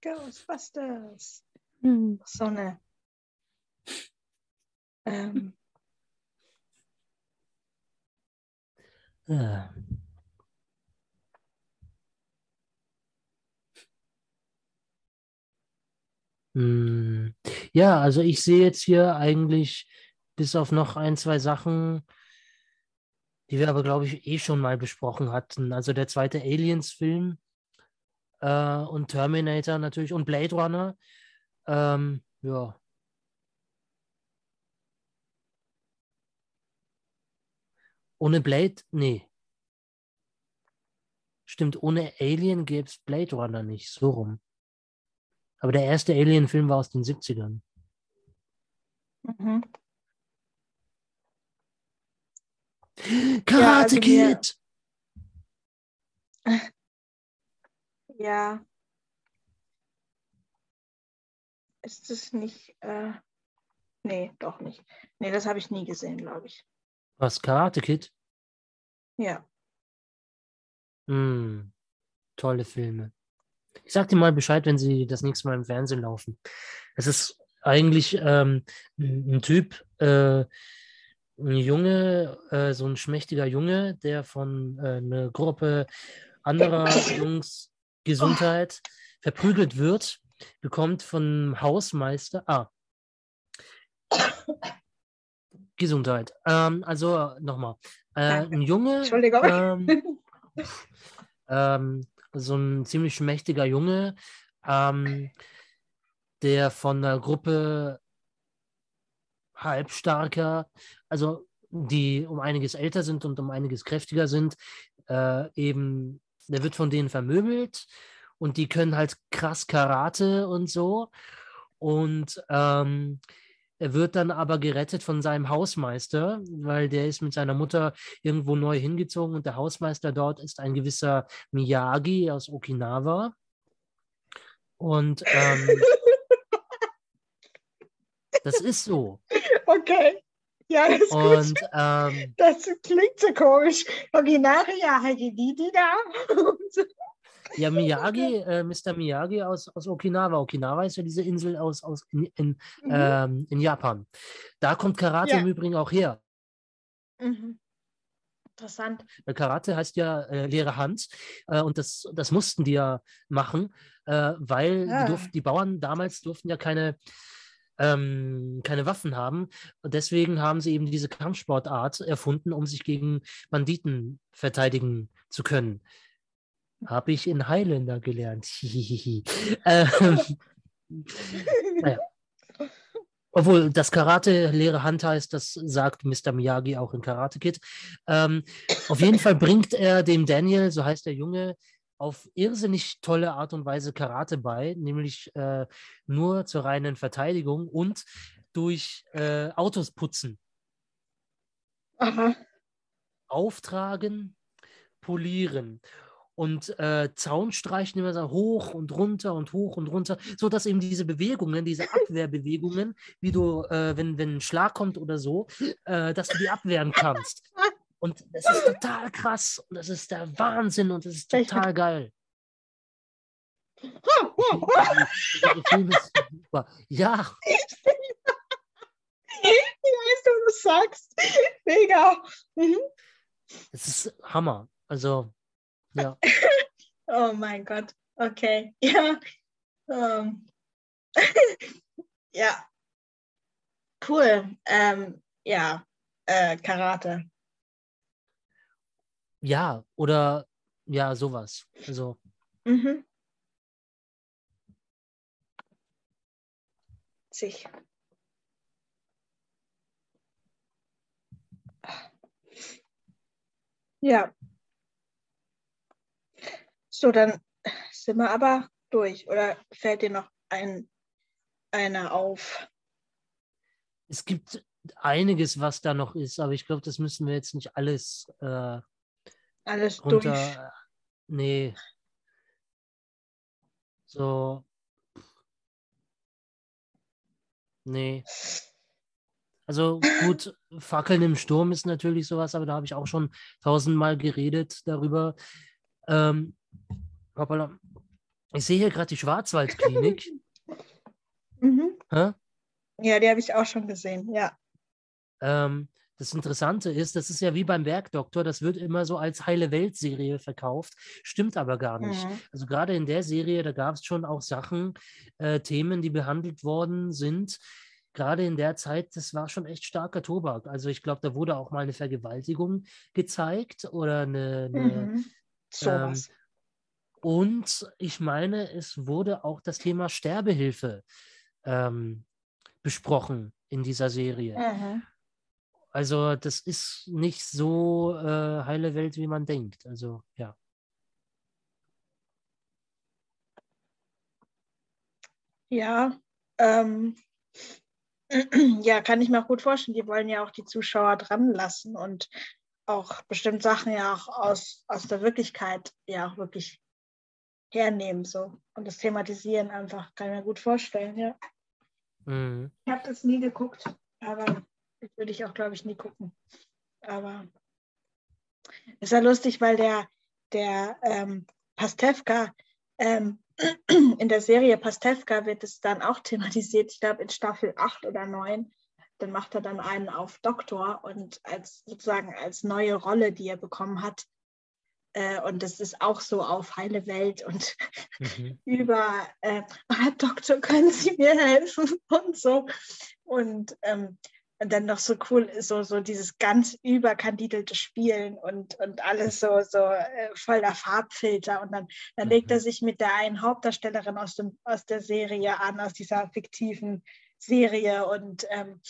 Speaker 2: Ghostbusters. So eine. Ähm,
Speaker 1: äh. [laughs] Hm, Ja, also ich sehe jetzt hier eigentlich bis auf noch ein, zwei Sachen, die wir aber, glaube ich, eh schon mal besprochen hatten. Also der zweite Aliens-Film äh, und Terminator natürlich und Blade Runner. Ähm, ja. Ohne Blade, nee. Stimmt, ohne Alien gäbe es Blade Runner nicht, so rum. Aber der erste Alien-Film war aus den 70ern.
Speaker 2: mhm.
Speaker 1: Karate
Speaker 2: also wir-
Speaker 1: Kid! [laughs]
Speaker 2: Ja. Ist es nicht. Äh, nee, doch nicht. Nee, das habe ich nie gesehen, glaube ich.
Speaker 1: Was, Karate Kid?
Speaker 2: Ja.
Speaker 1: Hm, tolle Filme. Ich sag dir mal Bescheid, wenn sie das nächste Mal im Fernsehen laufen. Es ist eigentlich ähm, ein ein Typ, äh, ein Junge, äh, so ein schmächtiger Junge, der von äh, einer Gruppe anderer [coughs] Jungs Gesundheit verprügelt wird, bekommt vom Hausmeister, ah, Gesundheit. Ähm, also nochmal, äh, ein Junge,
Speaker 2: Entschuldigung.
Speaker 1: ähm, [laughs] ähm, so ein ziemlich mächtiger Junge, ähm, der von einer Gruppe halbstarker, also die um einiges älter sind und um einiges kräftiger sind, äh, eben, der wird von denen vermöbelt und die können halt krass Karate und so. Und ähm, er wird dann aber gerettet von seinem Hausmeister, weil der ist mit seiner Mutter irgendwo neu hingezogen und der Hausmeister dort ist ein gewisser Miyagi aus Okinawa. Und ähm, [laughs] das ist so.
Speaker 2: Okay. Ja, das ist
Speaker 1: Und
Speaker 2: gut.
Speaker 1: ähm,
Speaker 2: Das klingt so komisch. Die da. [laughs]
Speaker 1: ja, Miyagi, äh, Mr. Miyagi aus, aus Okinawa. Okinawa ist ja diese Insel aus, aus in, in,
Speaker 2: Mhm.
Speaker 1: ähm, in Japan. Da kommt Karate
Speaker 2: Ja.
Speaker 1: im Übrigen auch her.
Speaker 2: Mhm. Interessant.
Speaker 1: Weil Karate heißt ja äh, leere Hand äh, und das, das mussten die ja machen, äh, weil
Speaker 2: Ah.
Speaker 1: die, durften, die Bauern damals durften ja keine, ähm, keine Waffen haben. Und deswegen haben sie eben diese Kampfsportart erfunden, um sich gegen Banditen verteidigen zu können. Habe ich in Highlander gelernt. Ähm, [laughs] naja. Obwohl das Karate leere Hand heißt, das sagt Mr. Miyagi auch in Karate Kid. Ähm, auf jeden Fall bringt er dem Daniel, so heißt der Junge, auf irrsinnig tolle Art und Weise Karate bei, nämlich äh, nur zur reinen Verteidigung und durch äh, Autos putzen,
Speaker 2: Aha.
Speaker 1: auftragen, polieren und äh, Zaun streichen immer so hoch und runter und hoch und runter, so dass eben diese Bewegungen, diese Abwehrbewegungen, wie du, äh, wenn, wenn ein Schlag kommt oder so, äh, dass du die abwehren kannst. Und das ist total krass und das ist der Wahnsinn und das ist total geil. Der Film ist super. Ja, [laughs]
Speaker 2: heißt du, du sagst? Mega. Mhm.
Speaker 1: es ist Hammer. Also, ja. [laughs]
Speaker 2: Oh mein Gott. Okay. [laughs] Ja. Ähm. [laughs] ja. Cool. Ähm, ja. Äh, Karate.
Speaker 1: Ja, oder ja, sowas. Also,
Speaker 2: Mhm. Sich. Ja. So, dann sind wir aber durch. Oder fällt dir noch ein, einer auf?
Speaker 1: es gibt einiges, was da noch ist, aber ich glaube, das müssen wir jetzt nicht alles äh,
Speaker 2: Alles durch.
Speaker 1: runter. Nee. So. Nee. Also gut, Fackeln im Sturm ist natürlich sowas, aber da habe ich auch schon tausendmal geredet darüber. Ähm, hoppala. ich sehe hier gerade die Schwarzwaldklinik. [laughs]
Speaker 2: Mhm.
Speaker 1: Hä?
Speaker 2: Ja, die habe ich auch schon gesehen. Ja.
Speaker 1: Ähm, das Interessante ist, das ist ja wie beim Bergdoktor, das wird immer so als heile Welt-Serie verkauft, stimmt aber gar nicht.
Speaker 2: Mhm.
Speaker 1: Also gerade in der Serie, da gab es schon auch Sachen, äh, Themen, die behandelt worden sind. Gerade in der Zeit, das war schon echt starker Tobak. Also ich glaube, da wurde auch mal eine Vergewaltigung gezeigt oder eine, eine
Speaker 2: Mhm. Sowas.
Speaker 1: Und ich meine, es wurde auch das Thema Sterbehilfe ähm, besprochen in dieser Serie.
Speaker 2: Mhm.
Speaker 1: Also das ist nicht so äh, heile Welt, wie man denkt. Also ja.
Speaker 2: Ja, ähm, [clears throat] ja, kann ich mir auch gut vorstellen. Die wollen ja auch die Zuschauer dran lassen und auch bestimmt Sachen ja auch aus, aus der Wirklichkeit ja auch wirklich hernehmen so und das thematisieren einfach, kann ich mir gut vorstellen, ja.
Speaker 1: Mhm.
Speaker 2: Ich habe das nie geguckt, aber das würde ich auch, glaube ich, nie gucken. Aber ist ja lustig, weil der, der ähm, Pastewka, ähm, [clears throat] in der Serie Pastewka wird es dann auch thematisiert, ich glaube in Staffel 8 oder 9. Dann macht er dann einen auf Doktor und als sozusagen als neue Rolle, die er bekommen hat. Äh, und das ist auch so auf heile Welt und [laughs]
Speaker 1: Mhm.
Speaker 2: über, äh, ah, Doktor, können Sie mir helfen [laughs] und so. Und, ähm, und dann noch so cool, so, so dieses ganz überkandidelte Spielen und, und alles so, so äh, voller Farbfilter. Und dann, dann legt er
Speaker 1: Mhm.
Speaker 2: sich mit der einen Hauptdarstellerin aus, dem, aus der Serie an, aus dieser fiktiven Serie. Und ähm,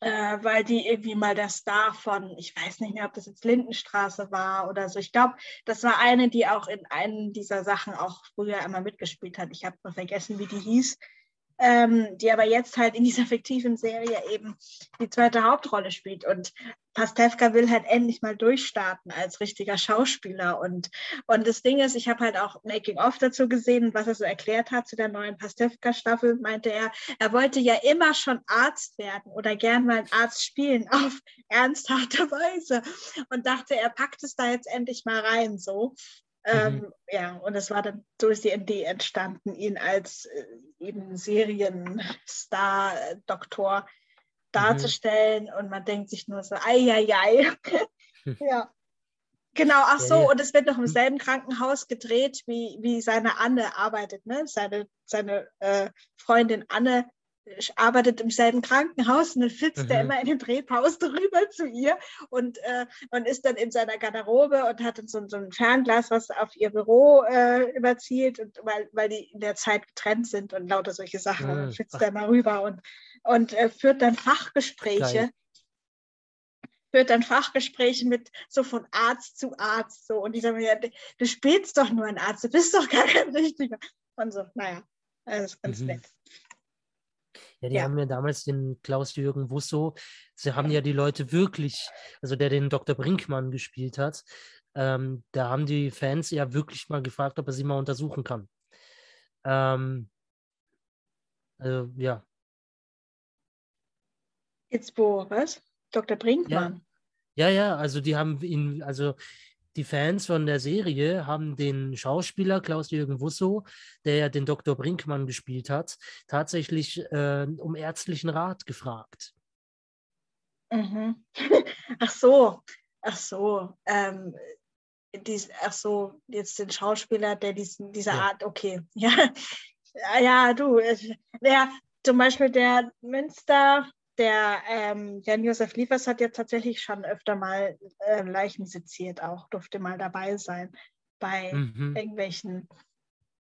Speaker 2: äh, weil die irgendwie mal der Star von, ich weiß nicht mehr, ob das jetzt Lindenstraße war oder so. Ich glaube, das war eine, die auch in einem dieser Sachen auch früher einmal mitgespielt hat. Ich habe vergessen, wie die hieß. Ähm, die aber jetzt halt in dieser [laughs] fiktiven Serie eben die zweite Hauptrolle spielt. Und Pastewka will halt endlich mal durchstarten als richtiger Schauspieler. Und, und das Ding ist, ich habe halt auch Making-of dazu gesehen, was er so erklärt hat zu der neuen Pastewka-Staffel, meinte er, er wollte ja immer schon Arzt werden oder gern mal einen Arzt spielen [laughs] auf ernsthafte Weise und dachte, er packt es da jetzt endlich mal rein so. Ähm, mhm. ja, und es war dann so ist die Idee entstanden, ihn als äh, eben Serienstar-Doktor mhm. darzustellen. Mhm. Und man denkt sich nur so, ei, ei, ei. [laughs] ja. Genau, ach so, ja, und es wird noch im hm. selben Krankenhaus gedreht, wie, wie seine Anne arbeitet, ne? Seine, seine äh, Freundin Anne arbeitet im selben Krankenhaus und dann flitzt mhm. er immer in den Drehpausen [laughs] rüber zu ihr und, äh, und ist dann in seiner Garderobe und hat dann so, so ein Fernglas, was auf ihr Büro äh, überzielt, und weil, weil die in der Zeit getrennt sind und lauter solche Sachen. Mhm. Und dann flitzt Ach. er immer rüber und, und äh, führt dann Fachgespräche. Geil. Führt dann Fachgespräche mit so von Arzt zu Arzt. So. Und ich sage mir, du spielst doch nur ein Arzt, du bist doch gar kein richtiger. Und so, naja, das ist ganz mhm. nett.
Speaker 1: Ja, die ja. haben ja damals den Klaus-Jürgen Wusso, sie haben ja die Leute wirklich, also der den Dr. Brinkmann gespielt hat, ähm, da haben die Fans ja wirklich mal gefragt, ob er sie mal untersuchen kann. Ähm, also, ja.
Speaker 2: Jetzt wo, was? Dr. Brinkmann?
Speaker 1: Ja. ja, ja, also die haben ihn, also die Fans von der Serie haben den Schauspieler Klaus-Jürgen Wusso, der ja den Dr. Brinkmann gespielt hat, tatsächlich äh, um ärztlichen Rat gefragt.
Speaker 2: Mhm. [laughs] Ach so, ach so. Ähm, dies, ach so, jetzt den Schauspieler, der diesen, dieser ja. Art, okay. [laughs] Ja, ja, du, der, zum Beispiel der Münster, der ähm, Jan Josef Liefers hat ja tatsächlich schon öfter mal äh, Leichen seziert, auch durfte mal dabei sein bei mhm. irgendwelchen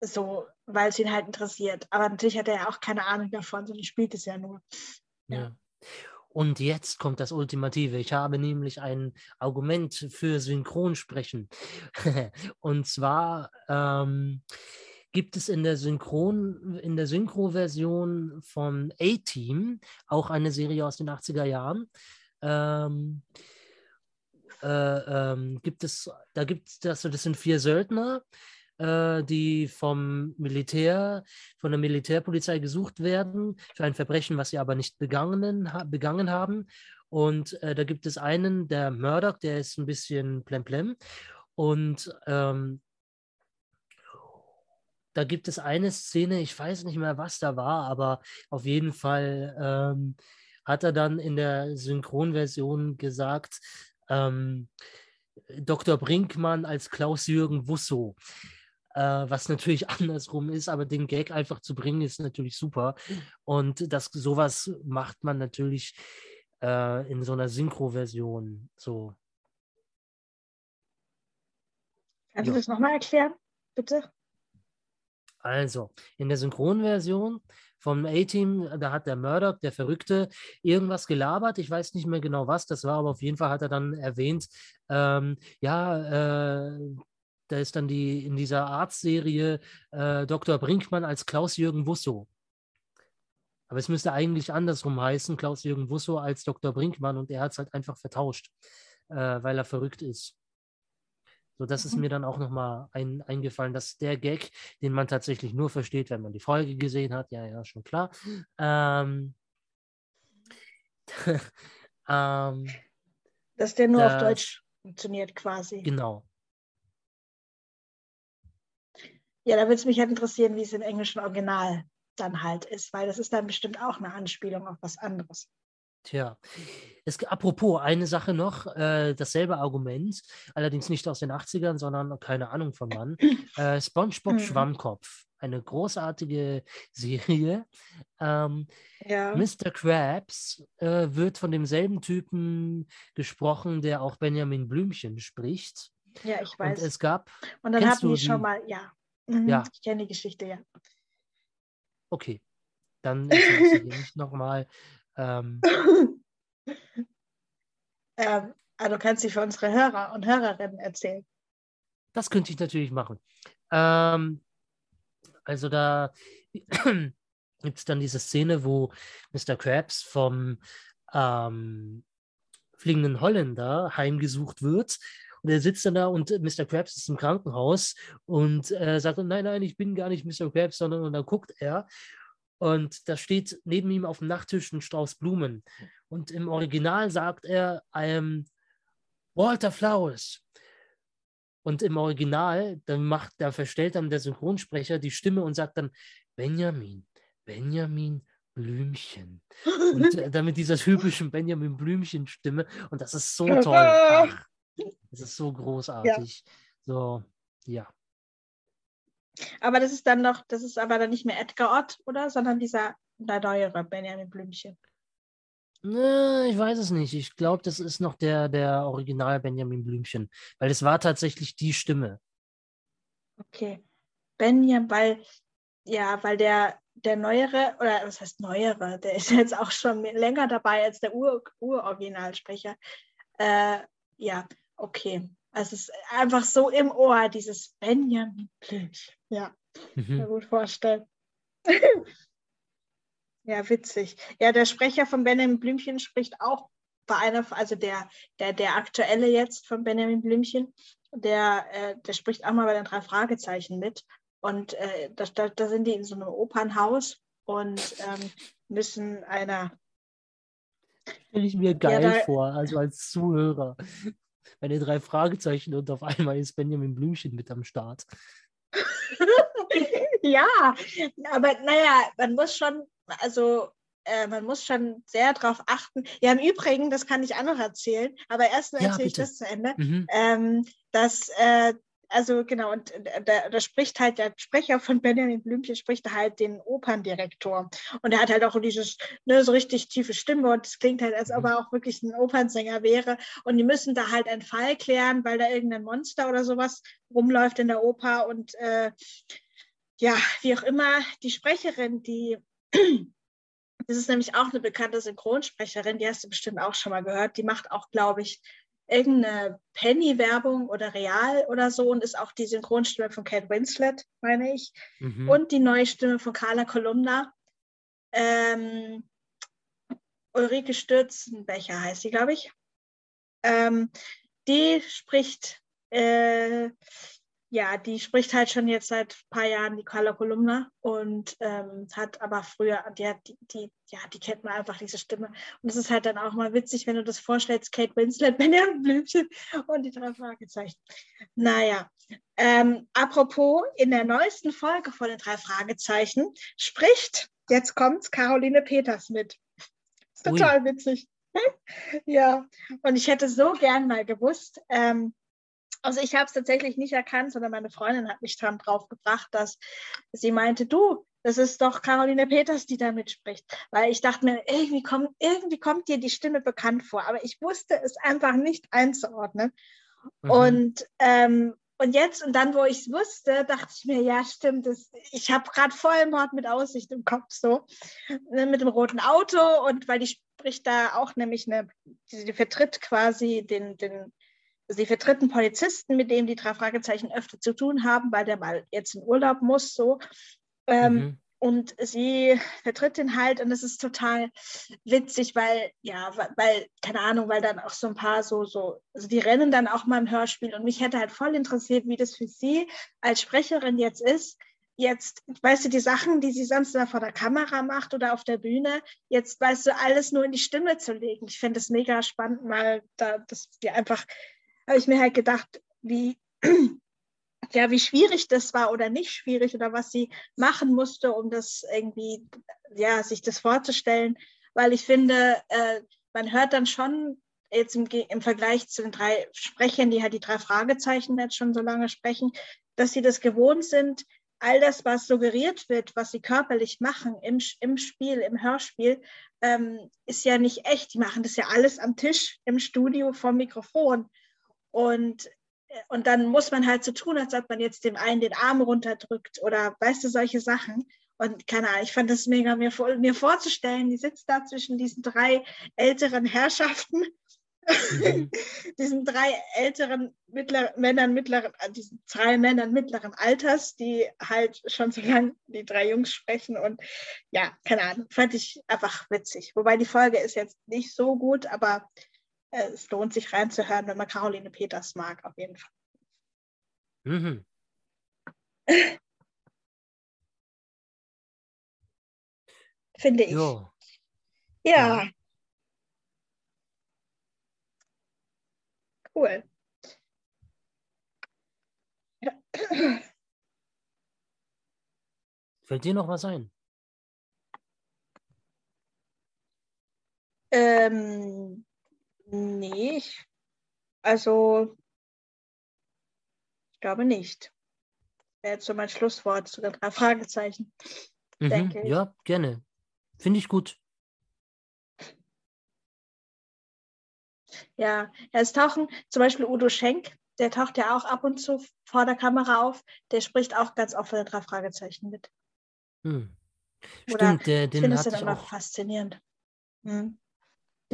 Speaker 2: so, weil es ihn halt interessiert. Aber natürlich hat er ja auch keine Ahnung davon, sondern spielt es ja nur.
Speaker 1: Ja. ja. Und jetzt kommt das Ultimative. Ich habe nämlich ein Argument für Synchronsprechen. [laughs] Und zwar ähm, gibt es in der Synchron, in der Synchro-Version von A-Team auch eine Serie aus den 80er Jahren. Ähm, äh, ähm, gibt es, da gibt es, das, das sind vier Söldner, äh, die vom Militär, von der Militärpolizei gesucht werden für ein Verbrechen, was sie aber nicht begangen, begangen haben. Und äh, da gibt es einen, der Murdoch, der ist ein bisschen plemplem. Und ähm, da gibt es eine Szene, ich weiß nicht mehr, was da war, aber auf jeden Fall ähm, hat er dann in der Synchronversion gesagt, ähm, Dr. Brinkmann als Klaus-Jürgen Wusso. Äh, was natürlich [laughs] andersrum ist, aber den Gag einfach zu bringen, ist natürlich super. Und das sowas macht man natürlich äh, in so einer Synchro-Version so.
Speaker 2: Kannst ja. du das nochmal erklären, bitte?
Speaker 1: Also, in der Synchronversion vom A-Team, da hat der Murdoch, der Verrückte, irgendwas gelabert. Ich weiß nicht mehr genau was das war, aber auf jeden Fall hat er dann erwähnt, ähm, ja, äh, da ist dann die in dieser Arztserie äh, Dr. Brinkmann als Klaus-Jürgen Wusso. Aber es müsste eigentlich andersrum heißen, Klaus-Jürgen Wusso als Dr. Brinkmann und er hat es halt einfach vertauscht, äh, weil er verrückt ist. So, das ist mhm. mir dann auch nochmal ein, eingefallen, dass der Gag, den man tatsächlich nur versteht, wenn man die Folge gesehen hat, ja, ja, schon klar. Ähm, [laughs]
Speaker 2: ähm, dass der nur das, auf Deutsch funktioniert quasi.
Speaker 1: Genau.
Speaker 2: Ja, da würde es mich halt interessieren, wie es im englischen Original dann halt ist, weil das ist dann bestimmt auch eine Anspielung auf was anderes.
Speaker 1: Tja, es, apropos, eine Sache noch, äh, dasselbe Argument, allerdings nicht aus den 80ern, sondern keine Ahnung von wann. Äh, SpongeBob mhm. Schwammkopf, eine großartige Serie. Ähm, ja. Mr. Krabs äh, wird von demselben Typen gesprochen, der auch Benjamin Blümchen spricht.
Speaker 2: Ja, ich weiß.
Speaker 1: Und es gab.
Speaker 2: Und dann hatten die schon mal, ja. Mhm, ja. Ich kenne die Geschichte, ja.
Speaker 1: Okay. Dann erzähle ich nochmal. Ähm, [laughs]
Speaker 2: ähm, also kannst du für unsere Hörer und Hörerinnen erzählen.
Speaker 1: Das könnte ich natürlich machen. Ähm, also da, [clears throat] gibt es dann diese Szene, wo Mr. Krabs vom ähm, fliegenden Holländer heimgesucht wird. Und er sitzt dann da und Mr. Krabs ist im Krankenhaus und äh, sagt, nein, nein, ich bin gar nicht Mr. Krabs, sondern und dann guckt er und da steht neben ihm auf dem Nachttisch ein Strauß Blumen. Und im Original sagt er, I am Walter Flowers. Und im Original, dann macht, da verstellt dann der Synchronsprecher die Stimme und sagt dann Benjamin, Benjamin Blümchen. Und äh, damit dieser typischen Benjamin Blümchen-Stimme. Und das ist so toll. Ach, das ist so großartig. Ja. So, ja.
Speaker 2: Aber das ist dann noch, das ist aber dann nicht mehr Edgar Ott, oder? Sondern dieser der neuere Benjamin Blümchen.
Speaker 1: Ne, ich weiß es nicht. Ich glaube, das ist noch der, der Original Benjamin Blümchen. Weil es war tatsächlich die Stimme.
Speaker 2: Okay. Benjamin, weil, ja, weil der, der neuere, oder was heißt neuere, der ist jetzt auch schon länger dabei als der Ur, Uroriginalsprecher. Äh, ja, okay. Also es ist einfach so im Ohr, dieses Benjamin Blümchen. Ja, mhm. mir gut vorstellen. [laughs] ja, witzig. Ja, der Sprecher von Benjamin Blümchen spricht auch bei einer, also der, der, der aktuelle jetzt von Benjamin Blümchen, der, äh, der spricht auch mal bei den drei Fragezeichen mit. Und äh, da, da, da sind die in so einem Opernhaus und ähm, müssen einer.
Speaker 1: Stelle ich mir geil ja, da, vor, also als Zuhörer. Bei den drei Fragezeichen und auf einmal ist Benjamin Blümchen mit am Start. [laughs]
Speaker 2: ja, aber naja, man muss schon, also äh, man muss schon sehr darauf achten. Ja, im Übrigen, das kann ich auch noch erzählen, aber erst ja, erzähle ich das zu Ende, mhm. ähm, dass äh, also genau, und da, da, spricht halt der Sprecher von Benjamin Blümchen, spricht halt den Operndirektor. Und er hat halt auch dieses, ne, so richtig tiefe Stimme und es klingt halt, als ob mhm. er auch wirklich ein Opernsänger wäre. Und die müssen da halt einen Fall klären, weil da irgendein Monster oder sowas rumläuft in der Oper. Und äh, ja, wie auch immer, die Sprecherin, die [clears throat] das ist nämlich auch eine bekannte Synchronsprecherin, die hast du bestimmt auch schon mal gehört. Die macht auch, glaube ich, irgendeine Penny-Werbung oder Real oder so und ist auch die Synchronstimme von Kate Winslet, meine ich. Mhm. Und die neue Stimme von Carla Kolumna. Ähm, Ulrike Stürzenbecher heißt sie, glaube ich. Ähm, die spricht äh, ja, die spricht halt schon jetzt seit ein paar Jahren die Carla Kolumna und ähm, hat aber früher, die, die, die, ja, die kennt man einfach, diese Stimme. Und es ist halt dann auch mal witzig, wenn du das vorstellst, Kate Winslet, [laughs] Benjamin Blümchen und die drei Fragezeichen. Naja, ähm, apropos, in der neuesten Folge von den drei Fragezeichen spricht, jetzt kommt's, Caroline Peters mit. Ist total Ui. witzig. [laughs] ja, und ich hätte so gern mal gewusst, ähm, also ich habe es tatsächlich nicht erkannt, sondern meine Freundin hat mich dran drauf gebracht, dass sie meinte, du, das ist doch Caroline Peters, die da mitspricht. Weil ich dachte mir, irgendwie kommt, irgendwie kommt dir die Stimme bekannt vor, aber ich wusste es einfach nicht einzuordnen. Mhm. Und, ähm, und jetzt, und dann, wo ich es wusste, dachte ich mir, ja, stimmt, das, ich habe gerade voll Mord mit Aussicht im Kopf so. Ne, mit dem roten Auto und weil die spricht da auch nämlich eine, die, die vertritt quasi den, den Sie vertritt einen Polizisten, mit dem die drei Fragezeichen öfter zu tun haben, weil der mal jetzt in Urlaub muss, so. Ähm, mhm. Und sie vertritt den halt und es ist total witzig, weil, ja, weil, keine Ahnung, weil dann auch so ein paar so, so, also die rennen dann auch mal im Hörspiel und mich hätte halt voll interessiert, wie das für sie als Sprecherin jetzt ist, jetzt, weißt du, die Sachen, die sie sonst da vor der Kamera macht oder auf der Bühne, jetzt weißt du, alles nur in die Stimme zu legen. Ich finde es mega spannend, mal da, dass die einfach habe ich mir halt gedacht, wie, [clears throat] ja, wie schwierig das war oder nicht schwierig oder was sie machen musste, um das irgendwie, ja, sich das vorzustellen. Weil ich finde, äh, man hört dann schon jetzt im, im Vergleich zu den drei Sprechern, die halt die drei Fragezeichen jetzt schon so lange sprechen, dass sie das gewohnt sind, all das, was suggeriert wird, was sie körperlich machen im, im Spiel, im Hörspiel, ähm, ist ja nicht echt. Die machen das ja alles am Tisch im Studio vom Mikrofon. Und, und dann muss man halt so tun, als ob man jetzt dem einen den Arm runterdrückt oder weißt du, solche Sachen. Und keine Ahnung, ich fand das mega, mir, mir vorzustellen, die sitzt da zwischen diesen drei älteren Herrschaften Mhm. [laughs] diesen drei älteren mittler, Männern mittleren, äh, diesen drei Männern mittleren Alters, die halt schon so lange die drei Jungs sprechen und ja, keine Ahnung, fand ich einfach witzig. Wobei die Folge ist jetzt nicht so gut, aber es lohnt sich reinzuhören, wenn man Caroline Peters mag, auf jeden Fall. Mhm. [laughs] Finde ich. Jo. Ja. Cool. [clears throat]
Speaker 1: Fällt dir noch was ein?
Speaker 2: Ähm, nee, ich, also ich glaube nicht. Wäre jetzt so mein Schlusswort zu den drei Fragezeichen.
Speaker 1: Mhm, denke ich. Ja, gerne. Finde ich gut.
Speaker 2: Ja, es tauchen zum Beispiel Udo Schenk, der taucht ja auch ab und zu vor der Kamera auf. Der spricht auch ganz oft für drei Fragezeichen mit.
Speaker 1: Hm. Stimmt, der, den
Speaker 2: finde
Speaker 1: ich
Speaker 2: immer faszinierend.
Speaker 1: Hm.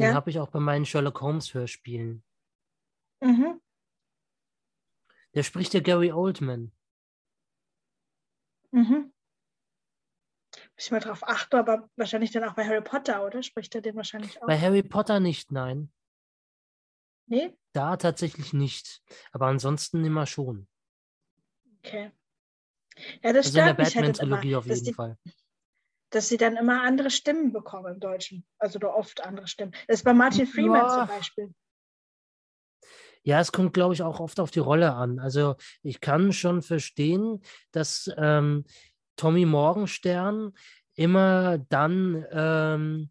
Speaker 1: Den ja? habe ich auch bei meinen Sherlock Holmes Hörspielen. Mhm. Der spricht ja Gary Oldman.
Speaker 2: Mhm. Ich mal drauf achte, aber wahrscheinlich dann auch bei Harry Potter, oder? Spricht er den wahrscheinlich auch?
Speaker 1: Bei Harry Potter nicht, nein.
Speaker 2: Nee?
Speaker 1: Da tatsächlich nicht. Aber ansonsten immer schon.
Speaker 2: Okay. Ja, das
Speaker 1: also in der
Speaker 2: halt
Speaker 1: Batman-Trilogie auf jeden
Speaker 2: die,
Speaker 1: Fall.
Speaker 2: Dass sie dann immer andere Stimmen bekommen im Deutschen. Also oder oft andere Stimmen. Das ist bei Martin Freeman ja. zum Beispiel.
Speaker 1: Ja, es kommt, glaube ich, auch oft auf die Rolle an. Also ich kann schon verstehen, dass ähm, Tommy Morgenstern immer dann ähm,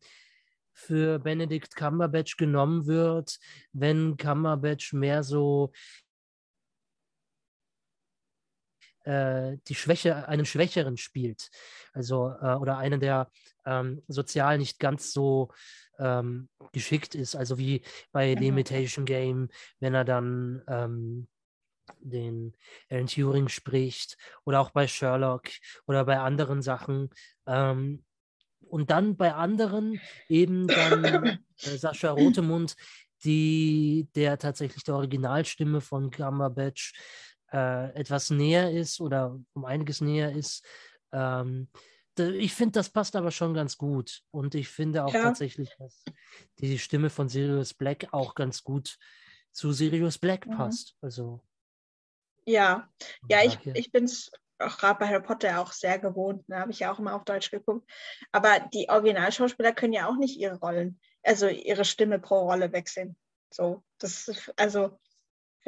Speaker 1: für Benedict Cumberbatch genommen wird, wenn Cumberbatch mehr so äh, die Schwäche, einen Schwächeren spielt. Also, äh, oder einen, der ähm, sozial nicht ganz so ähm, geschickt ist. Also wie bei The Imitation Game, wenn er dann ähm, den Alan Turing spricht oder auch bei Sherlock oder bei anderen Sachen. Ähm, und dann bei anderen eben dann [coughs] äh, Sascha Rotemund, die der tatsächlich der Originalstimme von Cumberbatch äh, etwas näher ist oder um einiges näher ist. Ähm, ich finde, das passt aber schon ganz gut. Und ich finde auch ja. tatsächlich, dass die Stimme von Sirius Black auch ganz gut zu Sirius Black mhm. passt. Also.
Speaker 2: Ja, ja, ich, ich bin es auch gerade bei Harry Potter auch sehr gewohnt. Da ne? habe ich ja auch immer auf Deutsch geguckt. Aber die Originalschauspieler können ja auch nicht ihre Rollen, also ihre Stimme pro Rolle wechseln. So, das ist, also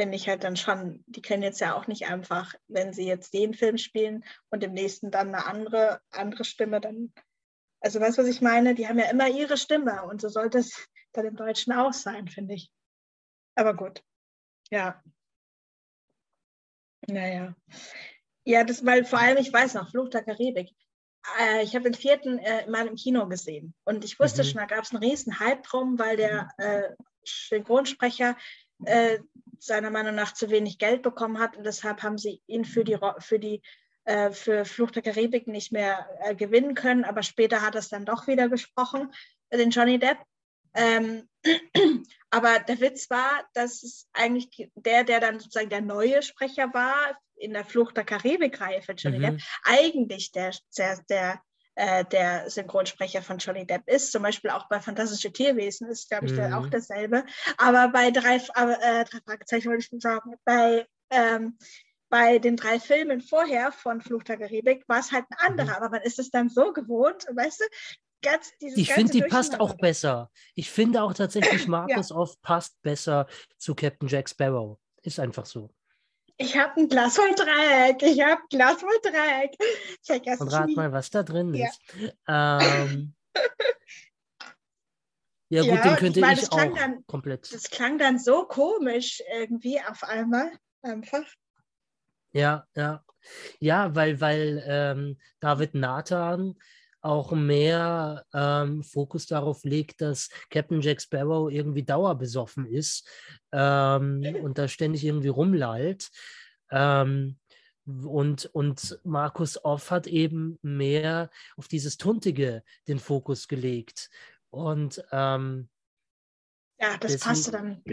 Speaker 2: finde ich halt dann schon, die können jetzt ja auch nicht einfach, wenn sie jetzt den Film spielen und im nächsten dann eine andere, andere Stimme, dann, also weißt du, was ich meine? Die haben ja immer ihre Stimme und so sollte es dann im Deutschen auch sein, finde ich. Aber gut, ja. Naja. Ja, das, weil vor allem, ich weiß noch, Flucht der Karibik. Äh, ich habe den vierten äh, mal im Kino gesehen und ich wusste mhm. schon, da gab es einen riesen Hype drum, weil der äh, Synchronsprecher äh, seiner Meinung nach zu wenig Geld bekommen hat und deshalb haben sie ihn für die, für die äh, für Flucht der Karibik nicht mehr äh, gewinnen können, aber später hat er es dann doch wieder gesprochen, den Johnny Depp. Ähm, [clears throat] aber der Witz war, dass es eigentlich der, der dann sozusagen der neue Sprecher war in der Flucht der Karibik-Reihe für Johnny mhm. Depp, eigentlich der, der, der äh, der Synchronsprecher von Johnny Depp ist. Zum Beispiel auch bei Fantastische Tierwesen ist, glaube ich, mhm. auch dasselbe. Aber bei drei, äh, drei Fragezeichen wollte ich sagen, bei, ähm, bei den drei Filmen vorher von Fluch der Karibik war es halt ein anderer. Mhm. Aber man ist es dann so gewohnt, weißt du, Ganz,
Speaker 1: ich finde, die passt auch besser. Ich finde auch tatsächlich, [clears throat] Markus ja. oft passt besser zu Captain Jack Sparrow. Ist einfach so.
Speaker 2: Ich habe ein Glasholzdreieck. Ich habe ein Glasholzdreieck.
Speaker 1: Und rat mal, was da drin ja. ist. Ähm, [laughs] ja, gut, ja, den könnte ich, meine, ich auch
Speaker 2: dann,
Speaker 1: komplett.
Speaker 2: Das klang dann so komisch irgendwie auf einmal. Einfach.
Speaker 1: Ja, ja. Ja, weil, weil ähm, David Nathan auch mehr ähm, Fokus darauf legt, dass Captain Jack Sparrow irgendwie dauerbesoffen ist ähm, und da ständig irgendwie rumlallt. Ähm, und, und Markus Off hat eben mehr auf dieses Tuntige den Fokus gelegt. Und ähm,
Speaker 2: Ja, das
Speaker 1: Deswegen-
Speaker 2: passte dann.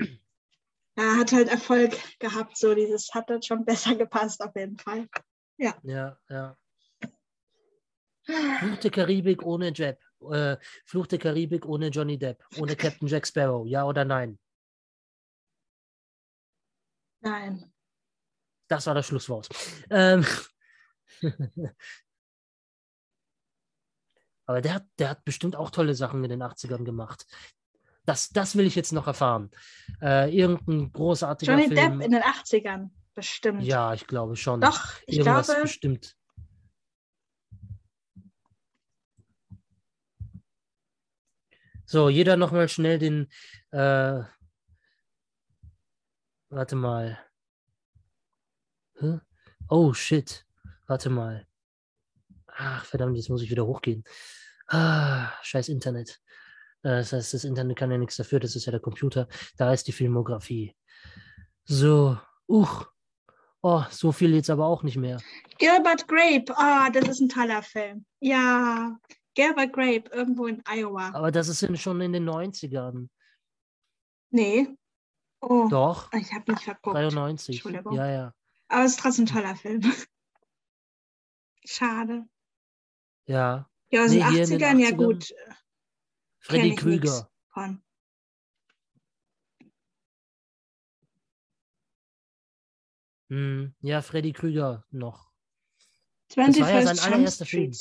Speaker 2: Er hat halt Erfolg gehabt, so dieses hat dann schon besser gepasst, auf jeden Fall.
Speaker 1: Ja, ja. Fluch der Karibik ohne Jeb. Äh, Fluch der Karibik ohne Johnny Depp. Ohne Captain Jack Sparrow. Ja oder nein?
Speaker 2: Nein.
Speaker 1: Das war das Schlusswort. Ähm, [laughs] Aber der hat, der hat bestimmt auch tolle Sachen in den 80ern gemacht. Das, das will ich jetzt noch erfahren. Äh, irgendein großartiger
Speaker 2: Johnny
Speaker 1: Film.
Speaker 2: Depp in den 80ern, bestimmt.
Speaker 1: ja, ich glaube schon.
Speaker 2: Doch, ich
Speaker 1: Irgendwas
Speaker 2: glaube,
Speaker 1: bestimmt. So, jeder nochmal schnell den. Äh, warte mal. Hä? Oh, shit. Warte mal. Ach, verdammt, jetzt muss ich wieder hochgehen. Ah, scheiß Internet. Äh, Das heißt, das Internet kann ja nichts dafür, das ist ja der Computer. Da ist die Filmografie. So, uch. Oh, so viel jetzt aber auch nicht mehr.
Speaker 2: Gilbert Grape, ah, das ist ein toller Film. Ja, Gilbert Grape, irgendwo in Iowa.
Speaker 1: Aber das ist schon in den 90ern.
Speaker 2: Nee. Oh,
Speaker 1: Doch,
Speaker 2: ich habe nicht verguckt.
Speaker 1: 93.
Speaker 2: Entschuldigung.
Speaker 1: Ja, ja.
Speaker 2: Aber es ist trotzdem ein toller Film. [laughs] Schade.
Speaker 1: Ja.
Speaker 2: Ja, aus
Speaker 1: Nee,
Speaker 2: den
Speaker 1: hier in den
Speaker 2: 80ern, ja
Speaker 1: 80ern.
Speaker 2: gut.
Speaker 1: Freddy. Krüger. Hm, ja, Freddy Krüger noch.
Speaker 2: 21st
Speaker 1: war ja sein allererster Film.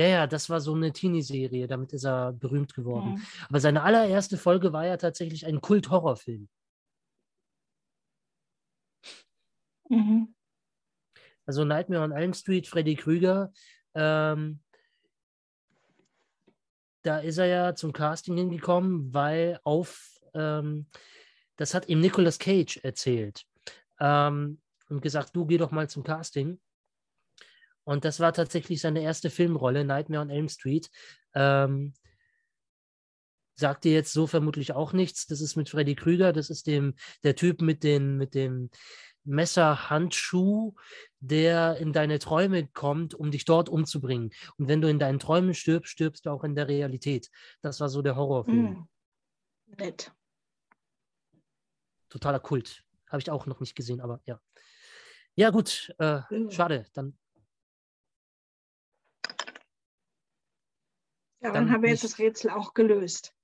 Speaker 1: Ja, ja, das war so eine Teenie-Serie, damit ist er berühmt geworden.
Speaker 2: Mhm.
Speaker 1: Aber seine allererste Folge war ja tatsächlich ein Kult-Horrorfilm.
Speaker 2: Mhm.
Speaker 1: Also Nightmare on Elm Street, Freddy Krüger. Ähm, da ist er ja zum Casting hingekommen, weil auf, ähm, das hat ihm Nicolas Cage erzählt. Ähm, und gesagt, du geh doch mal zum Casting. Und das war tatsächlich seine erste Filmrolle, Nightmare on Elm Street. Ähm, sagt dir jetzt so vermutlich auch nichts. Das ist mit Freddy Krüger, das ist dem, der Typ mit, den, mit dem Messerhandschuh, der in deine Träume kommt, um dich dort umzubringen. Und wenn du in deinen Träumen stirbst, stirbst du auch in der Realität. Das war so der Horrorfilm.
Speaker 2: Mhm. Nett.
Speaker 1: Totaler Kult. Habe ich auch noch nicht gesehen, aber ja. Ja, gut. Äh,
Speaker 2: Mhm.
Speaker 1: schade. Dann
Speaker 2: Ja,
Speaker 1: Dann
Speaker 2: dann haben wir jetzt das Rätsel auch gelöst.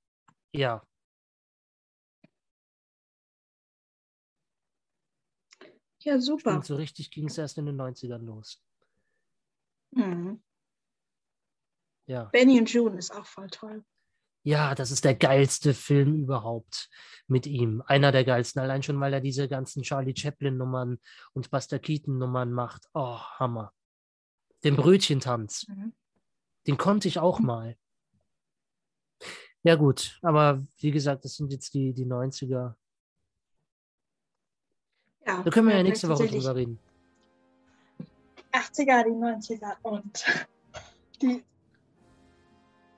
Speaker 1: ja.
Speaker 2: Ja, super.
Speaker 1: Stimmt, so richtig ging es erst in den 90ern los.
Speaker 2: Mhm.
Speaker 1: Ja.
Speaker 2: Benny und June ist auch voll toll.
Speaker 1: Ja, das ist der geilste Film überhaupt mit ihm. Einer der geilsten, allein schon, weil er diese ganzen Charlie Chaplin-Nummern und Buster Keaton-Nummern macht. Oh, Hammer. Den Brötchentanz,
Speaker 2: Mhm.
Speaker 1: den konnte ich auch mal. Ja, gut, aber wie gesagt, das sind jetzt die, die 90er.
Speaker 2: Ja,
Speaker 1: Da können wir ja nächste Woche drüber reden.
Speaker 2: 80er, die 90er und [laughs] die.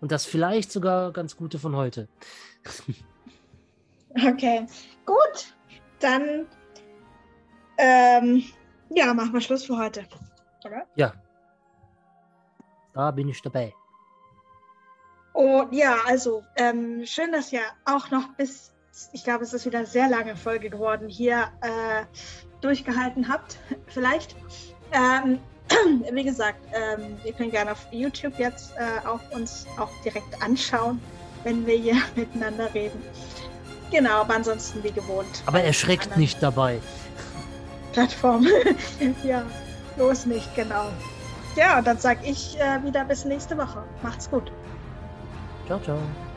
Speaker 1: Und das vielleicht sogar ganz gute von heute. [laughs]
Speaker 2: Okay, gut. Dann ähm, ja, machen wir Schluss für heute. Oder?
Speaker 1: Ja. Da bin ich dabei.
Speaker 2: Und ja, also ähm, schön, dass ihr auch noch bis, ich glaube, es ist wieder eine sehr lange Folge geworden, hier äh, durchgehalten habt. Vielleicht. Ähm, [clears throat] wie gesagt, ähm, ihr könnt gerne auf YouTube jetzt äh, auch uns auch direkt anschauen, wenn wir hier [laughs] miteinander reden. Genau, aber ansonsten wie gewohnt.
Speaker 1: Aber erschreckt nicht dabei.
Speaker 2: Plattform. [laughs] ja, bloß nicht, genau. Ja, und dann sage ich äh, wieder bis nächste Woche. Macht's gut.
Speaker 1: Ciao ciao。